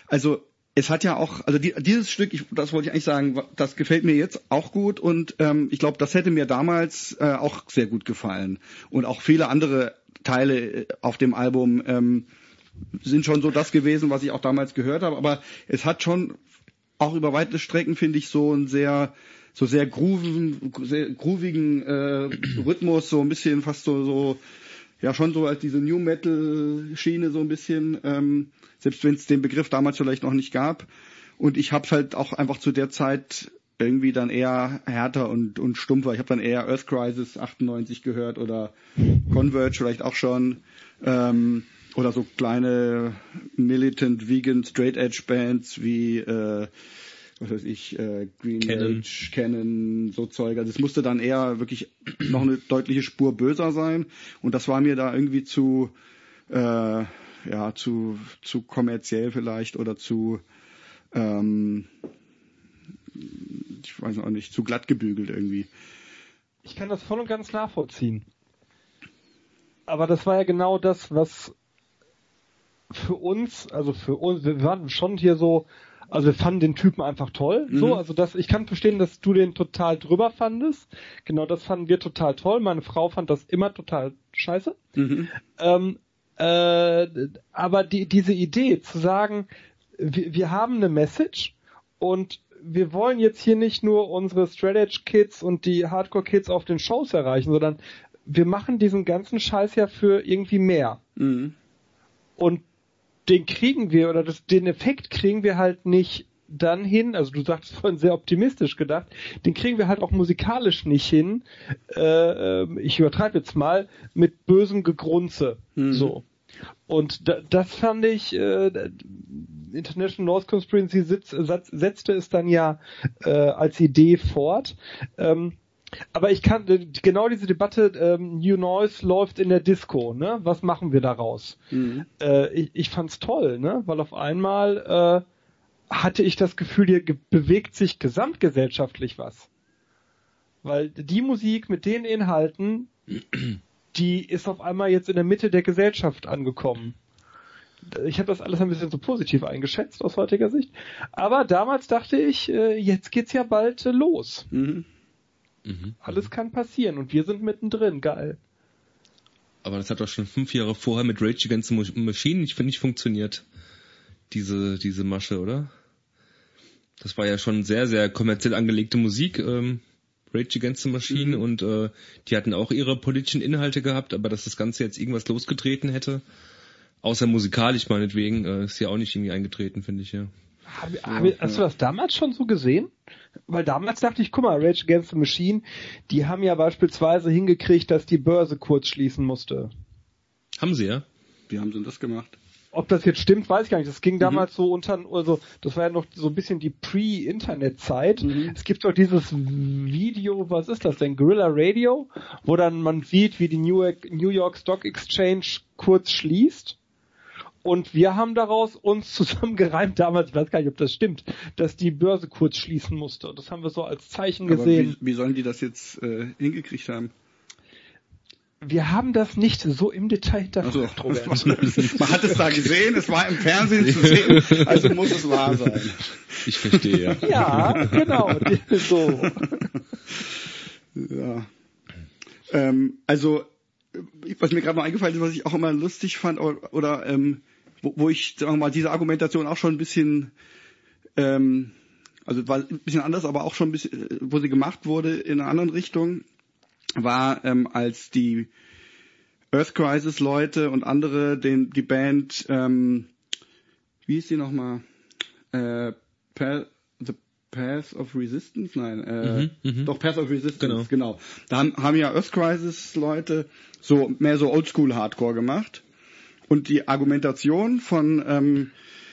also es hat ja auch, also die, dieses Stück, ich, das wollte ich eigentlich sagen, das gefällt mir jetzt auch gut. Und ähm, ich glaube, das hätte mir damals äh, auch sehr gut gefallen. Und auch viele andere Teile äh, auf dem Album ähm, sind schon so das gewesen, was ich auch damals gehört habe, aber es hat schon auch über weite Strecken finde ich so ein sehr so sehr groovigen, sehr groovigen äh, Rhythmus, so ein bisschen fast so so ja schon so als diese New Metal Schiene so ein bisschen, ähm, selbst wenn es den Begriff damals vielleicht noch nicht gab. Und ich habe halt auch einfach zu der Zeit irgendwie dann eher härter und und stumpfer. Ich habe dann eher Earth Crisis 98 gehört oder Converge vielleicht auch schon. Ähm, oder so kleine militant vegan straight edge Bands wie äh, was weiß ich, äh, Green Cannon. Age, Canon, so Zeug. Also es musste dann eher wirklich noch eine deutliche Spur böser sein. Und das war mir da irgendwie zu, äh, ja, zu, zu kommerziell vielleicht oder zu, ähm, ich weiß auch nicht, zu glatt gebügelt irgendwie. Ich kann das voll und ganz nachvollziehen. Aber das war ja genau das, was für uns, also für uns, wir waren schon hier so, also wir fanden den Typen einfach toll. Mhm. So, also das, ich kann verstehen, dass du den total drüber fandest. Genau das fanden wir total toll. Meine Frau fand das immer total scheiße. Mhm. Ähm, äh, aber die, diese Idee zu sagen, wir, wir haben eine Message und wir wollen jetzt hier nicht nur unsere Straight Edge Kids und die Hardcore Kids auf den Shows erreichen, sondern wir machen diesen ganzen Scheiß ja für irgendwie mehr. Mhm. Und den kriegen wir, oder das, den Effekt kriegen wir halt nicht dann hin, also du sagst vorhin sehr optimistisch gedacht, den kriegen wir halt auch musikalisch nicht hin, äh, äh, ich übertreibe jetzt mal, mit bösem Gegrunze. Mhm. So. Und da, das fand ich, äh, International Laws Conspiracy sitz, satz, setzte es dann ja äh, als Idee fort. Ähm, aber ich kann äh, genau diese Debatte, ähm, New Noise läuft in der Disco, ne? Was machen wir daraus? Mhm. Äh, ich, ich fand's toll, ne? Weil auf einmal äh, hatte ich das Gefühl, hier ge- bewegt sich gesamtgesellschaftlich was. Weil die Musik mit den Inhalten, die ist auf einmal jetzt in der Mitte der Gesellschaft angekommen. Ich habe das alles ein bisschen so positiv eingeschätzt aus heutiger Sicht. Aber damals dachte ich, äh, jetzt geht's ja bald äh, los. Mhm. Mhm. Alles kann passieren und wir sind mittendrin. Geil. Aber das hat doch schon fünf Jahre vorher mit Rage Against the Machine nicht, nicht funktioniert. Diese, diese Masche, oder? Das war ja schon sehr, sehr kommerziell angelegte Musik, ähm, Rage Against the Machine, Mhm. und äh, die hatten auch ihre politischen Inhalte gehabt, aber dass das Ganze jetzt irgendwas losgetreten hätte, außer musikalisch meinetwegen, äh, ist ja auch nicht irgendwie eingetreten, finde ich, ja. Hab, hab, hast du das damals schon so gesehen? Weil damals dachte ich, guck mal, Rage Against the Machine, die haben ja beispielsweise hingekriegt, dass die Börse kurz schließen musste. Haben sie, ja? Wie haben sie denn das gemacht? Ob das jetzt stimmt, weiß ich gar nicht. Das ging damals so unter, also das war ja noch so ein bisschen die Pre-Internet-Zeit. Mhm. Es gibt doch dieses Video, was ist das denn? Guerilla Radio, wo dann man sieht, wie die New York, New York Stock Exchange kurz schließt. Und wir haben daraus uns zusammengereimt damals, ich weiß gar nicht, ob das stimmt, dass die Börse kurz schließen musste. Das haben wir so als Zeichen Aber gesehen. wie, wie sollen die das jetzt äh, hingekriegt haben? Wir haben das nicht so im Detail Also, hinterfragt, Robert. man hat es da gesehen, es war im Fernsehen zu sehen, also muss es wahr sein. Ich verstehe, ja. Ja, genau. So. Ja. Ähm, also, was mir gerade noch eingefallen ist, was ich auch immer lustig fand, oder, oder ähm, wo, wo ich, sagen wir mal, diese Argumentation auch schon ein bisschen, ähm, also war ein bisschen anders, aber auch schon ein bisschen, äh, wo sie gemacht wurde in einer anderen Richtung, war, ähm, als die Earth Crisis Leute und andere den die Band, ähm, wie hieß die nochmal? Äh, Pa- The Path of Resistance? Nein, äh, Mhm, doch Path of Resistance, Genau. genau. Da haben, haben ja Earth Crisis Leute so mehr so Oldschool Hardcore gemacht und die Argumentation von ähm,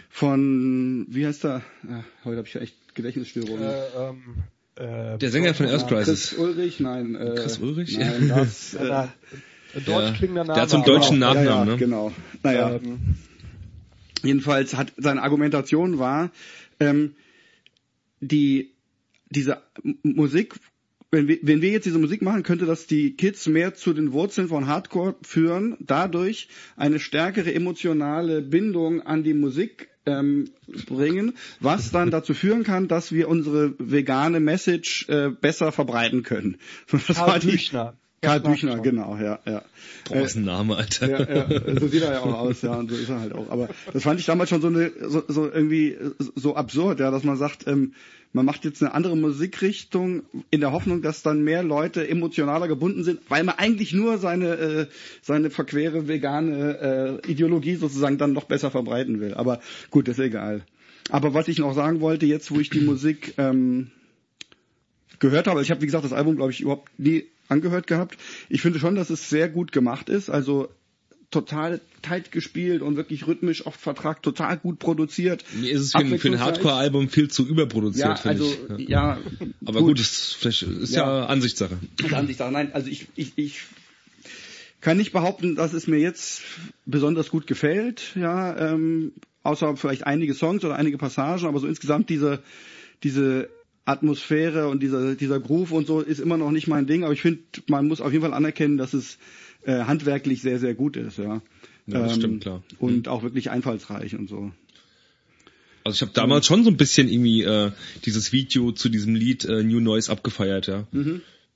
von wie heißt der? Ah, heute habe ich ja echt Gedächtnisstörungen. Äh, ähm, äh, Der Sänger von Earth Chris Crisis. Ulrich, nein. Äh, Chris Ulrich? Nein, das. Ja, Äh, na, ein deutsch Ja. klingender Name. Der hat so einen deutschen ja, Nachnamen, ja, ne? Genau. Naja, Ähm, jedenfalls hat seine Argumentation war, ähm, die diese Musik, wenn wir, wenn wir jetzt diese Musik machen, könnte das die Kids mehr zu den Wurzeln von Hardcore führen, dadurch eine stärkere emotionale Bindung an die Musik ähm, bringen, was dann dazu führen kann, dass wir unsere vegane Message äh, besser verbreiten können. Das Karl Büchner. Karl Büchner, schon. genau, ja, ja. Boah, was ein Name, Alter. Ja, ja, so sieht er ja auch aus, ja, und so ist er halt auch. Aber das fand ich damals schon so eine, so, so irgendwie so absurd, ja, dass man sagt, ähm, man macht jetzt eine andere Musikrichtung in der Hoffnung, dass dann mehr Leute emotionaler gebunden sind, weil man eigentlich nur seine äh, seine verquere vegane äh, Ideologie sozusagen dann noch besser verbreiten will. Aber gut, ist egal. Aber was ich noch sagen wollte, jetzt wo ich die Musik ähm, gehört habe. Ich habe, wie gesagt, das Album, glaube ich, überhaupt nie angehört gehabt. Ich finde schon, dass es sehr gut gemacht ist. Also total tight gespielt und wirklich rhythmisch oft vertragt, total gut produziert. Mir ist es für ein, für ein. Hardcore-Album viel zu überproduziert, Ja, finde also ich. ja. Aber gut, ist, vielleicht ist ja, Ja. Ansichtssache. An sich sagen, nein, also ich, ich, ich kann nicht behaupten, dass es mir jetzt besonders gut gefällt, ja, ähm, außer vielleicht einige Songs oder einige Passagen, aber so insgesamt diese, diese Atmosphäre und dieser, dieser Groove und so ist immer noch nicht mein Ding, aber ich finde, man muss auf jeden Fall anerkennen, dass es äh, handwerklich sehr, sehr gut ist, ja. Ja, das stimmt, klar. Und auch wirklich einfallsreich und so. Also ich habe damals schon so ein bisschen irgendwie äh, dieses Video zu diesem Lied äh, New Noise abgefeiert, ja.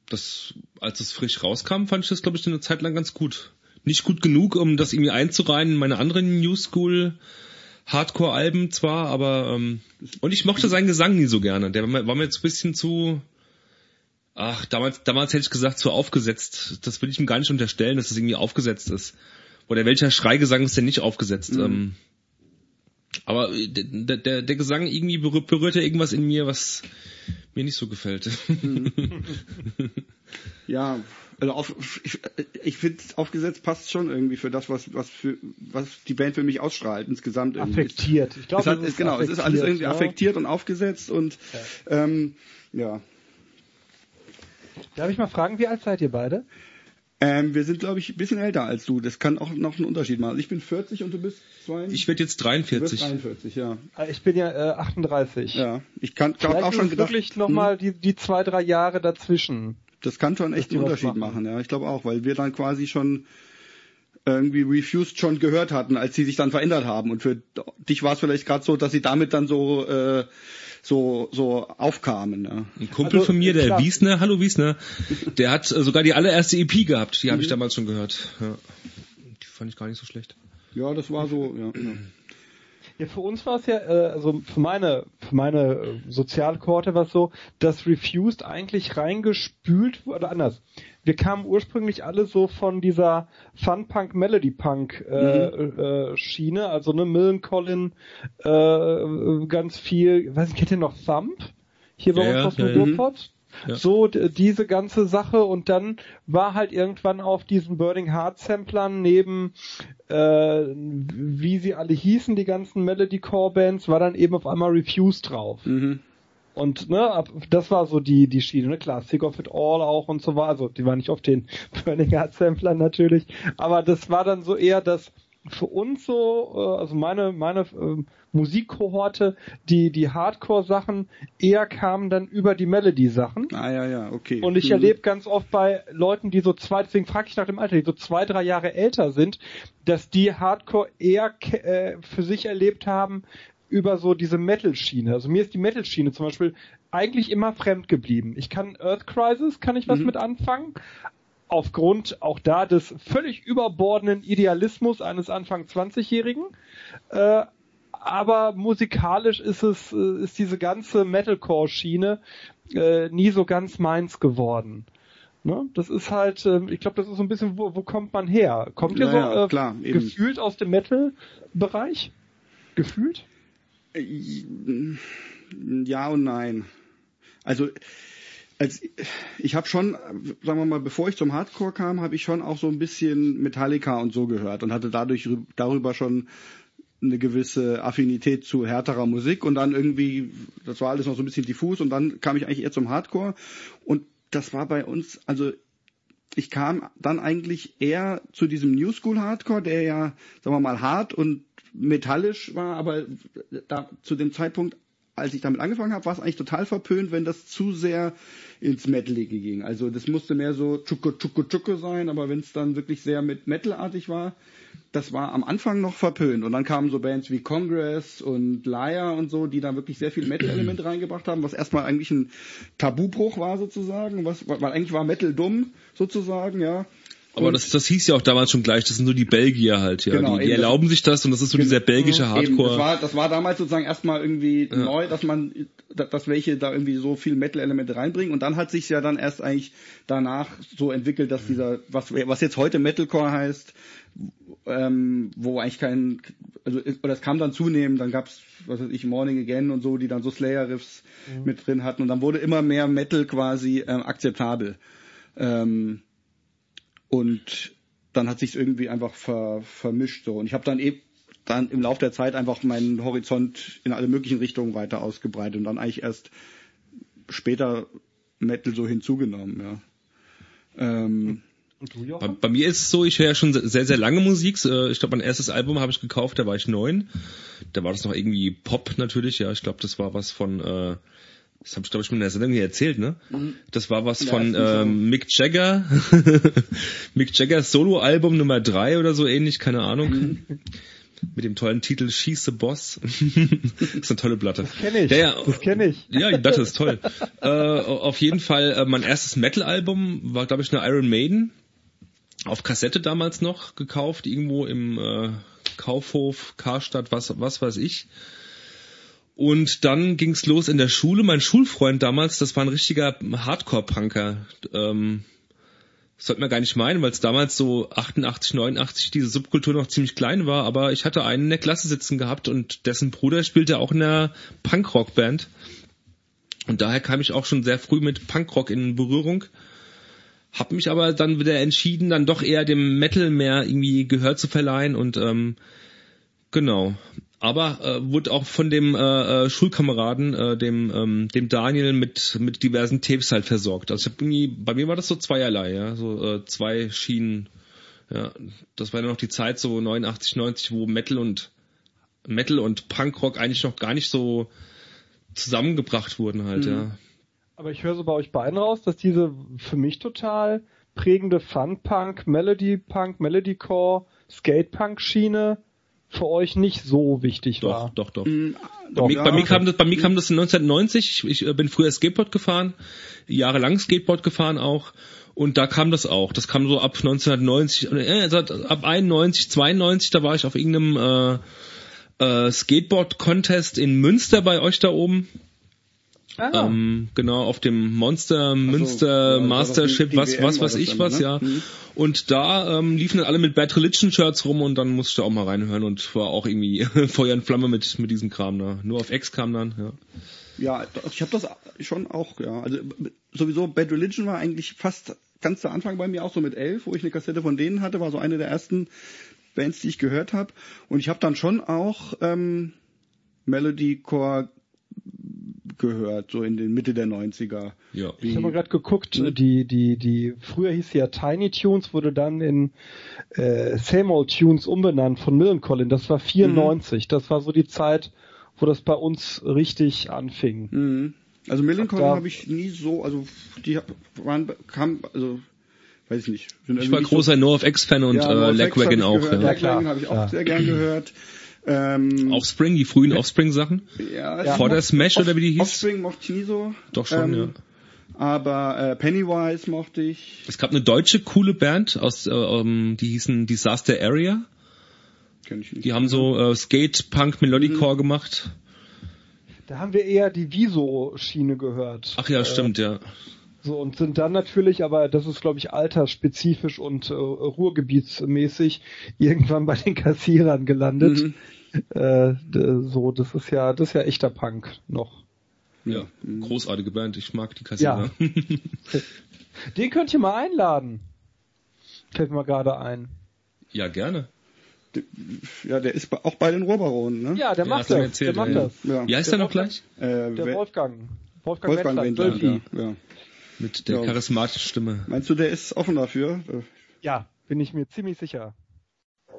Das, als es frisch rauskam, fand ich das, glaube ich, eine Zeit lang ganz gut. Nicht gut genug, um das irgendwie einzureihen in meine anderen New School Hardcore-Alben zwar, aber ähm, und ich mochte seinen Gesang nie so gerne. Der war mir, jetzt ein bisschen zu Ach, damals, damals hätte ich gesagt, zu aufgesetzt. Das will ich ihm gar nicht unterstellen, dass es irgendwie aufgesetzt ist. Oder welcher Schreigesang ist denn nicht aufgesetzt? Ähm, aber äh, der, der, der Gesang irgendwie berührt, berührt ja irgendwas in mir, was mir nicht so gefällt. Ja, also auf, ich, ich finde aufgesetzt passt schon irgendwie für das, was was für was die Band für mich ausstrahlt insgesamt irgendwie. Affektiert. Ich glaube, es hat, es ist genau, es ist alles irgendwie ja. affektiert und aufgesetzt und ähm, ja. Darf ich mal fragen, wie alt seid ihr beide? Ähm, wir sind, glaube ich, ein bisschen älter als du. Das kann auch noch einen Unterschied machen. Also ich bin 40 und du bist 42. Ich werde jetzt du bist 43. 43, ja. Äh, Ich bin ja äh, 38. Ja, ich kann auch schon gedacht, wirklich nochmal die, die zwei, drei Jahre dazwischen. Das kann schon echt einen Unterschied machen. machen. Ja, ich glaube auch, weil wir dann quasi schon irgendwie Refused schon gehört hatten, als sie sich dann verändert haben. Und für dich war es vielleicht gerade so, dass sie damit dann so äh, so so aufkamen. Ja. Ein Kumpel Also, von mir, der klar. Wiesner, hallo Wiesner, der hat sogar die allererste EP gehabt. Die habe ich damals schon gehört. Ja. Die fand ich gar nicht so schlecht. Ja, das war so. Ja, ja. Ja, für uns war es ja, äh, also für meine, für meine äh, Sozialkorte war es so, dass Refused eigentlich reingespült wurde, oder anders. Wir kamen ursprünglich alle so von dieser Fun-Punk, Melody-Punk äh, äh, Schiene, also ne, Millencolin, äh, ganz viel, weiß nicht, kennt ihr noch Thump? Hier bei Ja, uns aus dem ja. Ruhrpott? Ja. So, diese ganze Sache und dann war halt irgendwann auf diesen Burning Heart Samplern neben, äh, wie sie alle hießen, die ganzen Melody-Core Bands, war dann eben auf einmal Refused drauf. Mhm. Und ne, das war so die die Schiene, ne? klar, Sick of It All auch und so war, also die war nicht auf den Burning Heart Samplern natürlich, aber das war dann so eher das für uns so, äh, also meine, meine äh, Musikkohorte, die, die Hardcore-Sachen eher kamen dann über die Melody-Sachen. Ah ja, ja, okay. Und ich Mhm. erlebe ganz oft bei Leuten, die so zwei, deswegen frage ich nach dem Alter, die so zwei, drei Jahre älter sind, dass die Hardcore eher äh, für sich erlebt haben über so diese Metal-Schiene. Also mir ist die Metal-Schiene zum Beispiel eigentlich immer fremd geblieben. Ich kann Earth Crisis, kann ich was Mhm. mit anfangen. Aufgrund auch da des völlig überbordenden Idealismus eines Anfang 20-Jährigen. Äh, aber musikalisch ist es, äh, ist diese ganze Metalcore-Schiene äh, nie so ganz meins geworden. Ne? Das ist halt, äh, ich glaube, das ist so ein bisschen, wo, wo kommt man her? Kommt ihr Ja, so äh, klar, gefühlt aus dem Metal-Bereich? Gefühlt? Ja und nein. Also als ich habe schon, sagen wir mal, bevor ich zum Hardcore kam, habe ich schon auch so ein bisschen Metallica und so gehört und hatte dadurch rü- darüber schon eine gewisse Affinität zu härterer Musik und dann irgendwie, das war alles noch so ein bisschen diffus und dann kam ich eigentlich eher zum Hardcore und das war bei uns, also ich kam dann eigentlich eher zu diesem New School Hardcore, der ja, sagen wir mal, hart und metallisch war, aber da zu dem Zeitpunkt, als ich damit angefangen habe, war es eigentlich total verpönt, wenn das zu sehr ins Metalige ging. Also das musste mehr so Chucko Chucko Chucko sein, aber wenn es dann wirklich sehr mit Metalartig war, das war am Anfang noch verpönt. Und dann kamen so Bands wie Congress und Liar und so, die da wirklich sehr viel Metal-Elemente reingebracht haben, was erstmal eigentlich ein Tabubruch war sozusagen, was, weil eigentlich war Metal dumm sozusagen, ja. Aber Und- das, das hieß ja auch damals schon gleich, das sind nur die Belgier halt, ja. Genau, die, die erlauben sich das und das ist so dieser belgische Eben, Hardcore. das, war, das war damals sozusagen erstmal irgendwie neu, dass man, dass welche da irgendwie so viel Metal-Elemente reinbringen und dann hat sich ja dann erst eigentlich danach so entwickelt, dass dieser, was, was jetzt heute Metalcore heißt, ähm, wo eigentlich kein, also oder es kam dann zunehmend, dann gab's was weiß ich, Morning Again und so, die dann so Slayer-Riffs mit drin hatten und dann wurde immer mehr Metal quasi ähm, akzeptabel. Ähm, und dann hat sich irgendwie einfach ver, vermischt so und ich habe dann eben dann im Laufe der Zeit einfach meinen Horizont in alle möglichen Richtungen weiter ausgebreitet und dann eigentlich erst später Metal so hinzugenommen, ja. Ähm, Bei, bei mir ist es so, ich höre ja schon sehr, sehr lange Musik. Äh, Ich glaube, mein erstes Album habe ich gekauft, da war ich neun. Da war das noch irgendwie Pop natürlich, ja. Ich glaube, das war was von, äh, das habe ich glaube ich schon in der Sendung hier erzählt, ne? Das war was von ähm, Mick Jagger. Mick Jaggers Soloalbum Nummer drei oder so ähnlich, keine Ahnung. Mit dem tollen Titel She's the Boss. das ist eine tolle Platte. Das kenne ich. Ja, ja. Das kenne ich. Ja, die Platte ist toll. äh, auf jeden Fall, äh, mein erstes Metal-Album war, glaube ich, eine Iron Maiden. Auf Kassette damals noch gekauft, irgendwo im äh, Kaufhof, Karstadt, was, was weiß ich. Und dann ging's los in der Schule. Mein Schulfreund damals, das war ein richtiger Hardcore-Punker. Ähm, sollte man gar nicht meinen, weil es damals so 88, 89 diese Subkultur noch ziemlich klein war. Aber ich hatte einen in der Klasse sitzen gehabt und dessen Bruder spielte auch in einer Punkrock-Band. Und daher kam ich auch schon sehr früh mit Punkrock in Berührung. Hab mich aber dann wieder entschieden, dann doch eher dem Metal mehr irgendwie Gehör zu verleihen und ähm, genau. Aber äh, wurde auch von dem äh, äh, Schulkameraden, äh, dem ähm, dem Daniel mit mit diversen Tapes halt versorgt. Also ich hab irgendwie, bei mir war das so zweierlei, ja, so äh, zwei Schienen. Ja, das war ja noch die Zeit so 89, 90, wo Metal und Metal und Punkrock eigentlich noch gar nicht so zusammengebracht wurden halt, ja. Aber ich höre so bei euch beiden raus, dass diese für mich total prägende Fun-Punk, Melody-Punk, Melody-Core, Skate-Punk-Schiene für euch nicht so wichtig Doch, war. doch, doch. mh, Bei, mir, ja, bei, mir kam das, bei mir kam das 1990. Ich, ich äh, bin früher Skateboard gefahren, jahrelang Skateboard gefahren auch. Und da kam das auch. Das kam so ab 1990, äh, also ab 91, 92, da war ich auf irgendeinem äh, äh, Skateboard-Contest in Münster bei euch da oben. Ah, Ähm, genau, auf dem Monster, Münster, ja, das war Mastership, was, was weiß ich was, ne? ja. Mhm. Und da ähm, liefen dann alle mit Bad Religion Shirts rum und dann musste ich da auch mal reinhören und war auch irgendwie Feuer und Flamme mit, mit diesem Kram da. Nur auf X kam dann, ja. Ja, ich habe das schon auch, ja. Also sowieso Bad Religion war eigentlich fast ganz der Anfang bei mir auch so mit elf, wo ich eine Kassette von denen hatte, war so eine der ersten Bands, die ich gehört habe. Und ich habe dann schon auch ähm, Melodycore gehört, so in den Mitte der 90er. Ja. Ich habe mal gerade geguckt, Hm. die, die, die, früher hieß sie ja Tiny Tunes, wurde dann in äh, Same Old Tunes umbenannt von Millencolin. Das war 94. Das war so die Zeit, wo das bei uns richtig anfing. Mhm. Also Millencolin habe ich nie so, also die waren, kam, also weiß ich nicht. Ich war großer NoFX-Fan und ja, äh, Lagwagon auch. gehört, Ja. Lagwagon klar, habe ich auch klar. sehr gern gehört. Ähm, Offspring, die frühen Offspring-Sachen. ja, Ja. Vor der Smash oder wie die hieß? Offspring mochte ich nie so. Doch schon, ähm, ja. Aber äh, Pennywise mochte ich. Es gab eine deutsche coole Band aus, äh, ähm, die hießen Disaster Area. Kenn ich nicht. Die haben so äh, Skate, Punk, Melodicore gemacht. Da haben wir eher die Viso-Schiene gehört. Ach ja, Äh, stimmt, ja. So, und sind dann natürlich, aber das ist, glaube ich, altersspezifisch und äh, ruhrgebietsmäßig irgendwann bei den Kassierern gelandet. Mhm. Äh, so, das ist ja, das ist ja echter Punk noch. Ja, großartige Band. Ich mag die Kassierer. Den könnt ihr mal einladen. Fällt mir gerade ein. Ja, gerne. Ja, der ist auch bei den Rohrbaronen, ne? Ja, der Ja, macht das. erzählt, der macht ja. das. Ja. Wie heißt Der der noch gleich? Äh, Der Wolfgang. Wolfgang, Wolfgang Wendland, Wölfi. ja. Mit der Ja. charismatischen Stimme. Meinst du, der ist offen dafür? Ja, bin ich mir ziemlich sicher.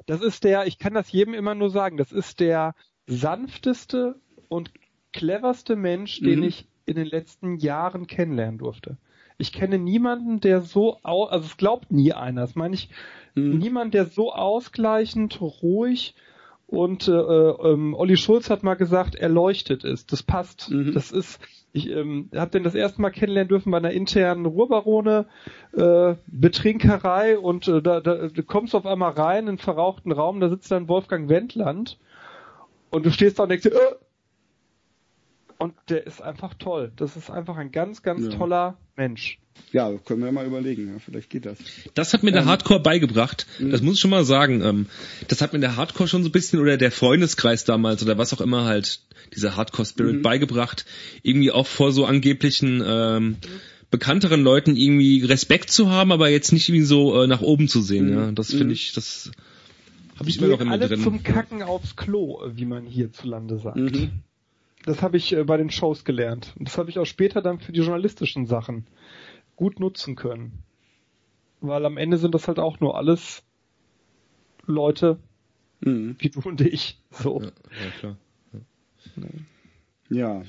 Das ist der, ich kann das jedem immer nur sagen, das ist der sanfteste und cleverste Mensch, den Mhm. ich in den letzten Jahren kennenlernen durfte. Ich kenne niemanden, der so, au also es glaubt nie einer, das meine ich, Mhm. niemand, der so ausgleichend, ruhig und äh, ähm, Olli Schulz hat mal gesagt, erleuchtet ist. Das passt. Mhm. Das ist, ich ähm, habe den das erste Mal kennenlernen dürfen bei einer internen Ruhrbarone äh, Betrinkerei und äh, da, da du kommst auf einmal rein in einen verrauchten Raum, da sitzt dann Wolfgang Wendland und du stehst da und denkst dir, äh, und der ist einfach toll. Das ist einfach ein ganz, ganz Ja. toller Mensch. Ja, können wir mal überlegen. Ja, vielleicht geht das. Das hat mir der Ähm, Hardcore beigebracht. Das muss ich schon mal sagen. Ähm, das hat mir der Hardcore schon so ein bisschen oder der Freundeskreis damals oder was auch immer halt dieser Hardcore Spirit beigebracht. Irgendwie auch vor so angeblichen ähm, bekannteren Leuten irgendwie Respekt zu haben, aber jetzt nicht irgendwie so äh, nach oben zu sehen. Ja, das finde ich, das habe ich immer noch mir alle drin. zum Kacken aufs Klo, wie man hierzulande sagt. Mhm. Das habe ich äh, bei den Shows gelernt. Und das habe ich auch später dann für die journalistischen Sachen gut nutzen können. Weil am Ende sind das halt auch nur alles Leute Mhm. wie du und ich. So. Ja, ja, klar. Ja.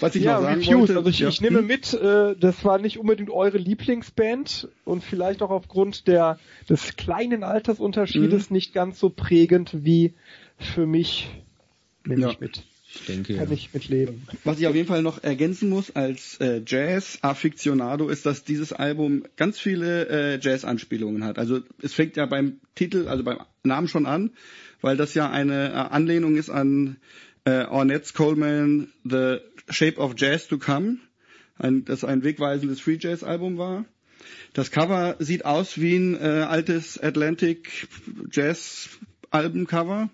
Was ich Ja, noch sagen wollte, Also ich, ja, ich nehme hm? mit, äh, das war nicht unbedingt eure Lieblingsband und vielleicht auch aufgrund der des kleinen Altersunterschiedes Mhm. nicht ganz so prägend wie für mich. Nehme Ja. ich mit. Ich denke, Kann ja. ich mit leben. Was ich auf jeden Fall noch ergänzen muss als äh, Jazz-Afficionado ist, dass dieses Album ganz viele äh, Jazz-Anspielungen hat. Also es fängt ja beim Titel, also beim Namen schon an, weil das ja eine äh, Anlehnung ist an äh, Ornette Coleman The Shape of Jazz to Come, ein, das ein wegweisendes Free Jazz Album war. Das Cover sieht aus wie ein äh, altes Atlantic Jazz Albencover.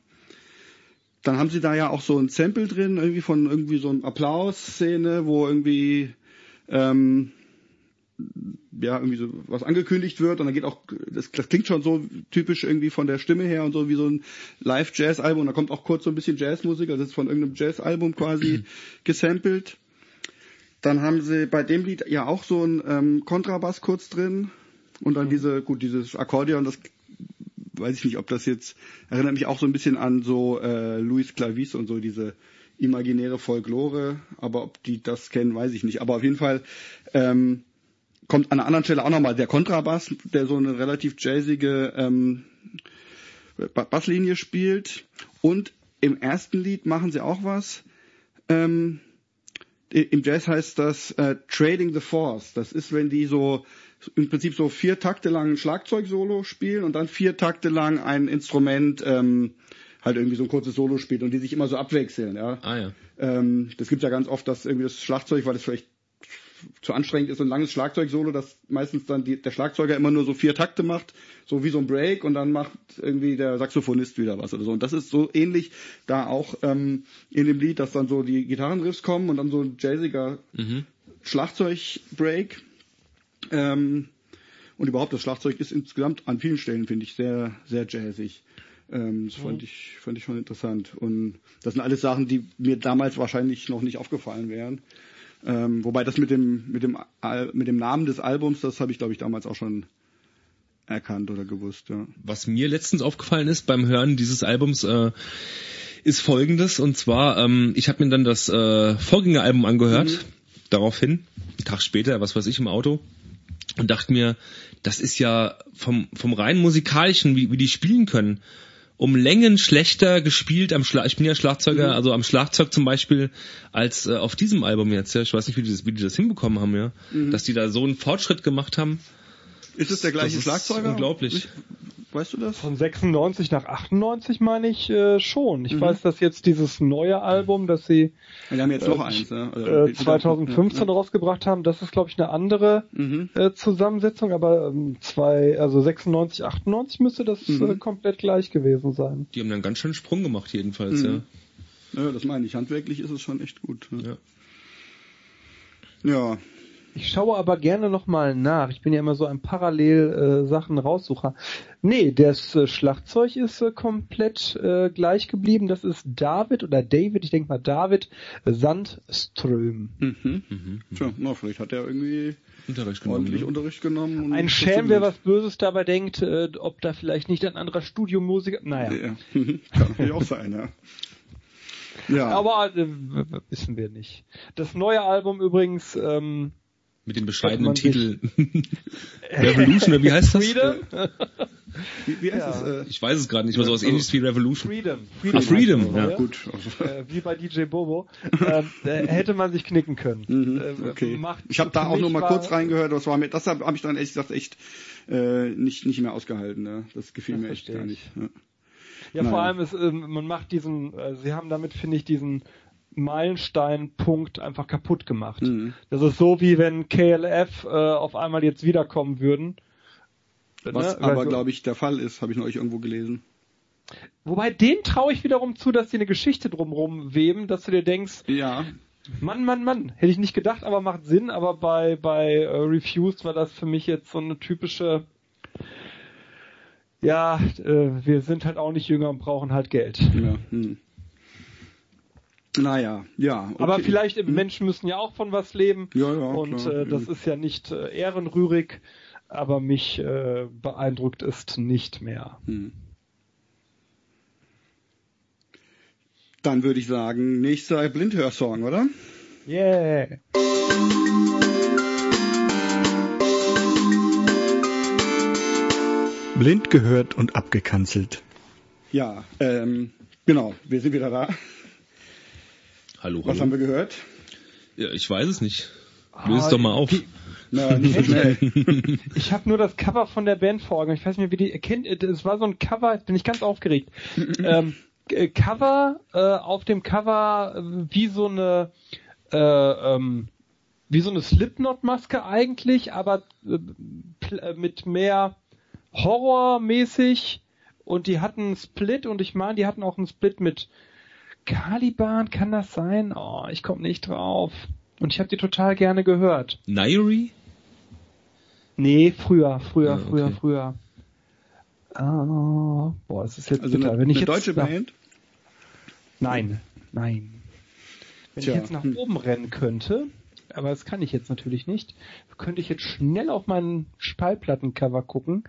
Dann haben sie da ja auch so ein Sample drin, irgendwie von irgendwie so einem Applaus-Szene, wo irgendwie ähm, ja irgendwie so was angekündigt wird. Und dann geht auch das, das klingt schon so typisch irgendwie von der Stimme her und so wie so ein Live-Jazz-Album. Und da kommt auch kurz so ein bisschen Jazzmusik, also das ist von irgendeinem Jazz-Album quasi gesampelt. Dann haben sie bei dem Lied ja auch so ein ähm, Kontrabass kurz drin. Und dann diese gut dieses Akkordeon, das weiß ich nicht, ob das jetzt erinnert mich auch so ein bisschen an so äh, Luis Clavis und so diese imaginäre Folklore, aber ob die das kennen, weiß ich nicht. Aber auf jeden Fall ähm, kommt an einer anderen Stelle auch nochmal der Kontrabass, der so eine relativ jazzige ähm, Ba- Basslinie spielt. Und im ersten Lied machen sie auch was. Ähm, Im Jazz heißt das äh, Trading the Force. Das ist, wenn die so im Prinzip so vier Takte lang ein Schlagzeugsolo spielen und dann vier Takte lang ein Instrument ähm, halt irgendwie so ein kurzes Solo spielt und die sich immer so abwechseln. Ja. Ah ja. Ähm, das gibt ja ganz oft, dass irgendwie das Schlagzeug, weil es vielleicht zu anstrengend ist, so ein langes Schlagzeugsolo, dass meistens dann die, der Schlagzeuger immer nur so vier Takte macht, so wie so ein Break und dann macht irgendwie der Saxophonist wieder was oder so. Und das ist so ähnlich da auch ähm, in dem Lied, dass dann so die Gitarrenriffs kommen und dann so ein jazziger Mhm. Schlagzeugbreak. Ähm, und überhaupt das Schlagzeug ist insgesamt an vielen Stellen, finde ich, sehr, sehr jazzig. Ähm, das fand ich fand ich schon interessant. Und das sind alles Sachen, die mir damals wahrscheinlich noch nicht aufgefallen wären. Ähm, wobei das mit dem mit dem Al mit dem Namen des Albums, das habe ich glaube ich damals auch schon erkannt oder gewusst. Ja. Was mir letztens aufgefallen ist beim Hören dieses Albums, äh, ist folgendes. Und zwar, ähm, ich habe mir dann das äh, Vorgängeralbum angehört, mhm. daraufhin, einen Tag später, was weiß ich, im Auto, und dachte mir, das ist ja vom, vom rein musikalischen, wie, wie die spielen können, um Längen schlechter gespielt am Schlag. Ich bin ja Schlagzeuger, mhm. also am Schlagzeug zum Beispiel, als äh, auf diesem Album jetzt. Ja. Ich weiß nicht, wie die das, wie die das hinbekommen haben, ja. Mhm. Dass die da so einen Fortschritt gemacht haben. Ist es der gleiche das Schlagzeuger? Unglaublich. Weißt du das? Von 96 nach 98 meine ich äh, schon. Ich mhm. weiß, dass jetzt dieses neue Album, das sie Wir haben jetzt noch äh, eins, ja. also, äh, 2015 ja, rausgebracht haben, das ist glaube ich eine andere mhm. äh, Zusammensetzung, aber ähm, zwei, also 96, 98 müsste das mhm. äh, komplett gleich gewesen sein. Die haben einen ganz schönen Sprung gemacht jedenfalls, ja. Ja, das meine ich. Handwerklich ist es schon echt gut. Ja. Ja, ich schaue aber gerne nochmal nach. Ich bin ja immer so ein Parallel äh, Sachen raussucher. Nee, das äh, Schlagzeug ist äh, komplett äh, gleich geblieben. Das ist David oder David, ich denke mal David Sandström. Mhm. Mhm. Tja, na, vielleicht hat er irgendwie Unterricht genommen, ordentlich ne? Unterricht genommen. Ein Schelm, wer was Böses dabei denkt, äh, ob da vielleicht nicht ein anderer Studiomusiker. Naja. Ja. Kann natürlich auch sein, ja. Ja. Aber äh, wissen wir nicht. Das neue Album übrigens ähm, mit dem bescheidenen Titel Revolution, oder wie heißt das? Freedom? Wie, wie heißt ja. das? Äh? Ich weiß es gerade nicht, aber sowas also, ähnliches wie Revolution. Freedom. Freedom, ah, Freedom ja. gut. Äh, wie bei DJ Bobo. ähm, hätte man sich knicken können. Mhm, äh, okay. ich habe da auch nur mal kurz reingehört, das war mir, das habe hab ich dann ehrlich gesagt echt äh, nicht, nicht mehr ausgehalten. Ne? Das gefiel das mir echt gar nicht. Ja. Ja, Nein. vor allem ist, äh, man macht diesen, äh, sie haben damit, finde ich, diesen Meilensteinpunkt einfach kaputt gemacht. Mhm. Das ist so wie wenn KLF äh, auf einmal jetzt wiederkommen würden. Was ne? aber, also, glaube ich, der Fall ist, habe ich neulich irgendwo gelesen. Wobei den traue ich wiederum zu, dass die eine Geschichte drumherum weben, dass du dir denkst, ja. Mann, Mann, Mann, hätte ich nicht gedacht, aber macht Sinn, aber bei, bei uh, Refused war das für mich jetzt so eine typische, ja, äh, wir sind halt auch nicht jünger und brauchen halt Geld. Ja. Hm. Naja, ja. Okay. Aber vielleicht hm. Menschen müssen ja auch von was leben. Ja, ja. Und klar, äh, das ist ja nicht äh, ehrenrührig, aber mich äh, beeindruckt ist nicht mehr. Hm. Dann würde ich sagen, nächster Blindhörsong, oder? Yeah. Blind gehört und abgekanzelt. Ja, ähm, genau, wir sind wieder da. Hallo, Was hallo. haben wir gehört? Ja, ich weiß es nicht. Löse es doch mal auf. Na, nicht so schnell. ich habe nur das Cover von der Band vor Augen. Ich weiß nicht mehr, wie die kennt. Es war so ein Cover, bin ich ganz aufgeregt. ähm, äh, Cover, äh, auf dem Cover äh, wie so eine äh, ähm, wie so eine Slipknot-Maske eigentlich, aber äh, mit mehr Horrormäßig und die hatten einen Split und ich meine, die hatten auch einen Split mit Caliban, kann das sein? Oh, ich komme nicht drauf. Und ich habe die total gerne gehört. Nairi? Nee, früher, früher, ja, früher, früher. Oh, boah, das ist jetzt also bitter. Eine, Wenn ich eine jetzt deutsche nach, Band? Nein, nein. Wenn Tja, ich jetzt nach oben rennen könnte, aber das kann ich jetzt natürlich nicht, könnte ich jetzt schnell auf meinen Spallplattencover gucken.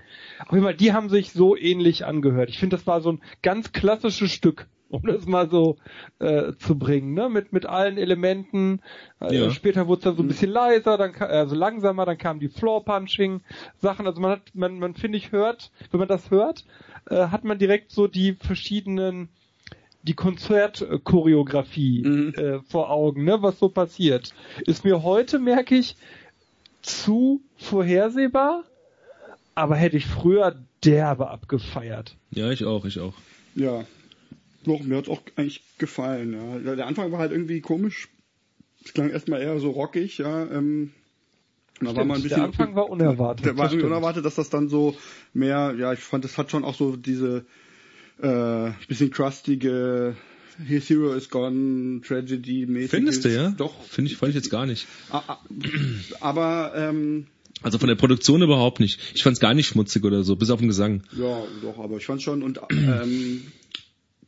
Auf jeden Fall, die haben sich so ähnlich angehört. Ich finde, das war so ein ganz klassisches Stück um das mal so äh, zu bringen, ne? Mit mit allen Elementen. Äh, Ja. Später wurde es dann so ein bisschen leiser, dann ka- also langsamer, dann kamen die Floor Punching Sachen. Also man hat, man man finde ich hört, wenn man das hört, äh, hat man direkt so die verschiedenen die Konzertchoreografie Mhm. äh, vor Augen, ne, was so passiert. Ist mir heute, merke ich, zu vorhersehbar, aber hätte ich früher derbe abgefeiert. Ja, ich auch, ich auch. Ja. Doch, mir hat's auch eigentlich gefallen, ja. Der Anfang war halt irgendwie komisch. Es klang erstmal eher so rockig, ja. Ähm, da war man ein bisschen, der Anfang war unerwartet. Der war irgendwie stimmt. unerwartet, dass das dann so mehr, ja, ich fand, das hat schon auch so diese äh, bisschen crustige His Hero is Gone Tragedy mäßig. Findest du, ja? Doch. Finde ich, fand ich jetzt gar nicht. Aber ähm, Also von der Produktion überhaupt nicht. Ich fand's gar nicht schmutzig oder so, bis auf den Gesang. Ja, doch, aber ich fand schon und ähm,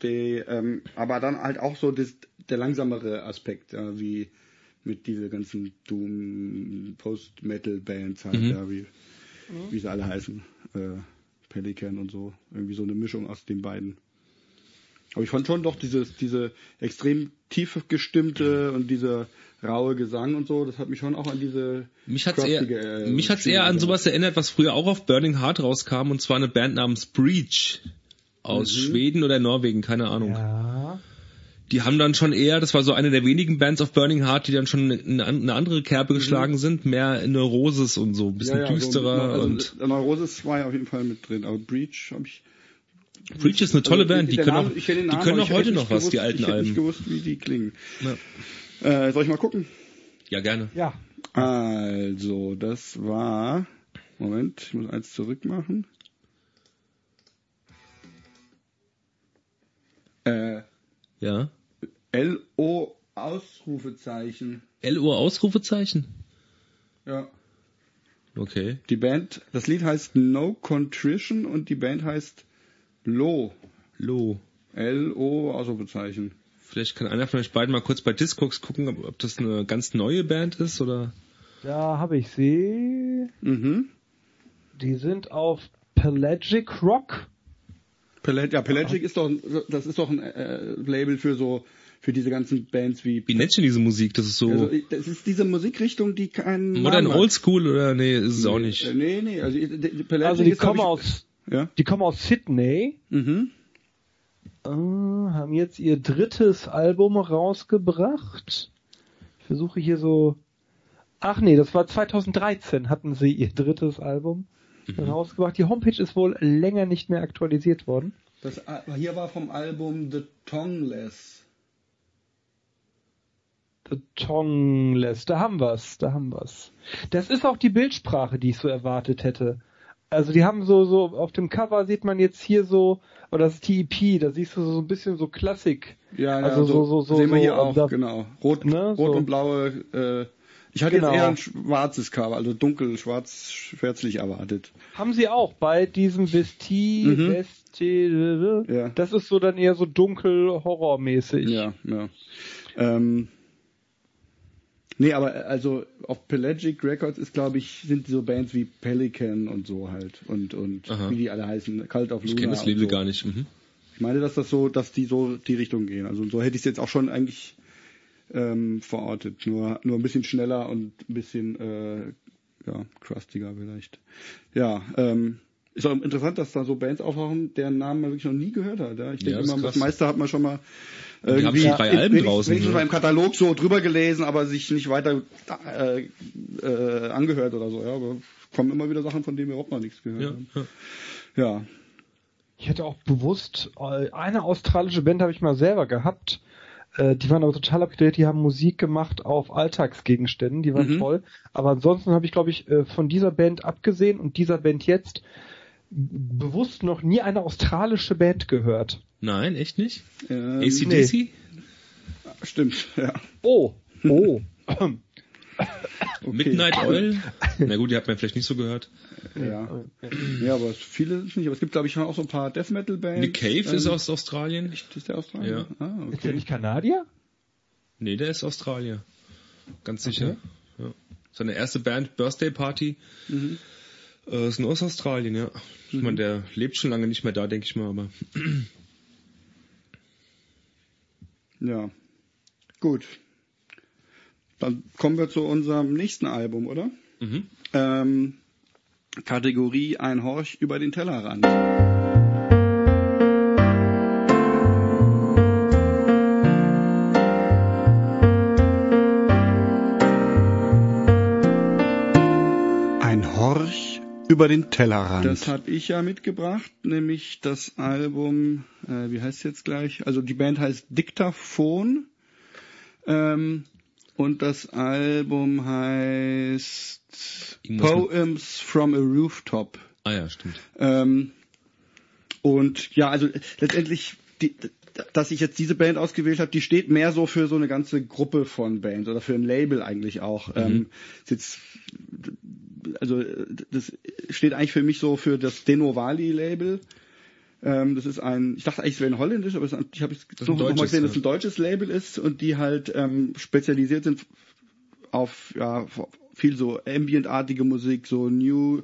die, ähm, aber dann halt auch so das, der langsamere Aspekt, ja, wie mit diese ganzen Doom Post-Metal Bands halt, Mhm. ja, wie, wie sie alle heißen, äh, Pelican und so, irgendwie so eine Mischung aus den beiden. Aber ich fand schon doch dieses, diese extrem tief gestimmte und dieser raue Gesang und so, das hat mich schon auch an diese Mich hat's eher, craftige, äh, mich hat's eher an Schiene sowas erinnert, was früher auch auf Burning Heart rauskam, und zwar eine Band namens Breach aus Schweden oder Norwegen, keine Ahnung. Ja. Die haben dann schon eher, das war so eine der wenigen Bands auf Burning Heart, die dann schon eine, eine andere Kerbe geschlagen sind, mehr Neurosis und so, ein bisschen Ja, ja, düsterer so, also, und Neurosis war ja auf jeden Fall mit drin, aber Breach habe ich. Breach ist eine tolle also, Band, die können Name- auch, ich den die Namen, können auch ich heute noch nicht was, die gewusst- alten Ich hätte nicht Alben. gewusst, wie die klingen. Ja. Äh, soll ich mal gucken? Ja, gerne. Ja. Also, das war. Moment, ich muss eins zurück machen. Äh, Ja. L-O Ausrufezeichen. LO Ausrufezeichen? Ja. Okay. Die Band, das Lied heißt No Contrition und die Band heißt Lo. Lo. L-O Ausrufezeichen. Vielleicht kann einer von euch beiden mal kurz bei Discogs gucken, ob, ob das eine ganz neue Band ist oder. Da habe ich sie. Mhm. Die sind auf Pelagic Rock. Pelag ja, Pelagic ist doch, ein- das ist doch ein äh, Label für so, für diese ganzen Bands wie. Wie nennt ihr diese Musik? Das ist so Also, das ist diese Musikrichtung, die keinen. modern. Oldschool oder nee, ist es auch Äh, nicht. Nee, nee, also die, die Pelagic Also die ist, kommen ich, aus, Ja. die kommen aus Sydney. Mhm. Äh, haben jetzt ihr drittes Album rausgebracht. Ich versuche hier so. Ach nee, das war 2013 hatten sie ihr drittes Album rausgebracht. Die Homepage ist wohl länger nicht mehr aktualisiert worden. Das hier war vom Album The Tongueless. The Tongueless, da haben wir's, da haben wir's. Das ist auch die Bildsprache, die ich so erwartet hätte. Also die haben so, so, auf dem Cover sieht man jetzt hier so, oder das ist die EP, da siehst du so ein bisschen so Klassik. Ja, ja, Also so- so- so- sehen wir so, hier auch, da- genau. Rot, Ne, rot so. und blaue. Äh, ich hatte Genau. jetzt eher ein schwarzes Cover, also dunkel, schwarz, schwärzlich erwartet. Haben sie auch bei diesem Vesti, Mhm. Vesti, Ja. das ist so dann eher so dunkel horrormäßig. Ja, ja. Ähm, nee, aber äh, also auf Pelagic Records ist, glaube ich, sind so Bands wie Pelican und so halt und und Aha. wie die alle heißen, Cult of Luna. Ich kenne das Label so. gar nicht. Mhm. Ich meine, dass das so, dass die so die Richtung gehen. Also so hätte ich es jetzt auch schon eigentlich ähm, verortet. Nur nur ein bisschen schneller und ein bisschen äh, ja crustiger vielleicht. Ja. Ähm, ist auch interessant, dass da so Bands auftauchen, deren Namen man wirklich noch nie gehört hat. Ja? Ich denke Ja, immer, das krass. meiste hat man schon mal irgendwie drei Alben wenigstens- draußen, wenigstens ne? mal im Katalog so drüber gelesen, aber sich nicht weiter äh, äh, angehört oder so. Ja, aber kommen immer wieder Sachen, von denen wir überhaupt noch nichts gehört Ja, haben. ja. Ja. Ich hätte auch bewusst, äh, eine australische Band habe ich mal selber gehabt. Äh, Die waren aber total abgedreht, die haben Musik gemacht auf Alltagsgegenständen, die waren Mhm. toll. Aber ansonsten habe ich, glaube ich, äh, von dieser Band abgesehen und dieser Band jetzt bewusst noch nie eine australische Band gehört. Nein, echt nicht? Ähm, ACDC? Stimmt, ja. Oh, oh. Okay. Midnight Oil? Na gut, die hat man vielleicht nicht so gehört. Ja. ja, aber viele sind nicht. Aber es gibt, glaube ich, schon auch so ein paar Death Metal Bands. Nick Cave ähm, ist aus Australien. Ist der Australier? Ja. Ah, Ist der okay. nicht Kanadier? Nee, der ist Australier. Ganz sicher. Ja. Seine erste Band, Birthday Party, Mhm. äh, ist nur aus Australien, ja. Ich meine, der lebt schon lange nicht mehr da, denke ich mal, aber. Ja. Gut. Dann kommen wir zu unserem nächsten Album, oder? Mhm. Ähm, Kategorie Ein Horch über den Tellerrand. Ein Horch über den Tellerrand. Das habe ich ja mitgebracht, nämlich das Album, äh, wie heißt es jetzt gleich? Also die Band heißt Diktaphon ähm, und das Album heißt Poems from a Rooftop. Ah ja, stimmt. Ähm, und ja, also letztendlich, die, dass ich jetzt diese Band ausgewählt habe, die steht mehr so für so eine ganze Gruppe von Bands oder für ein Label eigentlich auch. Ähm, ist jetzt also das steht eigentlich für mich so für das Denovali Label. Ähm, das ist ein, ich dachte eigentlich, es wäre ein holländisch, aber es, ich habe es so nochmal gesehen, dass es ein deutsches Label ist und die halt ähm, spezialisiert sind auf ja, viel so ambientartige Musik, so New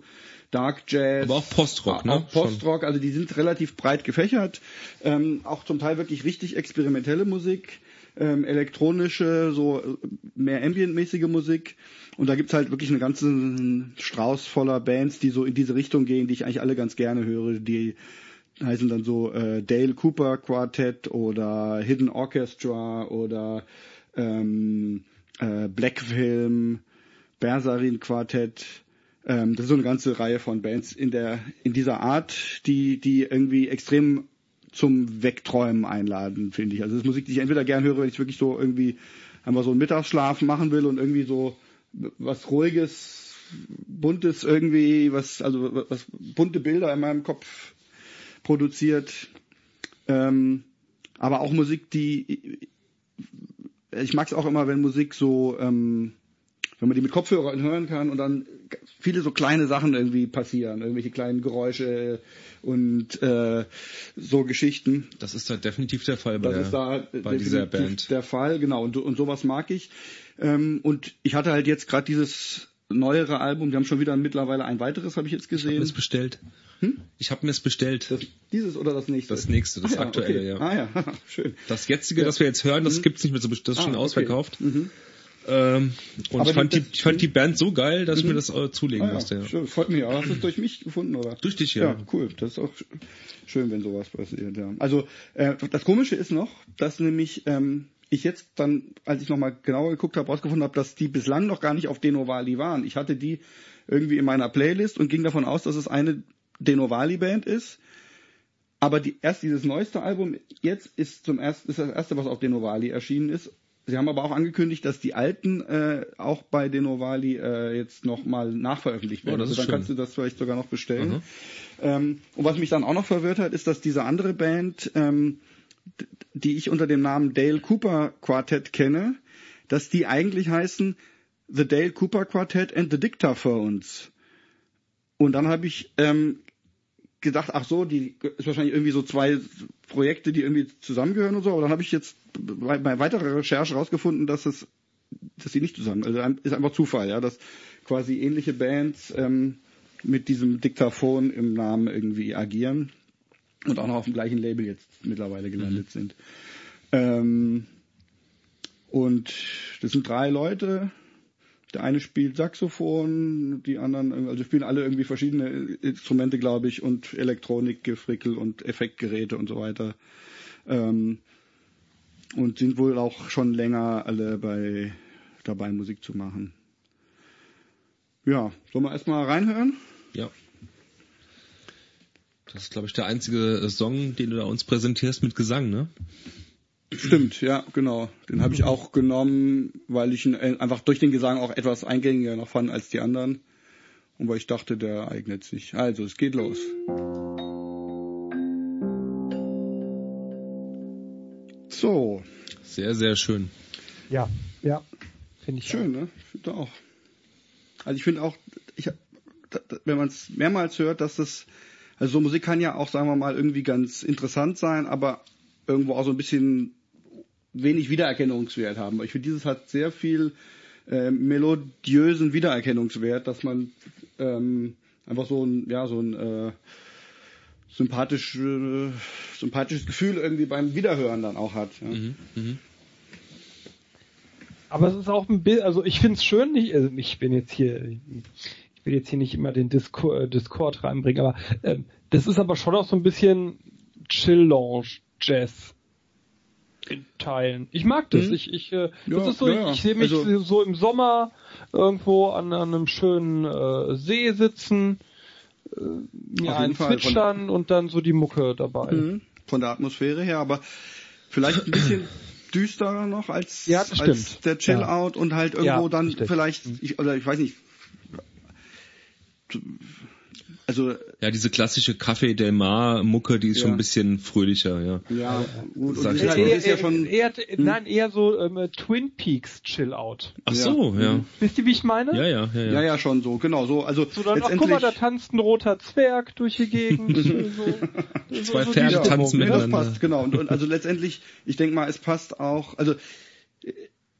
Dark Jazz. Aber auch Postrock, ne? Auch Postrock, also die sind relativ breit gefächert. Ähm, auch zum Teil wirklich richtig experimentelle Musik, ähm, elektronische, so äh, mehr ambientmäßige Musik. Und da gibt's halt wirklich einen ganzen Strauß voller Bands, die so in diese Richtung gehen, die ich eigentlich alle ganz gerne höre. Die heißen dann so äh, Dale Cooper Quartet oder Hidden Orchestra oder ähm, äh, Black Film, Bersarin Quartett. Ähm, das ist so eine ganze Reihe von Bands in der in dieser Art, die die irgendwie extrem zum Wegträumen einladen, finde ich. Also das ist Musik, die ich entweder gern höre, wenn ich wirklich so irgendwie einfach so einen Mittagsschlaf machen will und irgendwie so was ruhiges, buntes irgendwie, was also was bunte Bilder in meinem Kopf produziert. Ähm, aber auch Musik, die ich mag es auch immer, wenn Musik so, ähm, wenn man die mit Kopfhörern hören kann und dann viele so kleine Sachen irgendwie passieren, irgendwelche kleinen Geräusche und äh, so Geschichten. Das ist da definitiv der Fall bei, das ist da bei dieser Band. Der Fall, genau. Und, und sowas mag ich. Ähm, und ich hatte halt jetzt gerade dieses neuere Album. Wir haben schon wieder mittlerweile ein weiteres, habe ich jetzt gesehen. Ich habe es bestellt. Hm? Ich habe mir es bestellt. Das, dieses oder das nächste? Das nächste, das ah, ja, aktuelle, okay. ja. Ah ja, schön. Das jetzige, ja. das wir jetzt hören, das mhm. gibt's nicht mehr so, das ist schon ah, ausverkauft. Okay. Mhm. Ähm, und ich fand, die, ich fand die Band so geil, dass ich mir mhm. das äh, zulegen ah, musste. Ja. Schön, freut mich auch. Hast du es durch mich gefunden, oder? Durch dich, ja. Ja, cool. Das ist auch schön, wenn sowas passiert, ja. Also, äh, das Komische ist noch, dass nämlich ähm, ich jetzt dann, als ich nochmal genauer geguckt habe, rausgefunden habe, dass die bislang noch gar nicht auf Denovali waren. Ich hatte die irgendwie in meiner Playlist und ging davon aus, dass es eine Denovali-Band ist. Aber die, erst dieses neueste Album jetzt ist zum ersten, ist das erste, was auf Denovali erschienen ist. Sie haben aber auch angekündigt, dass die alten äh, auch bei Denovali äh, jetzt nochmal nachveröffentlicht werden. Oh, also dann schön. kannst du das vielleicht sogar noch bestellen. Mhm. Ähm, und was mich dann auch noch verwirrt hat, ist, dass diese andere Band ähm, die ich unter dem Namen Dale Cooper Quartet kenne, dass die eigentlich heißen The Dale Cooper Quartet and the Dictaphones. Und dann habe ich ähm, gedacht, ach so, die ist wahrscheinlich irgendwie so zwei Projekte, die irgendwie zusammengehören und so. Aber dann habe ich jetzt bei, weiterer Recherche herausgefunden, dass es, dass sie nicht zusammen, also ist einfach Zufall, ja, dass quasi ähnliche Bands ähm, mit diesem Diktaphon im Namen irgendwie agieren und auch noch auf dem gleichen Label jetzt mittlerweile gelandet mhm. sind. Ähm, und das sind drei Leute. Der eine spielt Saxophon, die anderen, also spielen alle irgendwie verschiedene Instrumente, glaube ich, und Elektronikgefrickel und Effektgeräte und so weiter. Ähm, und sind wohl auch schon länger alle bei dabei, Musik zu machen. Ja, sollen wir erstmal reinhören? Ja. Das ist, glaube ich, der einzige äh, Song, den du da uns präsentierst mit Gesang, ne? Stimmt, ja, genau. Den habe ich auch genommen, weil ich ihn äh, einfach durch den Gesang auch etwas eingängiger noch fand als die anderen. Und weil ich dachte, der eignet sich. Also, es geht los. So. Sehr, sehr schön. Ja, ja. Finde ich schön, auch. ne? Ich finde auch. Also ich finde auch, ich, wenn man es mehrmals hört, dass das also so Musik kann ja auch, sagen wir mal, irgendwie ganz interessant sein, aber irgendwo auch so ein bisschen wenig Wiedererkennungswert haben. Ich finde, dieses hat sehr viel äh, melodiösen Wiedererkennungswert, dass man ähm, einfach so ein, ja, so ein äh, sympathisch, äh, sympathisches Gefühl irgendwie beim Wiederhören dann auch hat. Ja. Mhm, mh. Aber es ist auch ein Bild, also ich finde es schön, ich, also ich bin jetzt hier, will jetzt hier nicht immer den Discord, äh, Discord reinbringen, aber äh, das ist aber schon auch so ein bisschen Chill-Lounge-Jazz in Teilen. Ich mag das. Mhm. Ich, ich, äh, das ja, ist so, ja, ich, ich sehe mich also, so im Sommer irgendwo an, an einem schönen äh, See sitzen, äh, mir einen zwitschern und dann so die Mucke dabei. Mhm. Von der Atmosphäre her, aber vielleicht ein bisschen düsterer noch als, ja, als der Chill-Out und halt irgendwo dann vielleicht, ich, oder ich weiß nicht, also Ja, diese klassische Café Del Mar Mucke, die ist schon Ja. ein bisschen fröhlicher, ja. ja, gut, und Sag das ich ist, halt, jetzt das ist ja schon, eher, nein, eher so ähm, Twin Peaks Chill Out. Ach Ja. so, ja. Wisst ihr, wie ich meine? Ja, ja, ja, ja. ja, ja, schon so, genau so. Also So dann, ach guck mal, da tanzt ein roter Zwerg durch die Gegend. so, so, Zwei so Pferde tanzen ne? das miteinander. passt, genau. Und, und also letztendlich, ich denke mal, es passt auch, also äh,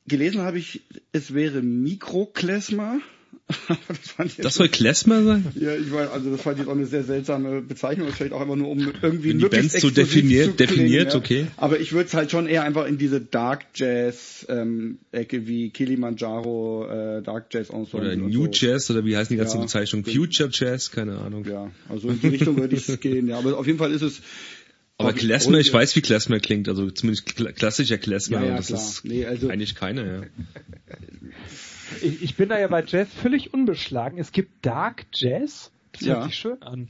gelesen habe ich, es wäre Mikroklesma. das Das soll Klezmer sein? Ja, ich weiß, also das fand ich auch eine sehr seltsame Bezeichnung, vielleicht auch einfach nur um irgendwie Wenn die Bands so definiert- zu klingen, definiert, ja. okay. Aber ich würde es halt schon eher einfach in diese Dark Jazz ähm, Ecke wie Kilimanjaro, äh, Dark Jazz Ensemble Oder New so. Jazz oder wie heißen die ganzen Ja, Bezeichnungen? stimmt. Future Jazz, keine Ahnung. Ja, also in die Richtung würde ich gehen, ja, aber auf jeden Fall ist es Aber Klezmer, ich weiß, wie Klezmer klingt, also zumindest kla klassischer Klezmer. Ja, ja, das klar. ist Nee, also- eigentlich keiner, ja. Ich, ich bin da ja bei Jazz völlig unbeschlagen. Es gibt Dark Jazz. Das Ja. hört sich schön an.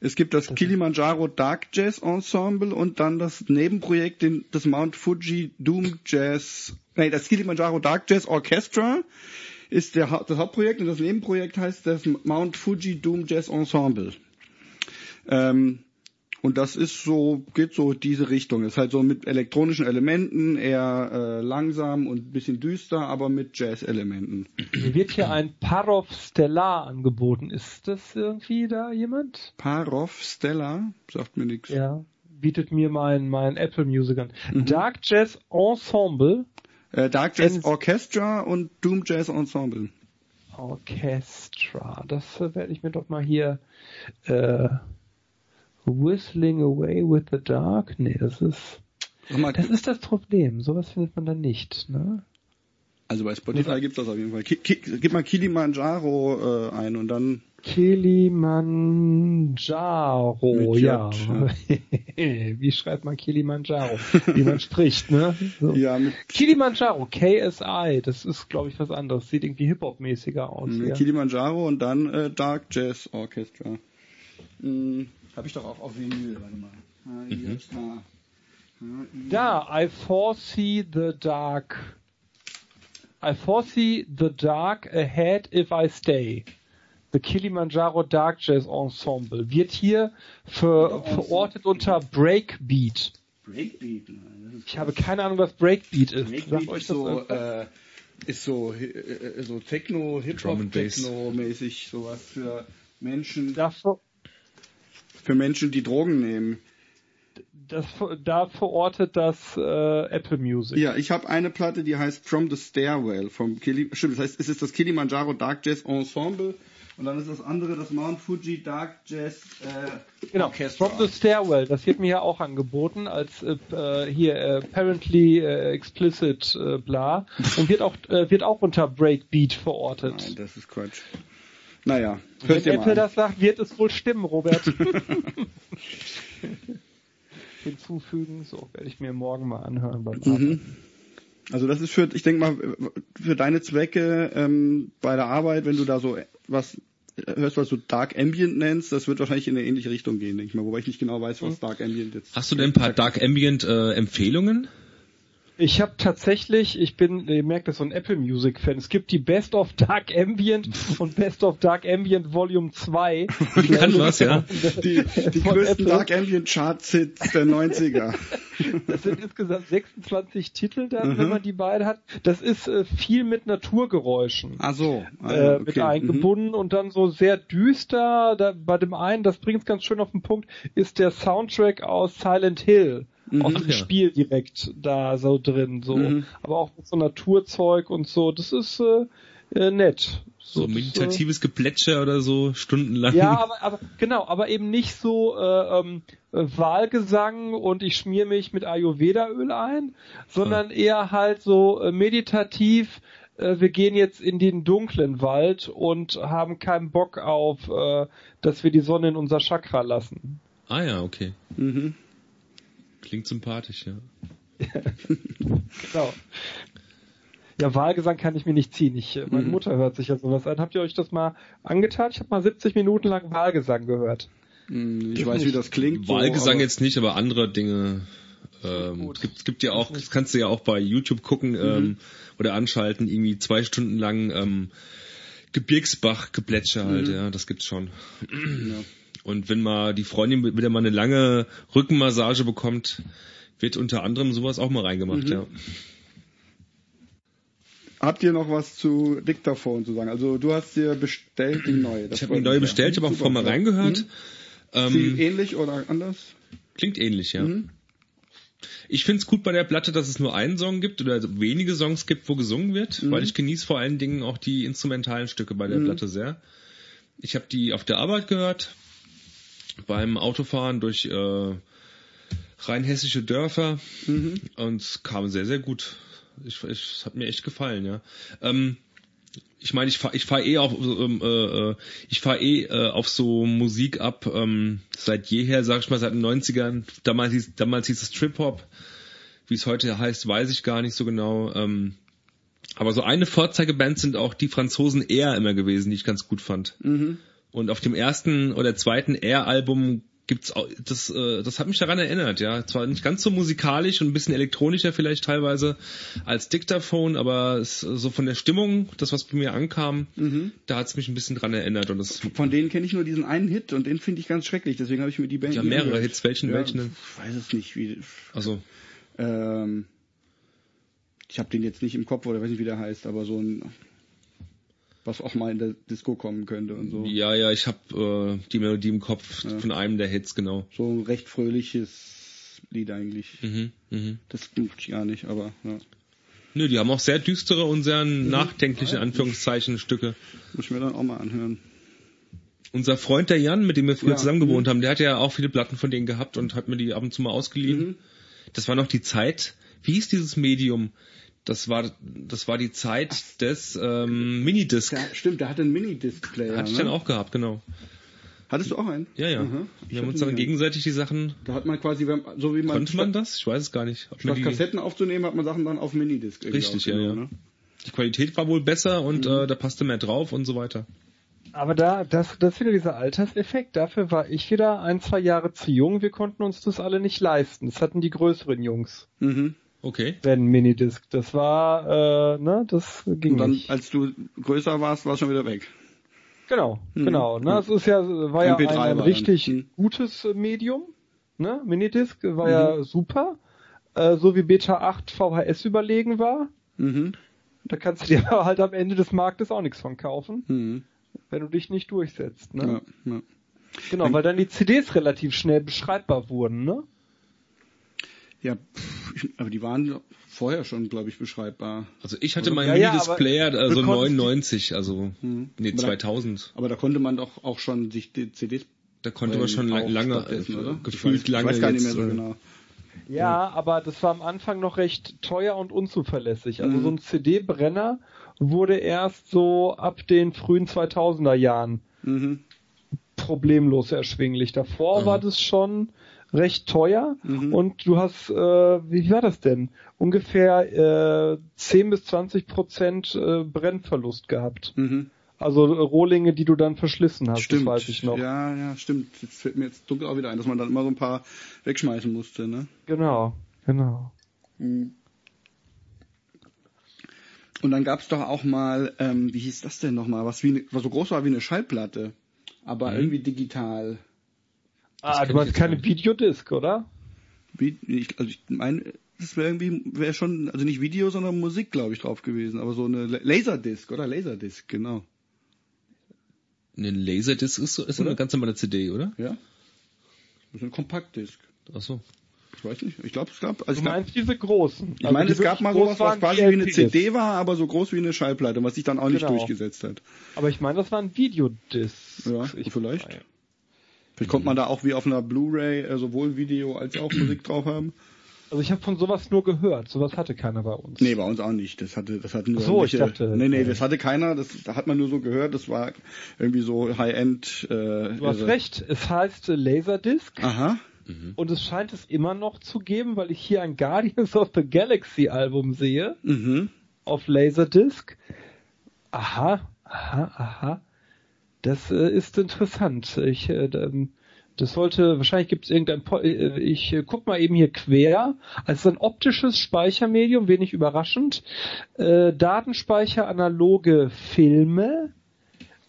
Es gibt das Kilimanjaro Dark Jazz Ensemble und dann das Nebenprojekt, den, das Mount Fuji Doom Jazz, nee, das Kilimanjaro Dark Jazz Orchestra ist der, das Hauptprojekt und das Nebenprojekt heißt das Mount Fuji Doom Jazz Ensemble. Ähm, und das ist so, geht so diese Richtung. Ist halt so mit elektronischen Elementen, eher äh, langsam und ein bisschen düster, aber mit Jazz-Elementen. Mir wird hier ein Parov Stellar angeboten. Ist das irgendwie da jemand? Parov Stella, sagt mir nichts. Ja. Bietet mir mein, mein Apple Music an. Mhm. Dark Jazz Ensemble. Äh, Dark Jazz Ends- Orchestra und Doom Jazz Ensemble. Orchestra. Das werde ich mir doch mal hier äh, Whistling Away with the Dark. Nee, das ist mal, das ist das Problem. Sowas findet man dann nicht, ne? also bei Spotify gibt's das auf jeden Fall. Ki Ki gib mal Kilimanjaro äh, ein und dann Kilimanjaro, ja. Wie schreibt man Kilimanjaro? Wie man spricht, ne? So. ja mit Kilimanjaro, KSI, das ist, glaube ich, was anderes. Sieht irgendwie Hip-Hop-mäßiger aus. mit Ja. Kilimanjaro und dann äh, Dark Jazz Orchestra. Hm, Habe ich doch auch auf Vinyl, warte mal. H-I-J-K. H-I- Da, I foresee the dark. I foresee the dark ahead if I stay. The Kilimanjaro Dark Jazz Ensemble wird hier ver verortet unter Breakbeat. Breakbeat. nein, das Ich habe keine Ahnung, was Breakbeat ist. Breakbeat ist das so, äh, ist so, äh, äh, so Techno, Hip-Hop. Techno-mäßig, sowas für Menschen, da, ver für Menschen, die Drogen nehmen. das, da verortet das äh, Apple Music. Ja, ich habe eine Platte, die heißt From the Stairwell vom Kili stimmt, das heißt, es ist das Kilimanjaro Dark Jazz Ensemble und dann ist das andere das Mount Fuji Dark Jazz äh, Genau, Orchestra. From the Stairwell, das wird mir ja auch angeboten als äh, äh, hier äh, apparently äh, explicit äh, bla und wird auch äh, wird auch unter Breakbeat verortet. Nein, das ist Quatsch. Naja, Wenn hört ihr Apple mal. das sagt, wird es wohl stimmen, Robert. Hinzufügen, so werde ich mir morgen mal anhören beim. Mhm. Also das ist für, ich denke mal, für deine Zwecke ähm, bei der Arbeit, wenn du da so was hörst, was du Dark Ambient nennst, das wird wahrscheinlich in eine ähnliche Richtung gehen, denke ich mal, wobei ich nicht genau weiß, was Dark Ambient jetzt Hast du denn ein paar Dark Ambient äh, Empfehlungen? Ich habe tatsächlich, ich bin, ihr merkt das, so ein Apple Music Fan. Es gibt die Best of Dark Ambient und Best of Dark Ambient Volume 2. Die kann was, ja. die, die größten Apple. Dark Ambient Charts-Hits der 90er. Das sind insgesamt 26 Titel dann, Mhm. wenn man die beide hat. Das ist äh, viel mit Naturgeräuschen. Ach so. Ah, äh, ja, mit okay. eingebunden und dann so sehr düster. Da, bei dem einen, das bringt es ganz schön auf den Punkt, ist der Soundtrack aus Silent Hill. Aus Ach dem ja. Spiel direkt da so drin, so. Mhm. Aber auch mit so Naturzeug und so. Das ist äh, äh, nett. So das, meditatives Geplätscher oder so, stundenlang. Äh, ja, aber, aber genau, aber eben nicht so äh, ähm, äh, Wahlgesang und ich schmier mich mit Ayurveda-Öl ein, sondern eher halt so äh, meditativ. Äh, wir gehen jetzt in den dunklen Wald und haben keinen Bock auf, äh, dass wir die Sonne in unser Chakra lassen. Ah ja, okay. Mhm. Klingt sympathisch, ja. Genau. Ja, Wahlgesang kann ich mir nicht ziehen. Ich, äh, meine Mhm. Mutter hört sich ja sowas an. Habt ihr euch das mal angetan? Ich habe mal 70 Minuten lang Wahlgesang gehört. Hm, Ich weiß, wie das klingt. so, Wahlgesang aber- jetzt nicht, aber andere Dinge. Ähm, Gut. gibt, gibt ja auch, das kannst du ja auch bei YouTube gucken ähm, oder anschalten, irgendwie zwei Stunden lang ähm, Gebirgsbach-Geplätscher halt, ja, das gibt's schon. Und wenn mal die Freundin wieder mal eine lange Rückenmassage bekommt, wird unter anderem sowas auch mal reingemacht, ja. Habt ihr noch was zu Dictaphone zu sagen? Also du hast dir bestellt die neue. Das Ich habe eine neue bestellt, ja. habe auch vorhin mal reingehört. Mhm. Ähm, ähnlich oder anders? klingt ähnlich, ja. Mhm. Ich find's gut bei der Platte, dass es nur einen Song gibt oder wenige Songs gibt, wo gesungen wird, Mhm. weil ich genieße vor allen Dingen auch die instrumentalen Stücke bei der Platte sehr. Ich habe die auf der Arbeit gehört, beim Autofahren durch äh, rheinhessische Dörfer Mhm. und es kam sehr, sehr gut. Ich, ich, es hat mir echt gefallen, ja. Ähm, ich meine, ich fahre ich fahr eh auf ähm, äh, äh, ich fahr eh äh, auf so Musik ab ähm, seit jeher, sag ich mal, seit den 90ern. Damals hieß, damals hieß es Trip Hop. Wie es heute heißt, weiß ich gar nicht so genau. Ähm, aber so eine Vorzeigeband sind auch die Franzosen Air immer gewesen, die ich ganz gut fand. Und auf dem ersten oder zweiten Air-Album gibt's auch, das, äh, das hat mich daran erinnert, ja. Zwar nicht ganz so musikalisch und ein bisschen elektronischer vielleicht teilweise als Dictaphone, aber es, so von der Stimmung, das was bei mir ankam, da hat's mich ein bisschen dran erinnert und das Von denen kenne ich nur diesen einen Hit und den finde ich ganz schrecklich. Deswegen habe ich mir die Band Ja, mehrere angehört. Hits. Welchen- ja, welchen denn? Ich weiß es nicht. Wie, also ähm, ich habe den jetzt nicht im Kopf oder weiß nicht, wie der heißt, aber so ein was auch mal in der Disco kommen könnte und so. ja, ja, ich habe äh, die Melodie im Kopf von einem der Hits genau. So ein recht fröhliches Lied eigentlich. Mhm, mhm. Das mochte ich gar nicht, aber ja. Nö, die haben auch sehr düstere und sehr Mhm. nachdenkliche Anführungszeichen Stücke. muss ich mir dann auch mal anhören. Unser Freund der Jan, mit dem wir früher Ja, zusammen gewohnt mhm. haben, der hat ja auch viele Platten von denen gehabt und hat mir die ab und zu mal ausgeliehen. Mhm. Das war noch die Zeit. Wie hieß dieses Medium? Das war das war die Zeit des ähm, Minidisc. Ja, stimmt, der hatte einen Mini-Disc-Player. Hatte ich ne? dann auch gehabt, genau. Hattest du auch einen? Ja, ja. Aha. Wir haben uns dann gegenseitig die Sachen. Da hat man quasi, wenn- so wie man Konnte man das? Ich weiß es gar nicht. Ob statt die, Kassetten aufzunehmen, hat man Sachen dann auf Minidisc Richtig, ja, ja. Ne? die Qualität war wohl besser und Mhm. äh, da passte mehr drauf und so weiter. Aber da, das, das ist wieder dieser Alterseffekt. Dafür war ich wieder ein, zwei Jahre zu jung. Wir konnten uns das alle nicht leisten. Das hatten die größeren Jungs. Mhm. Okay. Wenn Minidisc. Das war, äh, ne, das ging Und dann, nicht. als du größer warst, war es schon wieder weg. Genau, Mhm. genau. Ne, es ist ja, war ja MP3 ein, ein richtig. Mhm. gutes Medium. Ne, Minidisc war ja super. Äh, so wie Beta 8 VHS überlegen war. Mhm. Da kannst du dir aber halt am Ende des Marktes auch nichts von kaufen, Mhm. wenn du dich nicht durchsetzt. Ne? Ja, ja. Genau, weil dann die CDs relativ schnell beschreibbar wurden. Ne? Ja pff, aber die waren vorher schon, glaube ich, beschreibbar. Also ich hatte Oder- meinen Ja, ja, Minidisc-Player aber also du konntest die- 99, also Mhm. nee Aber da- 2000. Aber da konnte man doch auch schon sich die CDs Da konnte man schon lange, äh, oder? gefühlt ich weiß, lange Ich weiß gar nicht mehr so äh, genau. Ja, aber das war am Anfang noch recht teuer und unzuverlässig. Also Mhm. so ein CD-Brenner wurde erst so ab den frühen 2000er Jahren Mhm. problemlos erschwinglich. Davor Mhm. war das schon recht teuer Mhm. und du hast, äh, wie war das denn? Ungefähr äh, 10 bis 20 Prozent äh, Brennverlust gehabt. Mhm. Also äh, Rohlinge, die du dann verschlissen hast, Stimmt. das weiß ich noch. Ja, ja, stimmt. Jetzt fällt mir jetzt dunkel auch wieder ein, dass man dann immer so ein paar wegschmeißen musste, ne? Genau, genau. Und dann gab's doch auch mal, ähm, wie hieß das denn nochmal, was wie ne, was so groß war wie eine Schallplatte, aber irgendwie digital. Ah, du jetzt keine nicht. Videodisc, oder? Ich, also ich meine, das wäre irgendwie, wäre schon, also nicht Video, sondern Musik, glaube ich, drauf gewesen. Aber so eine La- Laserdisc, oder? Laserdisc, genau. Eine Laserdisc ist, so- ist Oder? eine ganz normale CD, oder? Ja? Das ist eine Kompaktdisc. Ach so. Ich weiß nicht. Ich glaube, es gab, also Du ich, glaub, meinst diese großen? ich meine, es gab mal sowas, was quasi wie eine. CD war, aber so groß wie eine Schallplatte, was sich dann auch nicht Genau. durchgesetzt hat. Aber ich meine, das waren Videodiscs. Ja, ich vielleicht. Vielleicht konnte man da auch wie auf einer Blu-ray äh, sowohl Video als auch Musik drauf haben. Also ich habe von sowas nur gehört. Sowas hatte keiner bei uns. Nee, bei uns auch nicht. Das hatte, das hatte nur Ach so, ich irgendwelche- dachte- Nee, nee, das hatte keiner. Das da hat man nur so gehört. Das war irgendwie so High-End. Äh, Du hast irre. recht. Es heißt äh, Laserdisc Aha. und es scheint es immer noch zu geben, weil ich hier ein Guardians of the Galaxy Album sehe Mhm. auf Laserdisc. Aha, aha, aha. Das äh, ist interessant. Ich, äh, das sollte, wahrscheinlich gibt es irgendein, Po- äh, ich äh, guck mal eben hier quer. Also ein optisches Speichermedium, wenig überraschend. Äh, Datenspeicher, analoge Filme,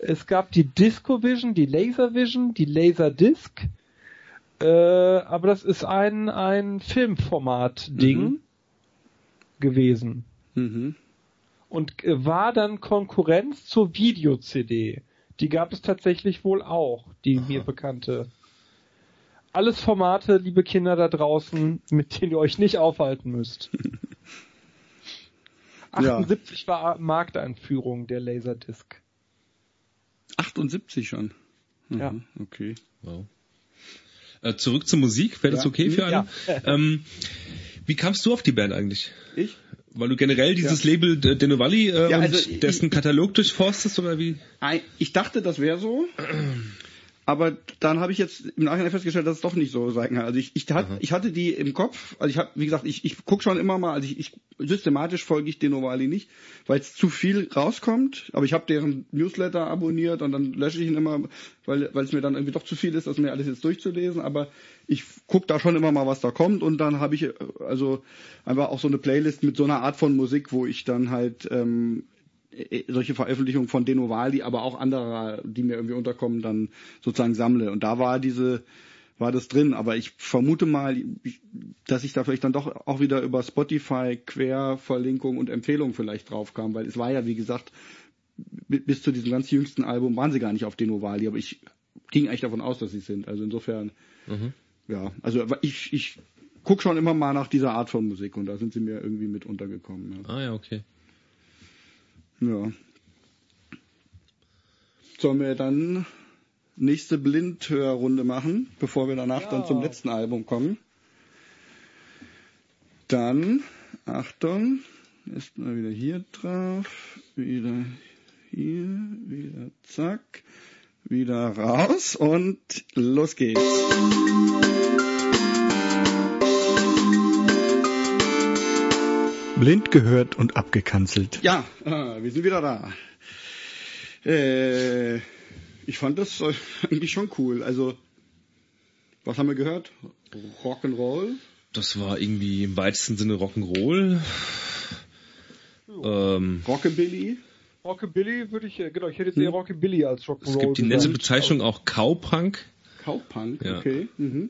Es gab die Disco-Vision, die Laser-Vision, die Laserdisc. Äh, aber das ist ein, ein Filmformat-Ding Mhm. gewesen. Mhm. Und äh, war dann Konkurrenz zur Video-CD. Die gab es tatsächlich wohl auch, die mir bekannte. Alles Formate, liebe Kinder da draußen, mit denen ihr euch nicht aufhalten müsst. Ja. 78 war Markteinführung der Laserdisc. 78 schon. Mhm, Ja. Okay. Wow. Äh, zurück zur Musik, wäre das Ja. okay für alle? Ja. Ähm, wie kamst du auf die Band eigentlich? Ich? Weil du generell dieses Label De De Novalli äh, Ja, und also ich- dessen Katalog durchforstest oder wie? Ich dachte, das wäre so. Aber dann habe ich jetzt im Nachhinein festgestellt, dass es doch nicht so sein kann. Also ich, ich, hat, ich hatte die im Kopf, also ich habe, wie gesagt, ich, ich gucke schon immer mal, also ich, ich systematisch folge ich den Novali nicht, weil es zu viel rauskommt, aber ich habe deren Newsletter abonniert und dann lösche ich ihn immer, weil weil es mir dann irgendwie doch zu viel ist, das mir alles jetzt durchzulesen, aber ich gucke da schon immer mal, was da kommt. Und dann habe ich äh, also einfach auch so eine Playlist mit so einer Art von Musik, wo ich dann halt ähm, äh, solche Veröffentlichungen von Denovali, aber auch anderer, die mir irgendwie unterkommen, dann sozusagen sammle. Und da war diese, war das drin. Aber ich vermute mal, dass ich da vielleicht dann doch auch wieder über Spotify Querverlinkung und Empfehlung vielleicht drauf kam, weil es war ja, wie gesagt, bi- bis zu diesem ganz jüngsten Album waren sie gar nicht auf Denovali, aber ich ging eigentlich davon aus, dass sie sind. Also insofern, ja, also ich, ich guck schon immer mal nach dieser Art von Musik und da sind sie mir irgendwie mit untergekommen. Ja. Ah ja, okay. Ja. Sollen wir dann nächste Blindhörrunde machen, bevor wir danach Ja. dann zum letzten Album kommen? Dann, Achtung, erstmal wieder hier drauf, wieder hier, wieder zack, wieder raus und los geht's. Blind gehört und abgekanzelt. Ja, äh, wir sind wieder da. Äh, ich fand das äh, eigentlich schon cool. Also, was haben wir gehört? Rock'n'Roll. Das war irgendwie im weitesten Sinne Rock'n'Roll. Ähm, Rockabilly. Rockabilly würde ich, äh, genau, ich hätte jetzt eher Rockabilly als Rock'n'Roll. es gibt die nette. Bezeichnung auch Cowpunk, Cowpunk, Ja. okay. Mhm.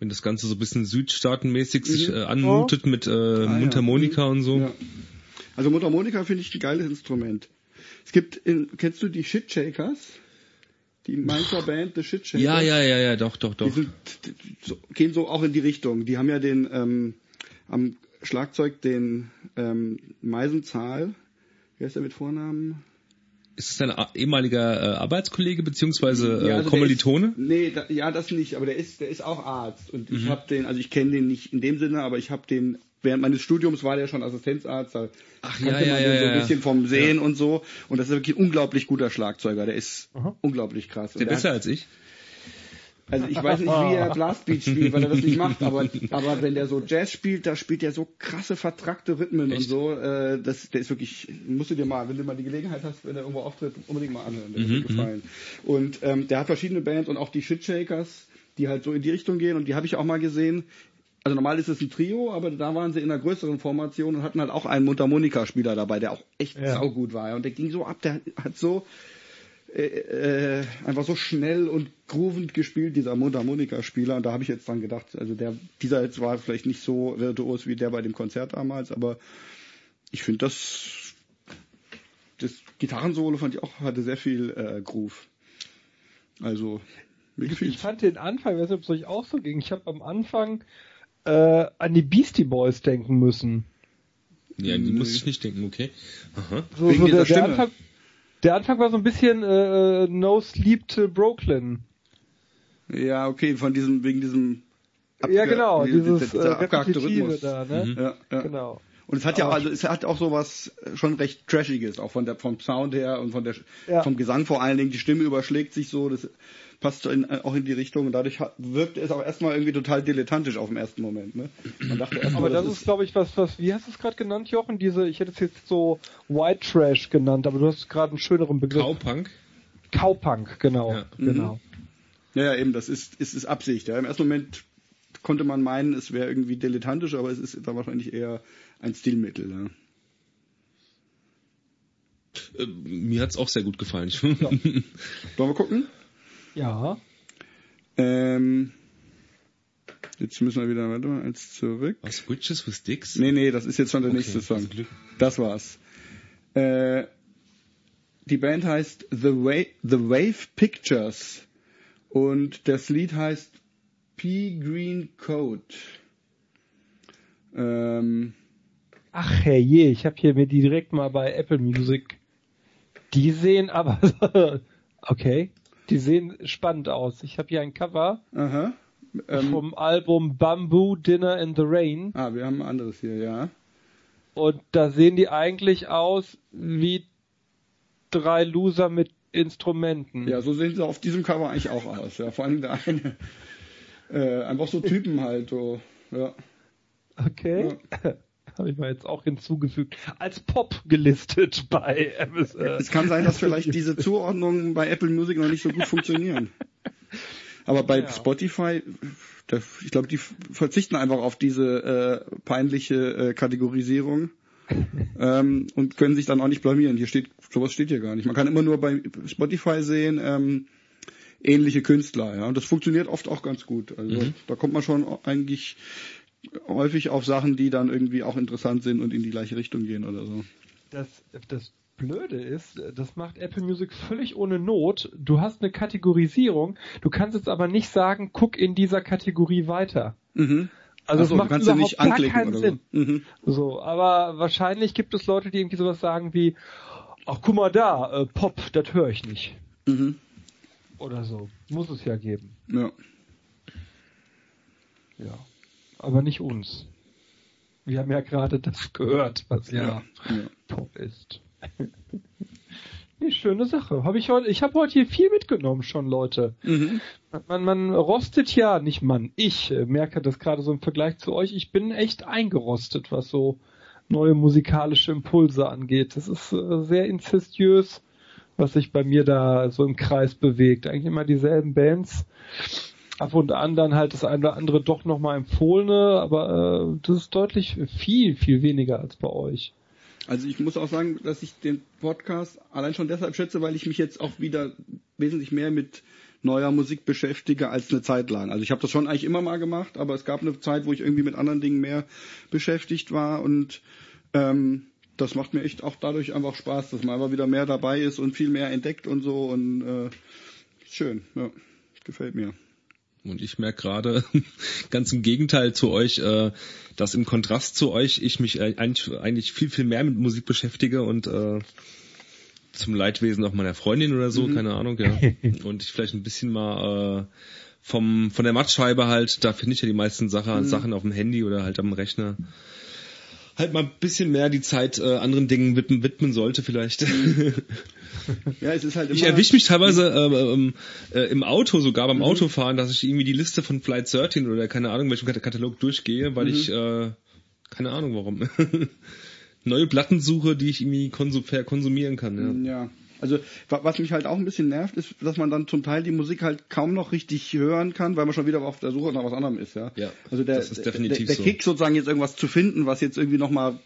Wenn das Ganze so ein bisschen südstaatenmäßig sich äh, anmutet mit äh, Ah, ja. Mundharmonika und so. Ja. Also Mundharmonika finde ich ein geiles Instrument. Es gibt, in, kennst du die Shit Shakers? Die Mainzer Band, The Shit Shakers? Ja, ja, ja, ja, doch, doch, Die doch. sind, die so, gehen so auch in die Richtung. Die haben ja den ähm, am Schlagzeug den ähm, Meisenzahl. Wer ist der mit Vornamen? Ist es dein ehemaliger äh, Arbeitskollege beziehungsweise äh, Ja, also Kommilitone? Ist, nee, da, ja, das nicht, aber der ist, der ist auch Arzt. Und Mhm. ich habe den, also ich kenne den nicht in dem Sinne, aber ich habe den, während meines Studiums war der schon Assistenzarzt. Da Ach, kannte ja, ja, man ja, den so ja, ein ja. bisschen vom Sehen und so. Und das ist wirklich ein unglaublich guter Schlagzeuger. Der ist Aha. unglaublich krass. Der der besser hat- als ich? Also ich weiß nicht, wie er Blastbeat spielt, weil er das nicht macht, aber, aber wenn der so Jazz spielt, da spielt er so krasse vertrackte Rhythmen und Echt? so. Äh, das, der ist wirklich, musst du dir mal, wenn du mal die Gelegenheit hast, wenn er irgendwo auftritt, unbedingt mal anhören. Der Mhm, wird gefallen. Und ähm, der hat verschiedene Bands und auch die Shitshakers, die halt so in die Richtung gehen und die habe ich auch mal gesehen. Also normal ist es ein Trio, aber da waren sie in einer größeren Formation und hatten halt auch einen Mundharmonika-Spieler dabei, der auch echt Ja. saugut war. Und der ging so ab, der hat so äh, äh, einfach so schnell und groovend gespielt, dieser Mundharmonika-Spieler. Und da habe ich jetzt dran gedacht, also der, dieser jetzt war vielleicht nicht so virtuos wie der bei dem Konzert damals, aber ich finde das, das Gitarrensolo fand ich auch, hatte sehr viel äh, Groove. Also, mir Ich gefiel fand den Anfang, ich weiß nicht, ob es euch auch so ging. Ich habe am Anfang äh, an die Beastie Boys denken müssen. Ja, die Nee. muss ich nicht denken, okay. Aha. So, Wegen so der, der, Stimme. Anfang, der Anfang war so ein bisschen äh, No Sleep to Brooklyn. Ja, okay, von diesem, wegen diesem ja, genau, diese- dieses dieser äh, abgehackte Rhythmus. da, ne? Mhm. Ja, ja. Genau. Und es hat ja, Aber- also es hat auch sowas äh, schon recht Trashiges, auch von der vom Sound her und von der Ja. vom Gesang vor allen Dingen. Die Stimme überschlägt sich so, das passt in, äh, auch in die Richtung und dadurch wirkt es auch erstmal irgendwie total dilettantisch auf dem ersten Moment. Ne? Man dachte erstmal, Aber das ist, glaube ich, was, was, wie hast du es gerade genannt, Jochen? Diese, ich hätte es jetzt so White Trash genannt, aber du hast gerade einen schöneren Begriff. Cowpunk? Cowpunk, genau. Ja. genau. ja, ja, eben, das ist, ist, ist Absicht. Ja. Im ersten Moment konnte man meinen, es wäre irgendwie dilettantisch, aber es ist dann wahrscheinlich eher ein Stilmittel. Ja. Äh, mir hat's auch sehr gut gefallen. Ja. Wollen wir gucken? Ja. Ähm, jetzt müssen wir wieder, warte mal, eins zurück. Was, Witches with Dicks? Nee, nee, das ist jetzt schon der nächste Song. Das war's. Äh, die Band heißt The, Wa The Wave Pictures und das Lied heißt Pea Green Coat. Ähm, Ach herrje, ich habe hier mir die direkt mal bei Apple Music. Die sehen aber okay, die sehen spannend aus. Ich habe hier ein Cover aha. Ähm, vom Album Bamboo Dinner in the Rain ah, wir haben ein anderes hier, ja. und da sehen die eigentlich aus wie drei Loser mit Instrumenten. Ja, so sehen sie auf diesem Cover eigentlich auch aus. Ja, vor allem der eine. Äh, einfach so Typen halt. So. Ja. Okay. Habe ich mal jetzt auch hinzugefügt. Als Pop gelistet bei Amazon. Es kann sein, dass vielleicht diese Zuordnungen bei Apple Music noch nicht so gut funktionieren. Aber bei Ja. Spotify, ich glaube, die verzichten einfach auf diese äh, peinliche äh, Kategorisierung ähm, und können sich dann auch nicht blamieren. Hier steht, sowas steht hier gar nicht. Man kann immer nur bei Spotify sehen, ähm, ähnliche Künstler, ja. Und das funktioniert oft auch ganz gut. Also da kommt man schon eigentlich häufig auf Sachen, die dann irgendwie auch interessant sind und in die gleiche Richtung gehen oder so. Das, das Blöde ist, das macht Apple Music völlig ohne Not. Du hast eine Kategorisierung, du kannst jetzt aber nicht sagen, guck in dieser Kategorie weiter. Mhm. Also so, es macht überhaupt nicht gar keinen so. Sinn. Mhm. So, aber wahrscheinlich gibt es Leute, die irgendwie sowas sagen wie, ach guck mal da, äh, Pop, das höre ich nicht. Mhm. Oder so. Muss es ja geben. Ja. Ja. Aber nicht uns. Wir haben ja gerade das gehört, was ja, ja. Pop ist. nee, schöne Sache. Hab ich heute, ich habe heute hier viel mitgenommen schon, Leute. Mhm. Man, man rostet ja, nicht man, ich äh, merke das gerade so im Vergleich zu euch, ich bin echt eingerostet, was so neue musikalische Impulse angeht. Das ist äh, sehr inzestiös, was sich bei mir da so im Kreis bewegt. Eigentlich immer dieselben Bands. Ab und an dann halt das eine oder andere doch nochmal empfohlene, aber äh, das ist deutlich viel, viel weniger als bei euch. Also ich muss auch sagen, dass ich den Podcast allein schon deshalb schätze, weil ich mich jetzt auch wieder wesentlich mehr mit neuer Musik beschäftige als eine Zeit lang. Also ich habe das schon eigentlich immer mal gemacht, aber es gab eine Zeit, wo ich irgendwie mit anderen Dingen mehr beschäftigt war und ähm, das macht mir echt auch dadurch einfach Spaß, dass man einfach wieder mehr dabei ist und viel mehr entdeckt und so und äh, schön, ja, gefällt mir. Und ich merke gerade, ganz im Gegenteil zu euch, äh, dass im Kontrast zu euch ich mich äh, eigentlich, eigentlich viel, viel mehr mit Musik beschäftige und äh, zum Leidwesen auch meiner Freundin oder so, keine Ahnung, ja. Und ich vielleicht ein bisschen mal äh, vom von der Mattscheibe halt, da finde ich ja die meisten Sachen, Sachen auf dem Handy oder halt am Rechner. Halt mal ein bisschen mehr die Zeit äh, anderen Dingen widmen, widmen sollte vielleicht. Ja, es ist halt immer. Ich erwische mich teilweise äh, äh, im Auto, sogar beim Autofahren, dass ich irgendwie die Liste von Flight 13 oder keine Ahnung, welchem Kat- Katalog durchgehe, weil ich, äh, keine Ahnung warum, neue Platten suche, die ich irgendwie konsum konsumieren kann. Ja. Ja. Also wa- was mich halt auch ein bisschen nervt, ist, dass man dann zum Teil die Musik halt kaum noch richtig hören kann, weil man schon wieder auf der Suche nach was anderem ist, ja. Ja, also der, das ist definitiv der, der so. Kick sozusagen jetzt irgendwas zu finden, was jetzt irgendwie nochmal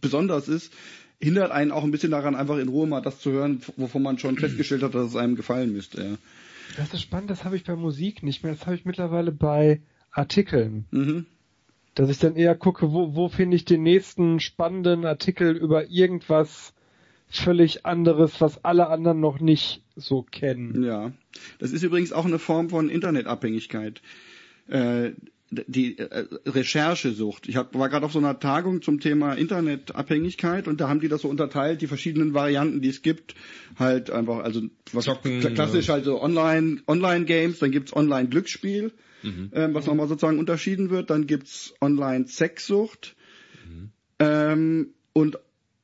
besonders ist, hindert einen auch ein bisschen daran, einfach in Ruhe mal das zu hören, wovon man schon festgestellt hat, dass es einem gefallen müsste, ja. Das ist spannend, das habe ich bei Musik nicht mehr, das habe ich mittlerweile bei Artikeln. Mhm. dass ich dann eher gucke, wo, wo finde ich den nächsten spannenden Artikel über irgendwas völlig anderes, was alle anderen noch nicht so kennen. Ja, das ist übrigens auch eine Form von Internetabhängigkeit. Äh, die äh, Recherchesucht. Ich hab, war gerade auf so einer Tagung zum Thema Internetabhängigkeit und da haben die das so unterteilt, die verschiedenen Varianten, die es gibt. Halt einfach, also was Zocken, kla- klassisch halt so Online, Online-Games, dann gibt's Online-Glücksspiel, ähm, was nochmal sozusagen unterschieden wird, dann gibt's Online-Sexsucht ähm, und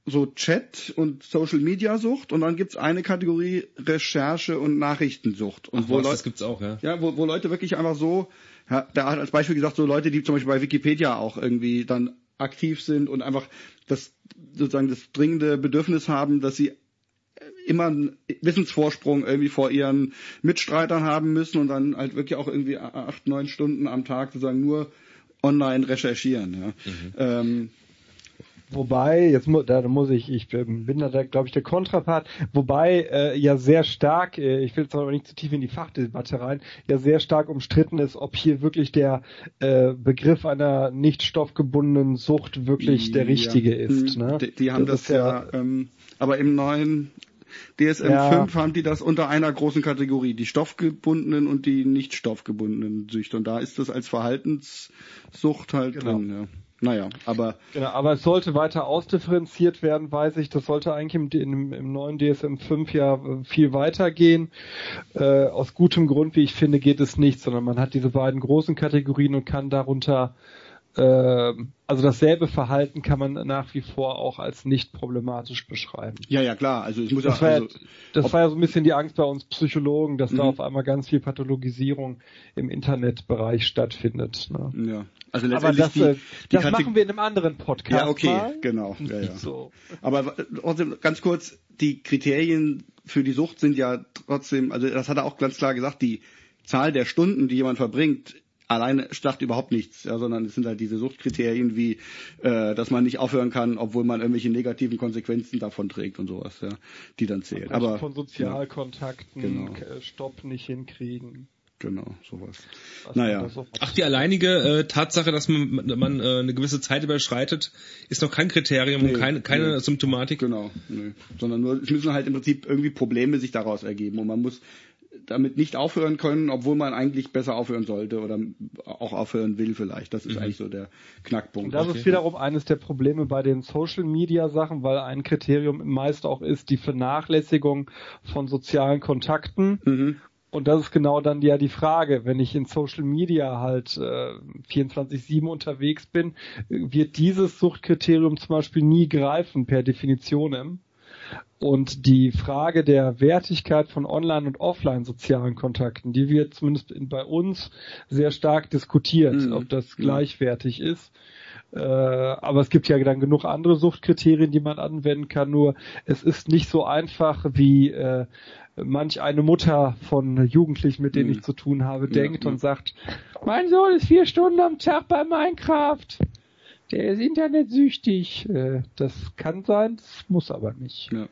so Chat und Social Media Sucht und dann gibt's eine Kategorie Recherche und Nachrichtensucht. Und Ach, wo was, Leute, das gibt's auch, ja. ja, wo, wo Leute wirklich einfach so, ja, der hat als Beispiel gesagt, so Leute, die zum Beispiel bei Wikipedia auch irgendwie dann aktiv sind und einfach das sozusagen das dringende Bedürfnis haben, dass sie immer einen Wissensvorsprung irgendwie vor ihren Mitstreitern haben müssen und dann halt wirklich auch irgendwie acht, neun Stunden am Tag sozusagen nur online recherchieren. Ja. Ähm, Wobei, jetzt mu da muss ich, ich bin da, glaube ich, der Kontrapart, wobei äh, ja sehr stark, äh, ich will jetzt aber nicht zu tief in die Fachdebatte rein, ja sehr stark umstritten ist, ob hier wirklich der äh, Begriff einer nicht stoffgebundenen Sucht wirklich der richtige ja. ist. Ne? Die, die haben das, das ja, ja ähm, aber im neuen DSM ja. 5 haben die das unter einer großen Kategorie, die stoffgebundenen und die nicht stoffgebundenen Süchte. Und da ist das als Verhaltenssucht halt genau. drin. Ja. Naja, aber. Genau, aber es sollte weiter ausdifferenziert werden, weiß ich. Das sollte eigentlich im, im, im neuen DSM 5 ja äh, viel weiter gehen. Äh, aus gutem Grund, wie ich finde, geht es nicht, sondern man hat diese beiden großen Kategorien und kann darunter also dasselbe Verhalten kann man nach wie vor auch als nicht problematisch beschreiben. Ja, ja, klar. Also ich muss das ja, war also, ja, das war ja so ein bisschen die Angst bei uns Psychologen, dass mhm. da auf einmal ganz viel Pathologisierung im Internetbereich stattfindet. Ne? Ja. Also letztendlich Aber das, die, äh, die das machen wir in einem anderen Podcast. Ja, okay, mal. genau. Ja, ja. So. Aber trotzdem ganz kurz, die Kriterien für die Sucht sind ja trotzdem, also das hat er auch ganz klar gesagt, die Zahl der Stunden, die jemand verbringt, alleine sagt überhaupt nichts, ja, sondern es sind halt diese Suchtkriterien wie, äh, dass man nicht aufhören kann, obwohl man irgendwelche negativen Konsequenzen davon trägt und sowas, ja, die dann zählen. Aber von Sozialkontakten, Genau. äh, Stopp nicht hinkriegen. genau, sowas. Was Naja. Ach, die alleinige äh, Tatsache, dass man, man äh, eine gewisse Zeit überschreitet, ist noch kein Kriterium und Nee, keine, keine nee. Symptomatik. Genau, nö. sondern nur, es müssen halt im Prinzip irgendwie Probleme sich daraus ergeben und man muss damit nicht aufhören können, obwohl man eigentlich besser aufhören sollte oder auch aufhören will vielleicht. Das ist eigentlich so der Knackpunkt. Und das ist wiederum eines der Probleme bei den Social Media Sachen, weil ein Kriterium meist auch ist die Vernachlässigung von sozialen Kontakten. Mhm. Und das ist genau dann ja die Frage, wenn ich in Social Media halt äh, 24-7 unterwegs bin, wird dieses Suchtkriterium zum Beispiel nie greifen per Definitionem. Und die Frage der Wertigkeit von Online- und Offline-sozialen Kontakten, die wird zumindest in, bei uns sehr stark diskutiert, Mhm. ob das Mhm. gleichwertig ist. Äh, aber es gibt ja dann genug andere Suchtkriterien, die man anwenden kann. Nur es ist nicht so einfach, wie äh, manch eine Mutter von Jugendlichen, mit denen Mhm. ich zu tun habe, Ja, denkt ja. und sagt, mein Sohn ist vier Stunden am Tag bei Minecraft. Der ist internetsüchtig. Äh, das kann sein, das muss aber nicht. Ja.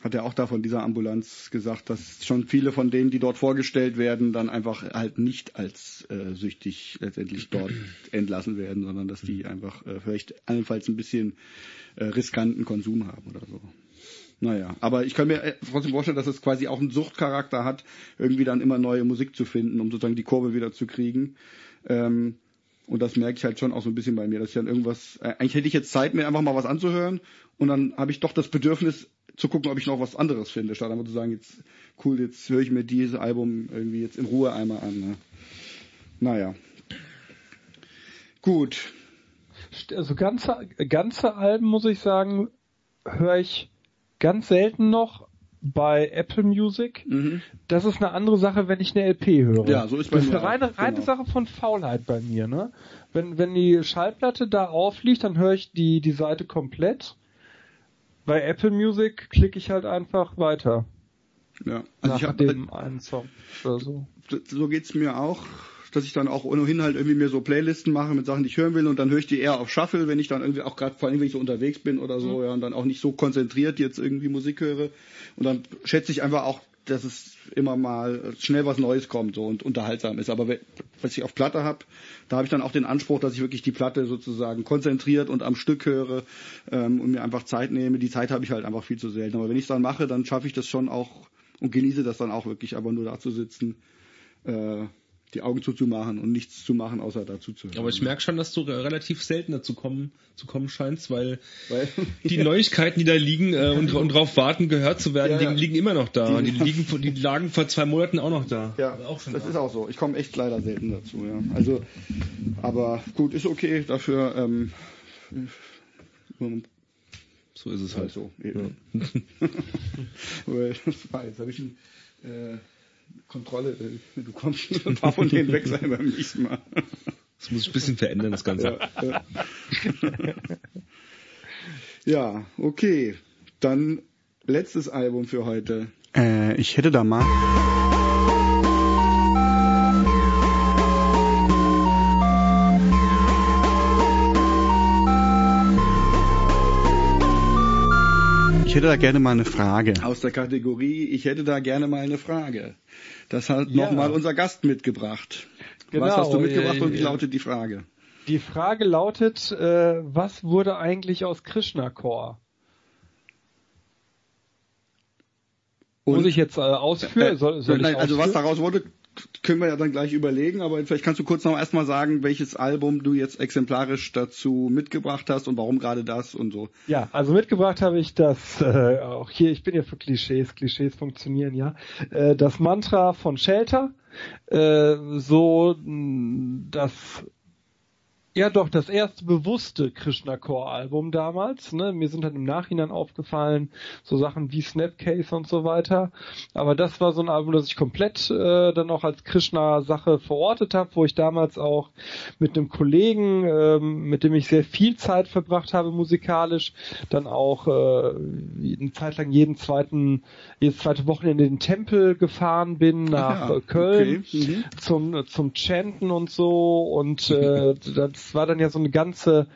Hat er auch da von dieser Ambulanz gesagt, dass schon viele von denen, die dort vorgestellt werden, dann einfach halt nicht als äh, süchtig letztendlich dort entlassen werden, sondern dass die einfach äh, vielleicht allenfalls ein bisschen äh, riskanten Konsum haben oder so. Naja, aber ich kann mir äh, trotzdem vorstellen, dass es quasi auch einen Suchtcharakter hat, irgendwie dann immer neue Musik zu finden, um sozusagen die Kurve wieder zu kriegen. Ähm, und das merke ich halt schon auch so ein bisschen bei mir, dass ich dann irgendwas, äh, eigentlich hätte ich jetzt Zeit, mir einfach mal was anzuhören und dann habe ich doch das Bedürfnis zu gucken, ob ich noch was anderes finde, statt einfach zu sagen, jetzt cool, jetzt höre ich mir dieses Album irgendwie jetzt in Ruhe einmal an. Ne? Naja. Gut. Also ganze, ganze Alben, muss ich sagen, höre ich ganz selten noch bei Apple Music. Mhm. Das ist eine andere Sache, wenn ich eine LP höre. Ja, so ist bei das ist mir eine reine, reine genau. Sache von Faulheit bei mir, ne? Wenn, wenn die Schallplatte da aufliegt, dann höre ich die, die Seite komplett. Bei Apple Music klicke ich halt einfach weiter. Ja. Also nach ich hab, dem einen Song oder so. so geht's mir auch, dass ich dann auch ohnehin halt irgendwie mir so Playlisten mache mit Sachen, die ich hören will und dann höre ich die eher auf Shuffle, wenn ich dann irgendwie auch gerade vor allem, wenn ich so unterwegs bin oder so, ja, und dann auch nicht so konzentriert jetzt irgendwie Musik höre. Und dann schätze ich einfach auch, dass es immer mal schnell was Neues kommt so und unterhaltsam ist. Aber we- was ich auf Platte habe, da habe ich dann auch den Anspruch, dass ich wirklich die Platte sozusagen konzentriert und am Stück höre ähm, und mir einfach Zeit nehme. Die Zeit habe ich halt einfach viel zu selten. Aber wenn ich es dann mache, dann schaffe ich das schon auch und genieße das dann auch wirklich, aber nur da zu sitzen, äh, die Augen zuzumachen und nichts zu machen, außer dazu zu hören. Aber ich merke schon, dass du re- relativ selten dazu kommen, zu kommen scheinst, weil Weil, die Neuigkeiten, die da liegen äh, und, und drauf warten, gehört zu werden, Ja, ja. die liegen immer noch da. Die- Die, liegen, die lagen vor zwei Monaten auch noch da. Ja, auch schon das da. ist auch so. Ich komme echt leider selten dazu, ja. Also, aber gut, ist okay. Dafür, ähm, So ist es halt halt. so. Eben. Das war jetzt habe ich ein, äh, Kontrolle. Äh, du kommst ein paar von denen weg sein beim nächsten Mal. Das muss ich ein bisschen verändern, das Ganze. Ja, ja. ja, okay. Dann letztes Album für heute. Äh, ich hätte da mal. Hätte da gerne mal eine Frage. Aus der Kategorie, ich hätte da gerne mal eine Frage. Das hat Ja. nochmal unser Gast mitgebracht. Genau, Was hast du mitgebracht und wie äh, lautet die Frage? Die Frage lautet, äh, was wurde eigentlich aus Krishna Core? Muss ich jetzt äh, ausführen? Soll, soll Nein, ich also was ausführen? daraus wurde, können wir ja dann gleich überlegen, aber vielleicht kannst du kurz noch erstmal sagen, welches Album du jetzt exemplarisch dazu mitgebracht hast und warum gerade das und so. Ja, also mitgebracht habe ich das, äh, auch hier, ich bin ja für Klischees, Klischees funktionieren, ja. Äh, das Mantra von Shelter, äh, so mh, das ja doch das erste bewusste Krishna Core Album damals. Ne? Mir sind dann im Nachhinein aufgefallen so Sachen wie Snapcase und so weiter. Aber das war so ein Album, das ich komplett äh, dann auch als Krishna Sache verortet habe, wo ich damals auch mit einem Kollegen, ähm, mit dem ich sehr viel Zeit verbracht habe musikalisch, dann auch äh, eine Zeit lang jeden zweiten, jedes zweite Wochenende in den Tempel gefahren bin nach Ja, äh, Köln okay. Mhm. zum zum Chanten und so und äh, das war dann ja so eine ganze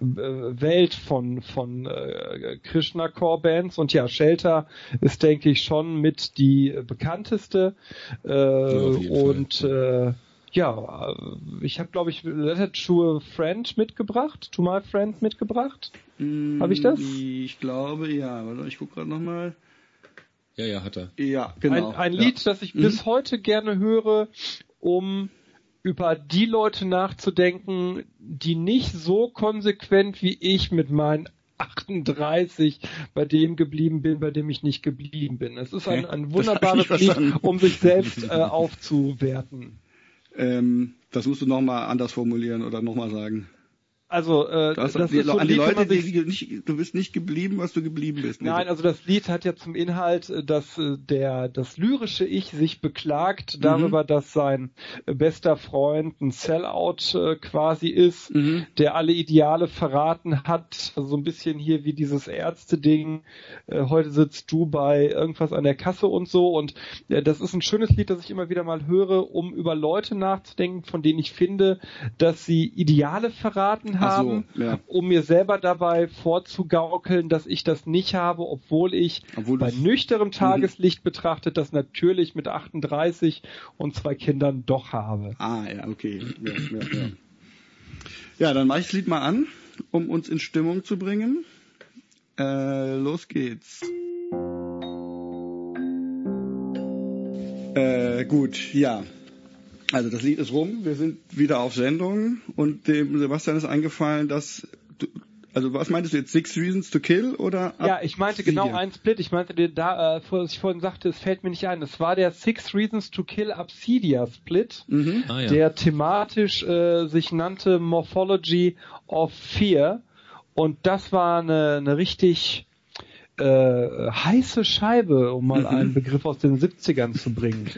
äh, Welt von von äh, Krishna Core Bands und ja Shelter ist denke ich schon mit die bekannteste äh, jeden und äh, ja, äh, ich habe glaube ich Letter to a Friend mitgebracht, to my friend mitgebracht. Hab ich das? Mm, Ich glaube, ja. Warte, ich gucke gerade nochmal. Ja, ja, hat er. Ja, genau. Ein, ein ja. Lied, das ich bis heute gerne höre, um über die Leute nachzudenken, die nicht so konsequent wie ich mit meinen 38 bei dem geblieben bin, bei dem ich nicht geblieben bin. Es ist ein, ein wunderbares Lied, um sich selbst äh, aufzuwerten. Ähm, das musst du nochmal anders formulieren oder nochmal sagen. Also äh, Das, das ist so an die Lied, Leute, sich die, nicht, du bist nicht geblieben, was du geblieben bist. Nein, also das Lied hat ja zum Inhalt, äh, dass äh, der das lyrische Ich sich beklagt Mhm. darüber, dass sein bester Freund ein Sellout äh, quasi ist, Mhm. der alle Ideale verraten hat, also so ein bisschen hier wie dieses Ärzte-Ding. Äh, heute sitzt du bei irgendwas an der Kasse und so und äh, das ist ein schönes Lied, das ich immer wieder mal höre, um über Leute nachzudenken, von denen ich finde, dass sie Ideale verraten Ach so, haben ja. um mir selber dabei vorzugaukeln, dass ich das nicht habe, obwohl ich Obwohl bei nüchternem Tageslicht betrachtet das natürlich mit 38 und zwei Kindern doch habe. Ah, ja, okay. Ja, ja, ja. ja dann mache ich das Lied mal an, um uns in Stimmung zu bringen. Äh, los geht's. Äh, gut, ja. Also das Lied ist rum, wir sind wieder auf Sendung und dem Sebastian ist eingefallen, dass du, also was meintest du jetzt, Six Reasons to Kill oder? Ja, ich meinte genau Obsidian? ein Split. Ich meinte, den da, äh, was ich vorhin sagte, es fällt mir nicht ein. Es war der Six Reasons to Kill Obsidia Split, Mhm. Ah, ja. der thematisch äh, sich nannte Morphology of Fear. Und das war eine, eine richtig äh, heiße Scheibe, um mal einen Begriff aus den 70ern zu bringen.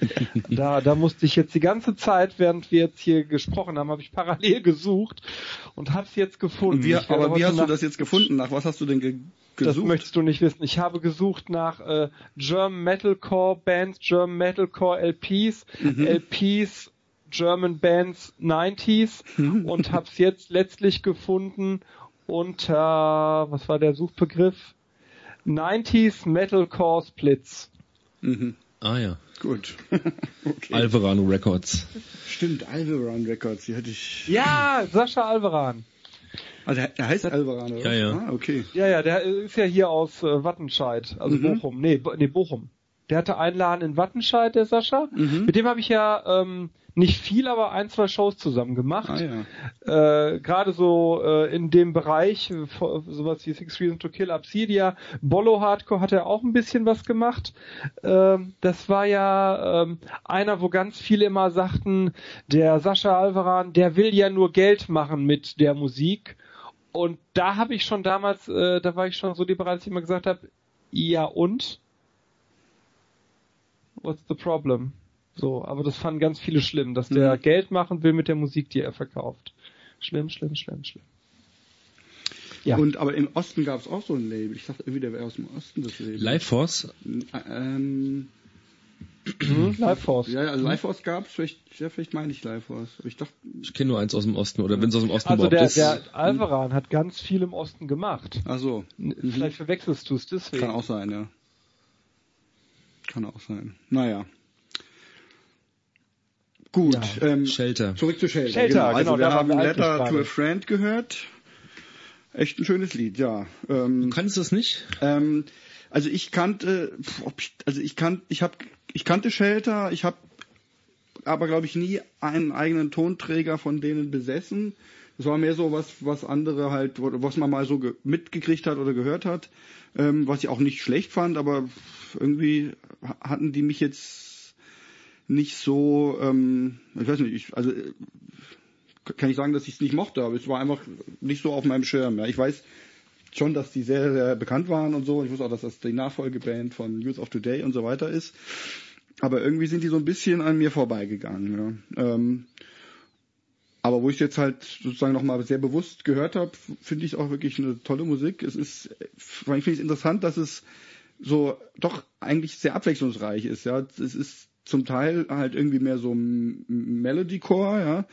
da, da musste ich jetzt die ganze Zeit, während wir jetzt hier gesprochen haben, habe ich parallel gesucht und habe es jetzt gefunden. Und wie, aber wie hast du Nacht- das jetzt gefunden? Nach was hast du denn ge das gesucht? möchtest du nicht wissen. Ich habe gesucht nach äh, German Metalcore Bands, German Metalcore LPs, Mhm. LPs German Bands 90s Mhm. und habe es jetzt letztlich gefunden unter, was war der Suchbegriff? 90s Metalcore Splits. mhm. Ah ja. Gut. okay. Alvarado Records. Stimmt, Alvaran Records, die hätte ich. Ja, Sascha Alvaran. Also er er heißt Alvaran, oder? Ja, ja. Ah, okay. Ja, ja, der ist ja hier aus äh, Wattenscheid, also Mhm. Bochum. Nee, Bo nee, Bochum. Der hatte einen Laden in Wattenscheid, der Sascha. Mhm. Mit dem habe ich ja ähm, nicht viel, aber ein, zwei Shows zusammen gemacht. Ah ja. Äh, Gerade so äh, in dem Bereich, äh, sowas wie Six Reasons to Kill, Obsidia, Bollo Hardcore hat er auch ein bisschen was gemacht. Ähm, das war ja ähm, einer, wo ganz viele immer sagten, der Sascha Alvaran, der will ja nur Geld machen mit der Musik. Und da habe ich schon damals, äh, da war ich schon so liberal, dass ich immer gesagt habe, ja und? What's the problem? So, aber das fanden ganz viele schlimm, dass der Mhm. Geld machen will mit der Musik, die er verkauft. Schlimm, schlimm, schlimm, schlimm. Ja. Und aber im Osten gab es auch so ein Label. Ich dachte irgendwie, der wäre aus dem Osten das Label. Life Force. Ähm, Hm, Life Force. Ja, also Life Force gab's, vielleicht, ja, vielleicht meine ich Life Force. Ich dachte, Ich kenne nur eins aus dem Osten oder wenn es aus dem Osten Also überhaupt der, ist. der Alvaran hat ganz viel im Osten gemacht. ach so, N- Vielleicht verwechselst du es deswegen. kann auch sein, ja. Kann auch sein. Naja. Gut, Ja. ähm, Shelter. zurück zu Shelter. Shelter, genau. Also genau, wir haben wir Letter to a Friend gehört. Echt ein schönes Lied, ja. Ähm, Du kannst das nicht? Ähm, also ich kannte, pf, ob ich, also ich kan, ich habe, ich kannte Shelter, ich habe aber glaube ich nie einen eigenen Tonträger von denen besessen. Das war mehr so was, was andere halt, was man mal so ge mitgekriegt hat oder gehört hat, ähm, was ich auch nicht schlecht fand, aber irgendwie hatten die mich jetzt nicht so, ähm, ich weiß nicht, ich, also äh, kann ich sagen, dass ich es nicht mochte, aber es war einfach nicht so auf meinem Schirm. Ja. Ich weiß schon, dass die sehr, sehr bekannt waren und so. Ich wusste auch, dass das die Nachfolgeband von Youth of Today und so weiter ist. Aber irgendwie sind die so ein bisschen an mir vorbeigegangen. Ja. Ähm, aber wo ich jetzt halt sozusagen nochmal sehr bewusst gehört habe, finde ich es auch wirklich eine tolle Musik. Es ist, allem finde ich es interessant, dass es so doch eigentlich sehr abwechslungsreich ist. Ja, es ist zum Teil halt irgendwie mehr so Melodycore, ja.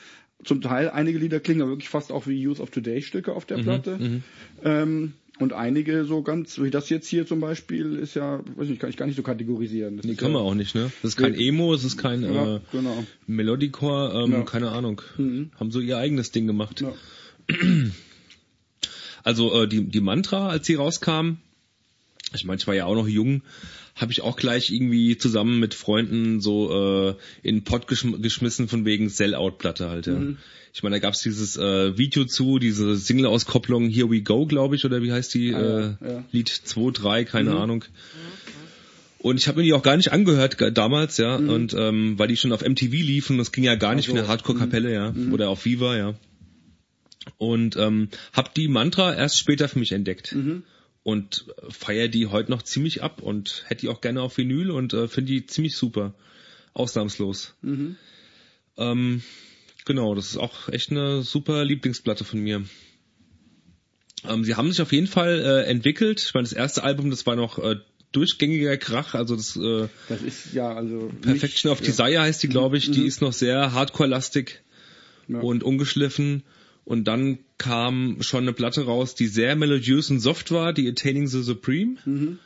Zum Teil einige Lieder klingen aber wirklich fast auch wie Youth of Today Stücke auf der Platte. Ähm, und einige so ganz, wie das jetzt hier zum Beispiel, ist ja, weiß nicht, kann ich gar nicht so kategorisieren. Das Nee, kann ja, man auch nicht, ne? Das ist kein Emo, es ist kein Ja, äh, genau. Melodicore, ähm, Ja. keine Ahnung. Mhm. Haben so ihr eigenes Ding gemacht. Also äh, die, die Mantra, als sie rauskam, ich meine, ich war ja auch noch jung, habe ich auch gleich irgendwie zusammen mit Freunden so äh, in den Pott geschm geschmissen von wegen Sellout-Platte halt. Ja. Mhm. Ich meine, da gab's dieses äh, Video zu, diese Single-Auskopplung Here We Go, glaube ich, oder wie heißt die? Ah, äh, ja. Lied 2, 3, keine Mhm. Ahnung. Und ich habe mir die auch gar nicht angehört damals, ja, Mhm. und ähm, weil die schon auf MTV liefen, das ging ja gar nicht so. für eine Hardcore-Kapelle, ja, Mhm. oder auf Viva, ja. Und ähm, habe die Mantra erst später für mich entdeckt Mhm. Und feier die heute noch ziemlich ab und hätte die auch gerne auf Vinyl und äh, finde die ziemlich super, ausnahmslos. Mhm. Ähm, genau, das ist auch echt eine super Lieblingsplatte von mir. Ähm, sie haben sich auf jeden Fall äh, entwickelt. Ich meine, das erste Album, das war noch äh, durchgängiger Krach, also das äh, Das ist ja also Perfection nicht, of Desire heißt die, glaube ich. Die ist noch sehr Hardcore-lastig Ja. und ungeschliffen. Und dann kam schon eine Platte raus, die sehr melodiös und soft war, die Attaining the Supreme. Mhm.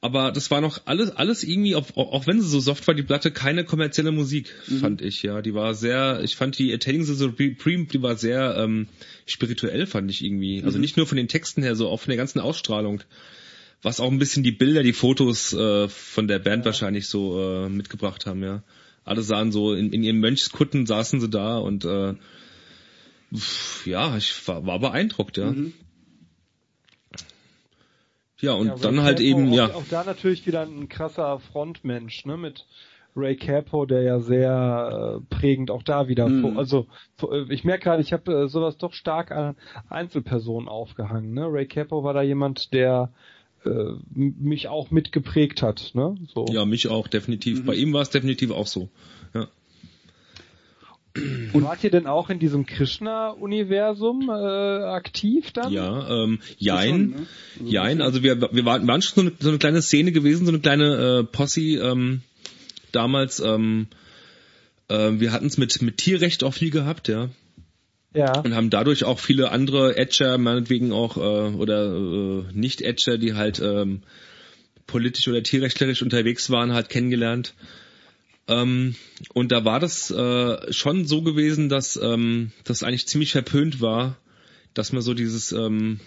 Aber das war noch alles, alles irgendwie, auch, auch wenn sie so soft war, die Platte, keine kommerzielle Musik, Mhm. fand ich, ja. Die war sehr, ich fand die Attaining the Supreme, die war sehr ähm, spirituell, fand ich irgendwie. Mhm. Also nicht nur von den Texten her, so auch von der ganzen Ausstrahlung. Was auch ein bisschen die Bilder, die Fotos äh, von der Band wahrscheinlich so äh, mitgebracht haben, ja. Alle sahen so, in, in ihren Mönchskutten saßen sie da und äh, ja, ich war, war beeindruckt, ja. Mhm. Ja, und Ja, Ray dann halt Capo, eben, auch, ja. Auch da natürlich wieder ein krasser Frontmensch, ne, mit Ray Capo, der ja sehr äh, prägend auch da wieder, Mhm. vor- also vor- äh, ich merke gerade, ich habe äh, sowas doch stark an Einzelpersonen aufgehangen. Ne? Ray Capo war da jemand, der äh, mich auch mitgeprägt hat. Ne? So. Ja, mich auch, definitiv. Mhm. Bei ihm war es definitiv auch so. Und wart ihr denn auch in diesem Krishna-Universum äh, aktiv dann? Ja, ähm, Jein. Schon, ne? Also Jein, also wir, wir waren, waren schon so eine, so eine kleine Szene gewesen, so eine kleine äh, Posse ähm, damals. Ähm, äh, wir hatten es mit, mit Tierrecht auch viel gehabt, ja. Ja. Und haben dadurch auch viele andere Edger, meinetwegen auch, äh, oder äh, Nicht-Edger, die halt ähm, politisch oder tierrechtlerisch unterwegs waren, halt kennengelernt. Ähm, und da war das äh, schon so gewesen, dass ähm, das eigentlich ziemlich verpönt war, dass man so dieses ähm,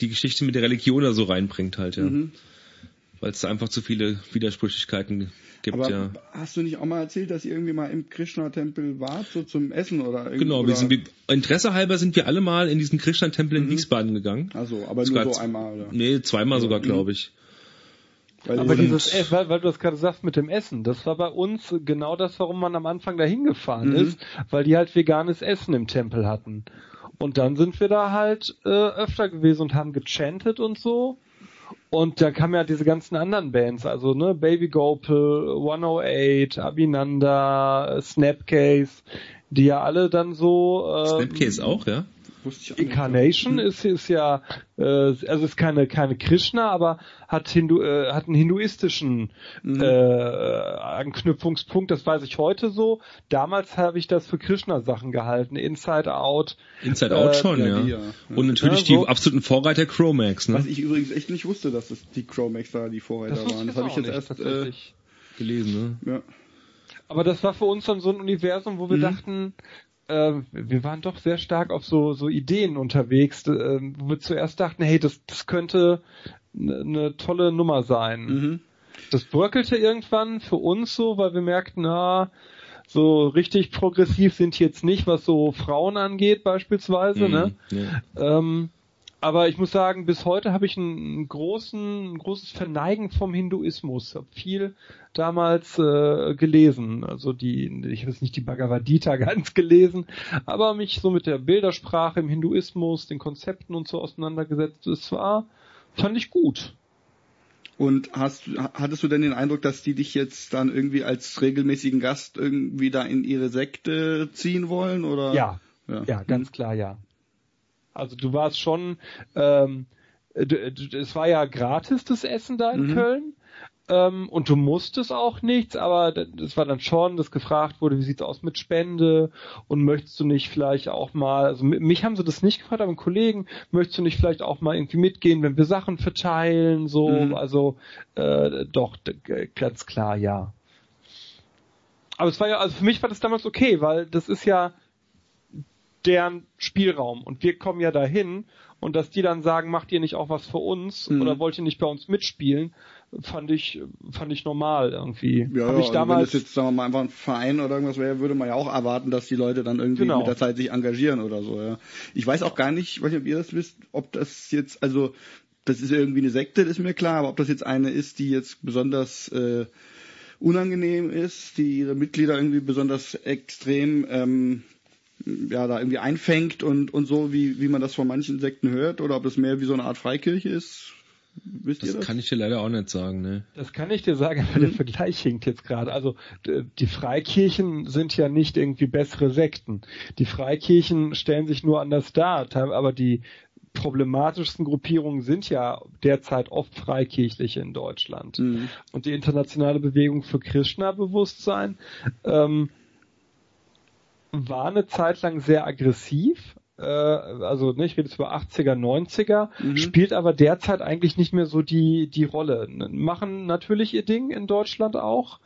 die Geschichte mit der Religion da so reinbringt halt, ja. Mhm. Weil es da einfach zu viele Widersprüchlichkeiten gibt, Aber ja. hast du nicht auch mal erzählt, dass ihr irgendwie mal im Krishna-Tempel wart, so zum Essen oder irgendwie? Genau, wir sind, Interesse halber sind wir alle mal in diesen Krishna-Tempel in Wiesbaden gegangen. Also, aber Sogar nur so einmal, oder? Nee, zweimal sogar, glaube ich. Weil Aber dieses, Ess- weil, weil du das gerade sagst mit dem Essen, das war bei uns genau das, warum man am Anfang dahin gefahren Mhm. ist, weil die halt veganes Essen im Tempel hatten. Und dann sind wir da halt äh, öfter gewesen und haben gechantet und so. Und da kamen ja diese ganzen anderen Bands, also ne, Baby Gopal, 108, Abinanda, äh, Snapcase, die ja alle dann so äh, Snapcase auch, ja? Wusste ich auch Incarnation nicht. ist, ist ja, äh, also ist keine, keine Krishna, aber hat, Hindu, äh, hat einen hinduistischen Mhm. äh, Anknüpfungspunkt, das weiß ich heute so. Damals habe ich das für Krishna-Sachen gehalten, Inside Out. Inside Out Äh, schon, ja, ja. Und natürlich Ja, so. die absoluten Vorreiter Chromax, ne? Was ich übrigens echt nicht wusste, dass es die Chromax da die Vorreiter wusste waren. Das habe ich jetzt erst. Äh, tatsächlich. gelesen, ne? ja. Aber das war für uns dann so ein Universum, wo wir Mhm. dachten, wir waren doch sehr stark auf so, so Ideen unterwegs, äh, wo wir zuerst dachten, hey, das, das könnte eine ne tolle Nummer sein. Mhm. Das bröckelte irgendwann für uns so, weil wir merkten, na, so richtig progressiv sind die jetzt nicht, was so Frauen angeht beispielsweise, ne? Mhm, ja. Ähm, aber ich muss sagen, bis heute habe ich einen großen, ein großes Verneigen vom Hinduismus. Hab viel damals äh, gelesen. Also die, ich habe jetzt nicht die Bhagavad Gita ganz gelesen, aber mich so mit der Bildersprache im Hinduismus, den Konzepten und so auseinandergesetzt. Es war, fand ich gut. Und hast, hattest du denn den Eindruck, dass die dich jetzt dann irgendwie als regelmäßigen Gast irgendwie da in ihre Sekte ziehen wollen? Oder? Ja, Ja, ja, ganz klar, ja. Also du warst schon, ähm, es war ja gratis das Essen da in Mhm. Köln. Ähm, und du musstest auch nichts, aber das war dann schon, dass gefragt wurde, wie sieht's aus mit Spende und möchtest du nicht vielleicht auch mal, also mi- mich haben sie das nicht gefragt, aber einen Kollegen, möchtest du nicht vielleicht auch mal irgendwie mitgehen, wenn wir Sachen verteilen, so, Mhm. also äh, doch, ganz klar, ja. Aber es war ja, also für mich war das damals okay, weil das ist ja deren Spielraum und wir kommen ja dahin und dass die dann sagen, macht ihr nicht auch was für uns Mhm. oder wollt ihr nicht bei uns mitspielen, fand ich fand ich normal irgendwie. Ja, Hab ja ich also damals wenn das jetzt sagen wir mal einfach ein Verein oder irgendwas wäre, würde man ja auch erwarten, dass die Leute dann irgendwie Genau. mit der Zeit sich engagieren oder so. Ja. Ich weiß auch gar nicht, weiß nicht, ob ihr das wisst, ob das jetzt also das ist irgendwie eine Sekte, das ist mir klar, aber ob das jetzt eine ist, die jetzt besonders äh, unangenehm ist, die ihre Mitglieder irgendwie besonders extrem ähm, ja da irgendwie einfängt und und so wie wie man das von manchen Sekten hört oder ob das mehr wie so eine Art Freikirche ist, wisst ihr Das das? kann ich dir leider auch nicht sagen, ne? Das kann ich dir sagen, aber der Vergleich hinkt jetzt gerade. Also die Freikirchen sind ja nicht irgendwie bessere Sekten. Die Freikirchen stellen sich nur anders dar, aber die problematischsten Gruppierungen sind ja derzeit oft Freikirchliche in Deutschland. Mhm. Und die internationale Bewegung für Krishna-Bewusstsein ähm, war eine Zeit lang sehr aggressiv. Äh, also ne, ich rede jetzt über 80er, 90er, Mhm. spielt aber derzeit eigentlich nicht mehr so die, die Rolle. Machen natürlich ihr Ding in Deutschland auch,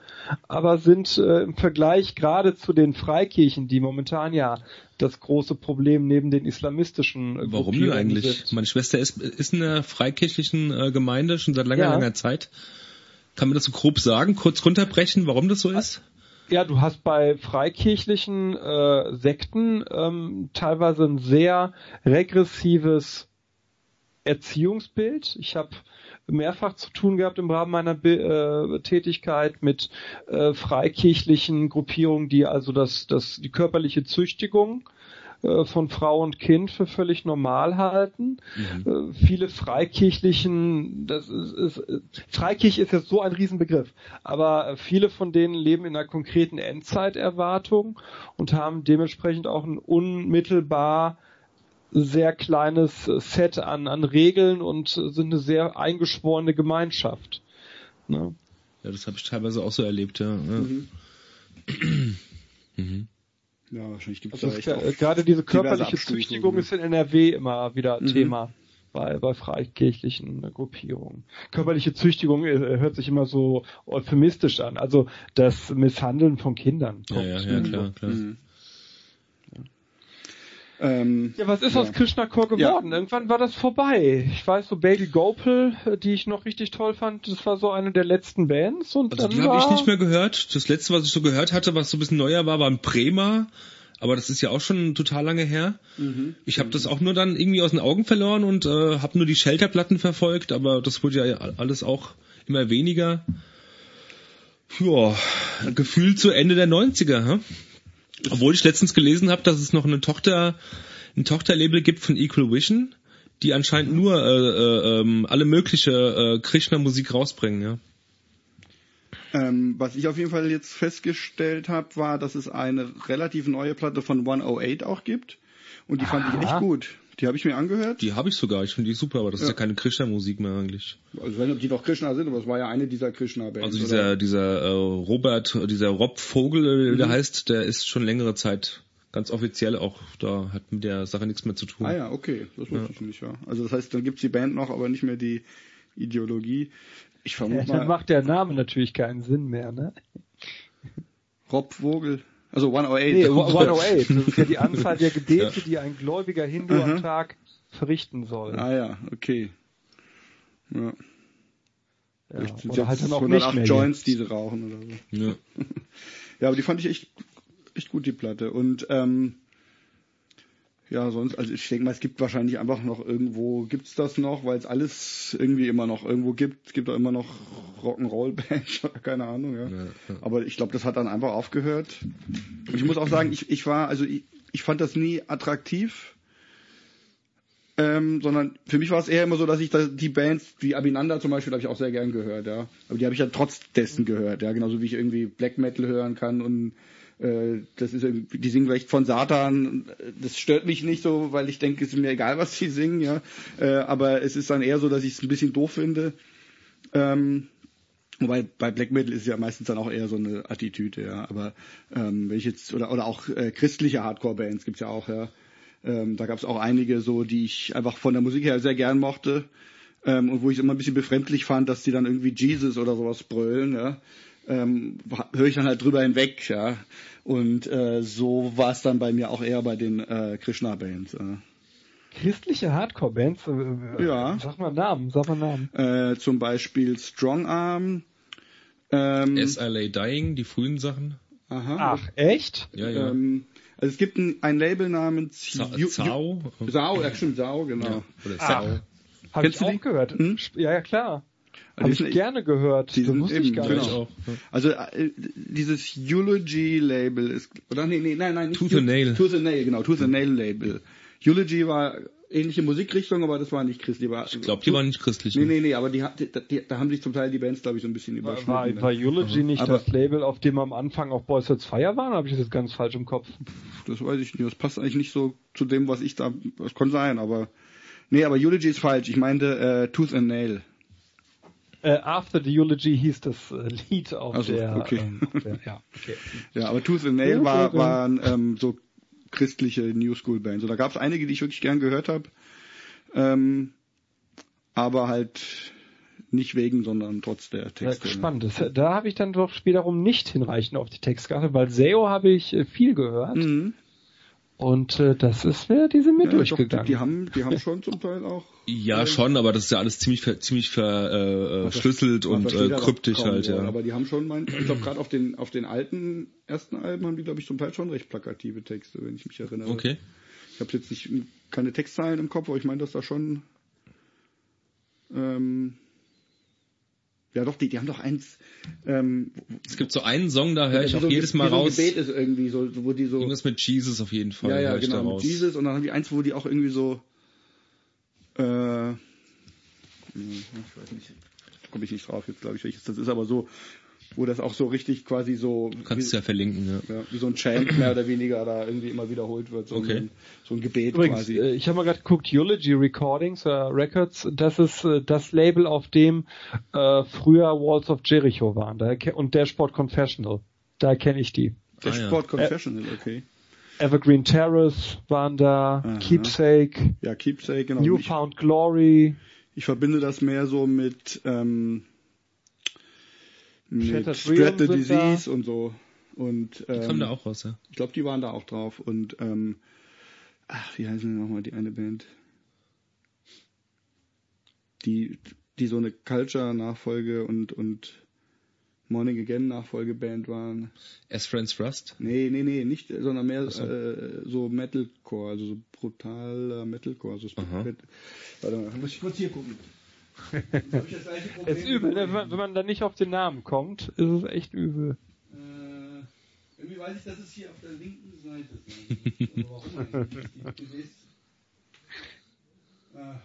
aber sind äh, im Vergleich gerade zu den Freikirchen, die momentan ja das große Problem neben den islamistischen äh, Warum denn eigentlich? sind. Meine Schwester ist, ist in einer freikirchlichen äh, Gemeinde schon seit langer, Ja. langer Zeit. Kann man das so grob sagen, kurz runterbrechen, warum das so ist? Ja, du hast bei freikirchlichen äh, Sekten ähm, teilweise ein sehr regressives Erziehungsbild. Ich habe mehrfach zu tun gehabt im Rahmen meiner äh, Tätigkeit mit äh, freikirchlichen Gruppierungen, die also das, das, die körperliche Züchtigung äh, von Frau und Kind für völlig normal halten. Äh, viele Freikirchlichen, das ist, ist Freikirche ist jetzt so ein Riesenbegriff, aber äh, viele von denen leben in einer konkreten Endzeiterwartung und haben dementsprechend auch ein unmittelbar sehr kleines Set an, an Regeln und sind eine sehr eingeschworene Gemeinschaft. Ne? Ja, das habe ich teilweise auch so erlebt, ja. ja. Ja, wahrscheinlich gibt es Also da echt gerade diese körperliche Züchtigung ist in NRW immer wieder Mhm. Thema bei, bei freikirchlichen Gruppierungen. Körperliche Züchtigung äh, hört sich immer so euphemistisch an. Also das Misshandeln von Kindern. Ja, ja, ja, klar, klar. Mhm. Ähm, Ja, was ist Ja. aus Krishna Core geworden? Irgendwann war das vorbei. Ich weiß, so Bailey Gopal, äh, die ich noch richtig toll fand, das war so eine der letzten Bands und Also dann die habe ich nicht mehr gehört. Das letzte, was ich so gehört hatte, was so ein bisschen neuer war, war ein Bremer. Aber das ist ja auch schon total lange her. Mhm. Ich habe das auch nur dann irgendwie aus den Augen verloren und äh, habe nur die Shelterplatten verfolgt, aber das wurde ja alles auch immer weniger. Ja, gefühlt zu Ende der 90er. Hä? Obwohl ich letztens gelesen habe, dass es noch eine Tochter, ein Tochterlabel gibt von Equal Vision, die anscheinend nur äh, äh, ähm, alle mögliche äh, Krishna-Musik rausbringen. Ja. Ähm, was ich auf jeden Fall jetzt festgestellt habe, war, dass es eine relativ neue Platte von 108 auch gibt. Und die fand ich echt gut. Die habe ich mir angehört. Die habe ich sogar, ich finde die super, aber das ist Ja. ja keine Krishna-Musik mehr eigentlich. Also ob die doch Krishna sind, aber es war ja eine dieser Krishna-Bands. Also oder? dieser, dieser äh, Robert, dieser Rob Vogel, äh, der Mhm. heißt, der ist schon längere Zeit ganz offiziell auch, da hat mit der Sache nichts mehr zu tun. Ah ja, okay, das wusste ich nicht, ja. Also das heißt, dann gibt's die Band noch, aber nicht mehr die Ideologie. Ich Ja, vermute dann mal, macht der Name natürlich keinen Sinn mehr, ne? Rob Vogel. Also 108. Nee, 108. Das ist ja die Anzahl der Gebete, die ein gläubiger Hindu Mhm. am Tag verrichten soll. Ah ja, okay. Ja. Ja, Vielleicht sind oder halt dann auch nicht 108 mehr Joints, die sie rauchen oder so. Ja. Ja, aber die fand ich echt, echt gut, die Platte. Und ähm, ja, sonst, also ich denke mal, es gibt wahrscheinlich einfach noch irgendwo, gibt's das noch, weil es alles irgendwie immer noch irgendwo gibt. Es gibt auch immer noch Rock'n'Roll-Bands, keine Ahnung, ja. Ja, ja. Aber ich glaube, das hat dann einfach aufgehört. Und ich muss auch sagen, ich, ich war, also ich, ich fand das nie attraktiv. Ähm, sondern für mich war es eher immer so, dass ich da die Bands, wie Abinanda zum Beispiel, habe ich auch sehr gern gehört, ja. Aber die habe ich ja trotz dessen gehört, ja. Genauso wie ich irgendwie Black Metal hören kann und das ist irgendwie, die singen vielleicht von Satan. Das stört mich nicht so, weil ich denke, es ist mir egal, was sie singen, ja. Äh, aber es ist dann eher so, dass ich es ein bisschen doof finde. Ähm, Wobei bei Black Metal ist ja meistens dann auch eher so eine Attitüde, ja. Aber ähm, wenn ich jetzt oder oder auch äh, christliche Hardcore-Bands gibt's ja auch, ja. Ähm, da gab's auch einige so, die ich einfach von der Musik her sehr gern mochte ähm, und wo ich immer ein bisschen befremdlich fand, dass die dann irgendwie Jesus oder sowas brüllen, ja. Ähm, höre ich dann halt drüber hinweg, ja. Und äh, so war es dann bei mir auch eher bei den äh, Krishna-Bands. Ja. Christliche Hardcore-Bands? äh, Ja. Sag mal Namen, sag mal Namen. Äh, zum Beispiel Strong Arm. Ähm, SLA Dying, die frühen Sachen. aha. Ach, echt? Ja, ja. Ähm, also es gibt ein, ein Label namens. Ju- Sao, ja stimmt, Sao, genau. Ja, oder Ach. Sao. Habe Kennst ich du auch die? gehört. Hm? Ja, ja, klar. Habe ich sind- gerne gehört. die das sind wusste ich eben, gar genau. ich nicht. auch. Also äh, dieses Eulogy-Label ist, oder nee, nee, nein, nein, nicht Tooth and Nail. Tooth and Nail, genau, Tooth and Nail Label. Eulogy war ähnliche Musikrichtung, aber das war nicht christlich. War, Ich glaube, die waren nicht christlich. Nee, nee, nee, aber die, hat- die, die, da haben sich zum Teil die Bands, glaube ich, so ein bisschen überschnitten. war, war Eulogy nicht Aber- das Label, auf dem am Anfang auch Boys Sets Fire waren? Habe ich das ganz falsch im Kopf? Das weiß ich nicht. Das passt eigentlich nicht so zu dem, was ich da. Das kann sein, aber. Nee, aber Eulogy ist falsch. Ich meinte äh, Tooth and Nail. Äh, After the Eulogy hieß das äh, Lied auf Ach so, der, okay. ähm, auf der ja, okay. Ja, aber Tooth and Nail Ja, war, ja, ja. waren ähm, so christliche New School Bands. Und da gab es einige, die ich wirklich gern gehört habe. Ähm, aber halt nicht wegen, sondern trotz der Ja, Texte. spannend. Das, da habe ich dann doch wiederum nicht hinreichend auf die Textkarte, weil SEO habe ich äh, viel gehört Mhm. Und äh, das ist mir, die sind mir Ja, doch, durchgegangen. die, die haben, die haben schon zum Teil auch. Ja, schon, aber das ist ja alles ziemlich ver, ziemlich äh, äh, verschlüsselt man und äh, doch kryptisch halt, ja. Aber die haben schon, mein, ich glaube gerade auf den auf den alten ersten Alben haben die glaube ich zum Teil schon recht plakative Texte, wenn ich mich erinnere. Okay. Ich habe jetzt nicht keine Textzeilen im Kopf, aber ich meine, dass da schon ähm, ja doch, die, die haben doch eins ähm, Es gibt so einen Song, da höre ich auch so, jedes Mal so raus. Gebet ist irgendwie so, wo die so Irgendwas mit Jesus auf jeden Fall. ja ja genau raus. mit Jesus und dann haben die eins, wo die auch irgendwie so äh, ich weiß nicht, komme ich nicht drauf jetzt glaube ich welches das ist, aber so wo das auch so richtig quasi so Du kannst es wie, ja verlinken, ja. ja, wie so ein Chant mehr oder weniger da irgendwie immer wiederholt wird, so, Okay. ein, so ein Gebet Übrigens, quasi. äh, ich habe mal gerade geguckt, Eulogy Recordings oder Records, das ist äh, das Label, auf dem äh, früher Walls of Jericho waren da, und Dashboard Confessional. Da kenne ich die. Dashboard ah, Confessional, okay. Evergreen Terrace waren da, Aha. Keepsake, Ja, Keepsake, genau. Ich, Newfound Glory, ich verbinde das mehr so mit, ähm, mit Spread the Disease und so. Und Die kommen ähm, da auch raus, ja. ich glaube, die waren da auch drauf. Und ähm, ach, wie heißen die nochmal die eine Band? Die, die so eine Culture-Nachfolge und und Morning Again Nachfolgeband waren. As Friends Rust. Nee, nee, nee, nicht, sondern mehr so. äh, so Metalcore, also so brutaler Metalcore. So Aha. Warte mal, muss ich kurz hier gucken. Ich Problem ist übel, ne? wenn, man, wenn man da nicht auf den Namen kommt, ist es echt übel. Äh, irgendwie weiß ich, dass es hier auf der linken Seite ist. Warum eigentlich? Die CDs. Ah,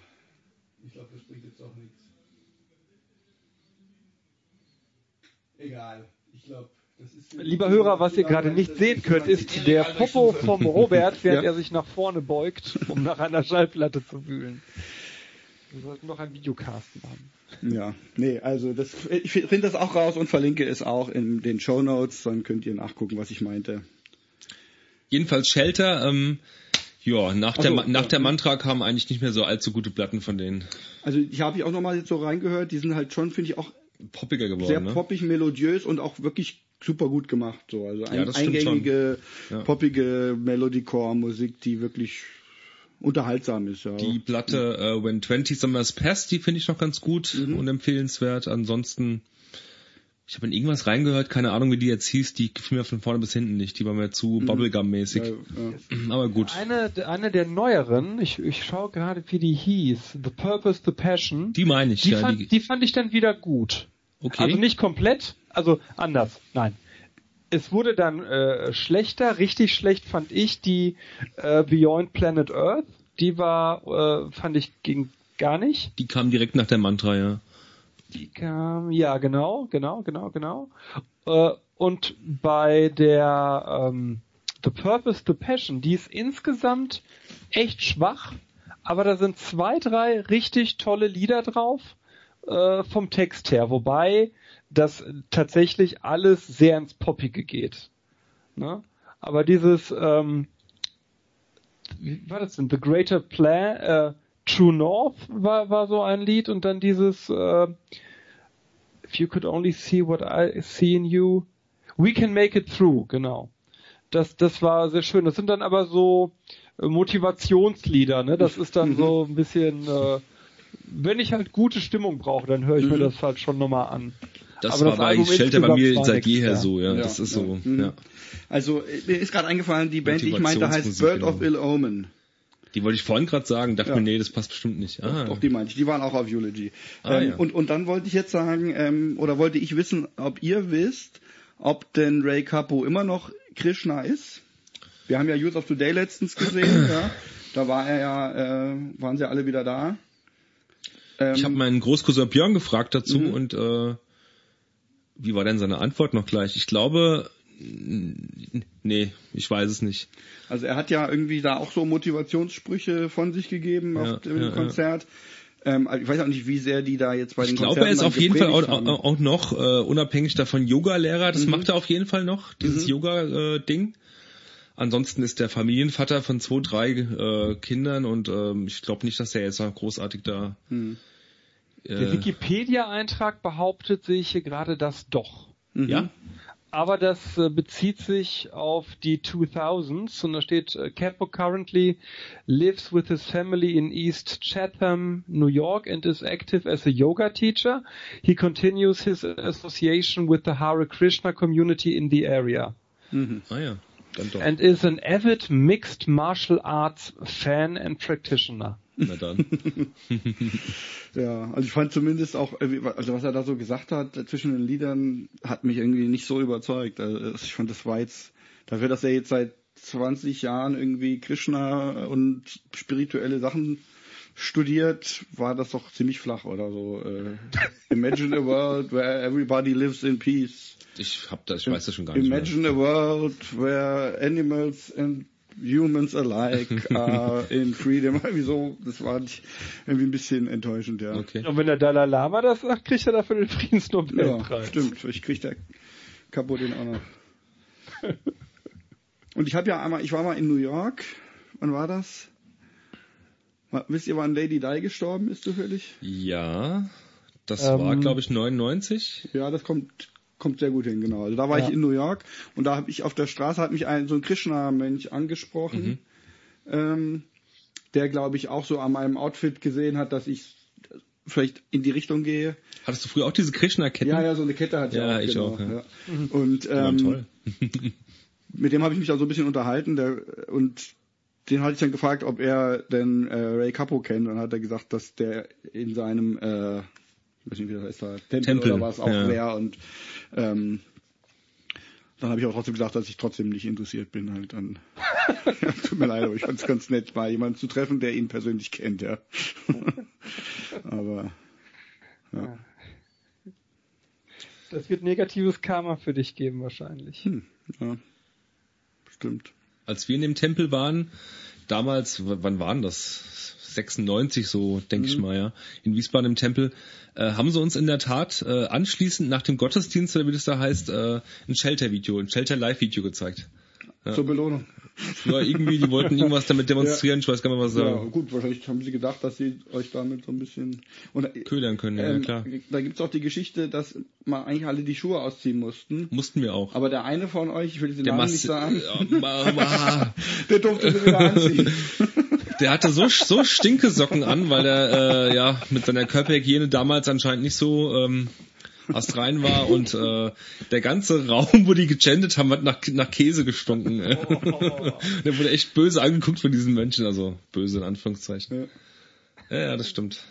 ich glaube, das bringt jetzt auch nichts. Egal. Ich glaube, Lieber Hörer, was ihr gerade nicht sehen könnt, ist der Popo vom Robert, während Ja. er sich nach vorne beugt, um nach einer Schallplatte zu wühlen. Wir sollten noch einen Videocast machen. Ja, nee, also das, ich finde das auch raus und verlinke es auch in den Show Notes, dann könnt ihr nachgucken, was ich meinte. Jedenfalls Shelter, ähm, ja, nach, Ach der, nach ja. der Mantra kamen eigentlich nicht mehr so allzu gute Platten von denen. Also ich habe ich auch nochmal jetzt so reingehört, die sind halt schon, finde ich, auch Poppiger geworden, sehr ne? poppig, melodiös und auch wirklich super gut gemacht. So. Also ein, Ja, eingängige. Ja. poppige Melodiecore-Musik, die wirklich unterhaltsam ist. Ja. Die Platte äh, When 20 Summers Pass, die finde ich noch ganz gut Mhm. und empfehlenswert. Ansonsten, ich habe in irgendwas reingehört, keine Ahnung, wie die jetzt hieß, die gefiel mir von vorne bis hinten nicht. Die war mir zu Bubblegum-mäßig. Mhm. ja, ja. Aber gut. Eine, eine der neueren, ich, ich schaue gerade, wie die hieß, The Purpose, The Passion, Die meine ich, die, ja. fand, die, die fand ich dann wieder gut. okay. Also nicht komplett, also anders, nein. Es wurde dann äh, schlechter, richtig schlecht fand ich die äh, Beyond Planet Earth. Die war, äh, fand ich, ging gar nicht. die kam direkt nach der Mantra, ja. Die kam, ja, genau, genau, genau, genau. Äh, und bei der ähm, The Purpose, The Passion, die ist insgesamt echt schwach, aber da sind zwei, drei richtig tolle Lieder drauf äh, vom Text her, wobei das tatsächlich alles sehr ins Poppige geht. Ne? Aber dieses, ähm, wie war das denn? The Greater Plan, äh, True North war, war so ein Lied und dann dieses äh, If you could only see what I see in you, we can make it through, genau. Das, das war sehr schön. Das sind dann aber so äh, Motivationslieder, ne? Das ist dann so ein bisschen, äh, wenn ich halt gute Stimmung brauche, dann höre ich mir das halt schon nochmal an. Das Aber war das bei Shelter bei mir seit jeher ja. so, ja. Ja, das ist ja. so, Mhm. ja. Also mir ist gerade eingefallen, die Band, die ich meinte, heißt Motivationsmusik, Bird of genau. Ill Omen. Die wollte ich vorhin gerade sagen, dachte mir, nee, das passt bestimmt nicht. Ah, Doch, die meinte ich. Die waren auch auf Eulogy. Ah, ähm, und, und dann wollte ich jetzt sagen, ähm, oder wollte ich wissen, ob ihr wisst, ob denn Ray Capo immer noch Krishna ist. Wir haben ja Youth of Today letztens gesehen, ja. Da war er ja, äh, waren sie alle wieder da. Ähm, Ich habe meinen Großcousin Björn gefragt dazu Mhm. und äh, wie war denn seine Antwort noch gleich? Ich glaube, nee, ich weiß es nicht. Also er hat ja irgendwie da auch so Motivationssprüche von sich gegeben Ja, auf dem ja. Konzert. Ähm, also ich weiß auch nicht, wie sehr die da jetzt bei den Ich glaube, Konzerten er ist auf jeden Fall auch, auch, noch äh, unabhängig davon Yoga-Lehrer. Mhm. Das macht er auf jeden Fall noch, dieses Yoga-Ding. Ansonsten ist der Familienvater von zwei, drei äh, Kindern und ähm, ich glaube nicht, dass er jetzt noch großartig da. Mhm. Der Äh, Wikipedia-Eintrag behauptet, sehe ich hier gerade das doch. Mhm. ja, Aber das äh, bezieht sich auf die 2000s und da steht, äh, Capo currently lives with his family in East Chatham, New York and is active as a yoga teacher. He continues his association with the Hare Krishna community in the area ah ja, dann doch. and is an avid mixed martial arts fan and practitioner. Na dann. Ja, also ich fand zumindest auch, äh, also was er da so gesagt hat äh, zwischen den Liedern, hat mich irgendwie nicht so überzeugt. Also ich fand, das war jetzt, dafür, dass er jetzt seit 20 Jahren irgendwie Krishna und spirituelle Sachen studiert, war das doch ziemlich flach oder so. Äh, Imagine a world where everybody lives in peace. Ich hab das, ich weiß das schon gar nicht mehr. Imagine a world where animals and humans alike are in freedom. Irgendwie so, das war nicht- irgendwie ein bisschen enttäuschend, ja. Okay. Und wenn der Dalai Lama das sagt, kriegt er dafür den Ja, Friedensnobelpreis. stimmt. Vielleicht kriegt der Capo den auch noch. Und ich habe ja einmal, ich war mal in New York. Wann war das? Wisst ihr, wann Lady Di gestorben ist zufällig? Ja, das Ähm, war, glaube ich, 99. Ja, das kommt kommt sehr gut hin, genau. Also da war Ja. ich in New York und da habe ich auf der Straße hat mich ein so ein Krishna-Mönch angesprochen, ähm, der glaube ich auch so an meinem Outfit gesehen hat, dass ich vielleicht in die Richtung gehe. Hattest du früher auch diese Krishna-Ketten? Ja, ja, so eine Kette hat er Ja, auch. ich genau, auch, ja. Und Die waren ähm, toll. mit dem habe ich mich auch so ein bisschen unterhalten der, und den hatte ich dann gefragt, ob er denn äh, Ray Capo kennt. Und dann hat er gesagt, dass der in seinem, äh, ich weiß nicht, wie das heißt, da, Tempel, Tempel, oder was auch ja. wäre. Und ähm, dann habe ich auch trotzdem gesagt, dass ich trotzdem nicht interessiert bin halt an. ja, tut mir leid, aber ich fand es ganz nett, mal jemanden zu treffen, der ihn persönlich kennt, ja. aber Das wird negatives Karma für dich geben wahrscheinlich. Hm, ja. Stimmt. Als wir in dem Tempel waren, damals, wann waren das? 96 so, denke ich mal, ja. In Wiesbaden im Tempel, äh, haben sie uns in der Tat äh, anschließend nach dem Gottesdienst, oder wie das da heißt, äh, ein Shelter-Video, ein Shelter-Live-Video gezeigt. Zur Belohnung. Ja, irgendwie, die wollten irgendwas damit demonstrieren, ich weiß gar nicht was Ja, sie gut, wahrscheinlich haben sie gedacht, dass sie euch damit so ein bisschen. Und, äh, ködern können, ja, ähm, klar. Da gibt's auch die Geschichte, dass mal eigentlich alle die Schuhe ausziehen mussten. Mussten wir auch. Aber der eine von euch, ich will den Der Namen Mas nicht sagen, Ja, der durfte sie wieder anziehen. Der hatte so, so stinke Socken an, weil er äh, ja mit seiner Körperhygiene damals anscheinend nicht so ähm, astrein war und äh, der ganze Raum, wo die gechantet haben, hat nach, nach Käse gestunken. äh. Der wurde echt böse angeguckt von diesen Menschen, also böse in Anführungszeichen. Ja. Ja, das stimmt.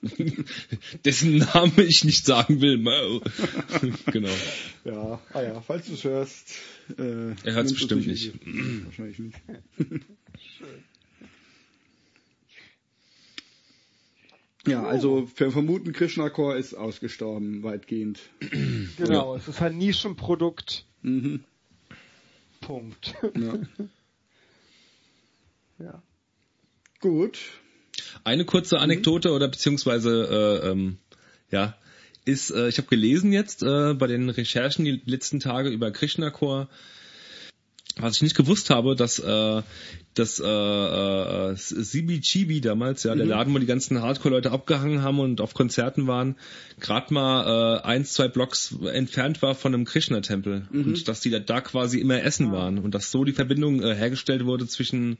Dessen Name ich nicht sagen will. Genau. Ja, ah ja, falls du es hörst. Äh, Er nimmst du bestimmt nicht. übel. Wahrscheinlich nicht. Ja, also wir vermuten, Krishna Core ist ausgestorben, weitgehend. Genau, es ist ein Nischenprodukt. Mhm. Punkt. Ja. ja. Gut. Eine kurze Anekdote oder beziehungsweise äh, ähm, ja ist, äh, ich habe gelesen jetzt äh, bei den Recherchen die letzten Tage über Krishna Core, was ich nicht gewusst habe, dass äh, das äh, äh, CBGB damals, ja, der Laden, wo die ganzen Hardcore-Leute abgehangen haben und auf Konzerten waren, gerade mal äh, eins, zwei Blocks entfernt war von einem Krishna-Tempel. Und dass die da, da quasi immer essen waren. Und dass so die Verbindung äh, hergestellt wurde zwischen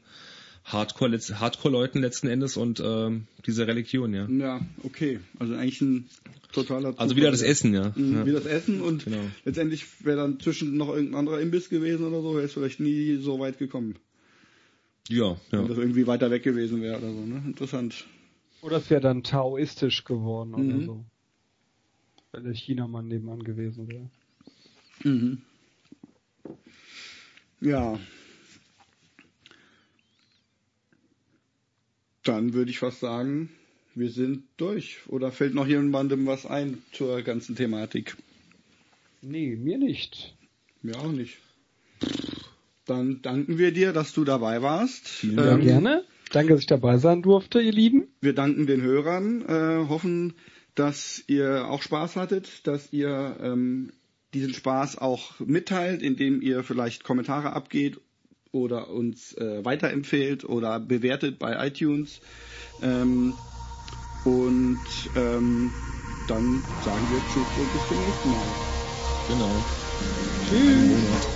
Hardcore, Hardcore-Leuten letzten Endes und ähm, dieser Religion, ja. Ja, okay. Also eigentlich ein totaler Also Zufall, wieder das. Essen, ja. Mhm, ja. Wie das Essen und Genau. letztendlich wäre dann zwischen noch irgendein anderer Imbiss gewesen oder so, wäre es vielleicht nie so weit gekommen. Ja, ja. Wenn das irgendwie weiter weg gewesen wäre oder so, ne? Interessant. Oder es wäre dann taoistisch geworden oder Mhm. so. Wenn der Chinamann nebenan gewesen wäre. Mhm. Ja. Dann würde ich fast sagen, wir sind durch. Oder fällt noch jemandem was ein zur ganzen Thematik? Nee, mir nicht. Mir auch nicht. Dann danken wir dir, dass du dabei warst. Vielen Ja, Dank. gerne. Danke, dass ich dabei sein durfte, ihr Lieben. Wir danken den Hörern, äh, hoffen, dass ihr auch Spaß hattet, dass ihr ähm, diesen Spaß auch mitteilt, indem ihr vielleicht Kommentare abgeht oder uns äh, weiterempfehlt oder bewertet bei iTunes. Ähm, und ähm, dann sagen wir Tschüss und bis zum nächsten Mal. Genau. Tschüss.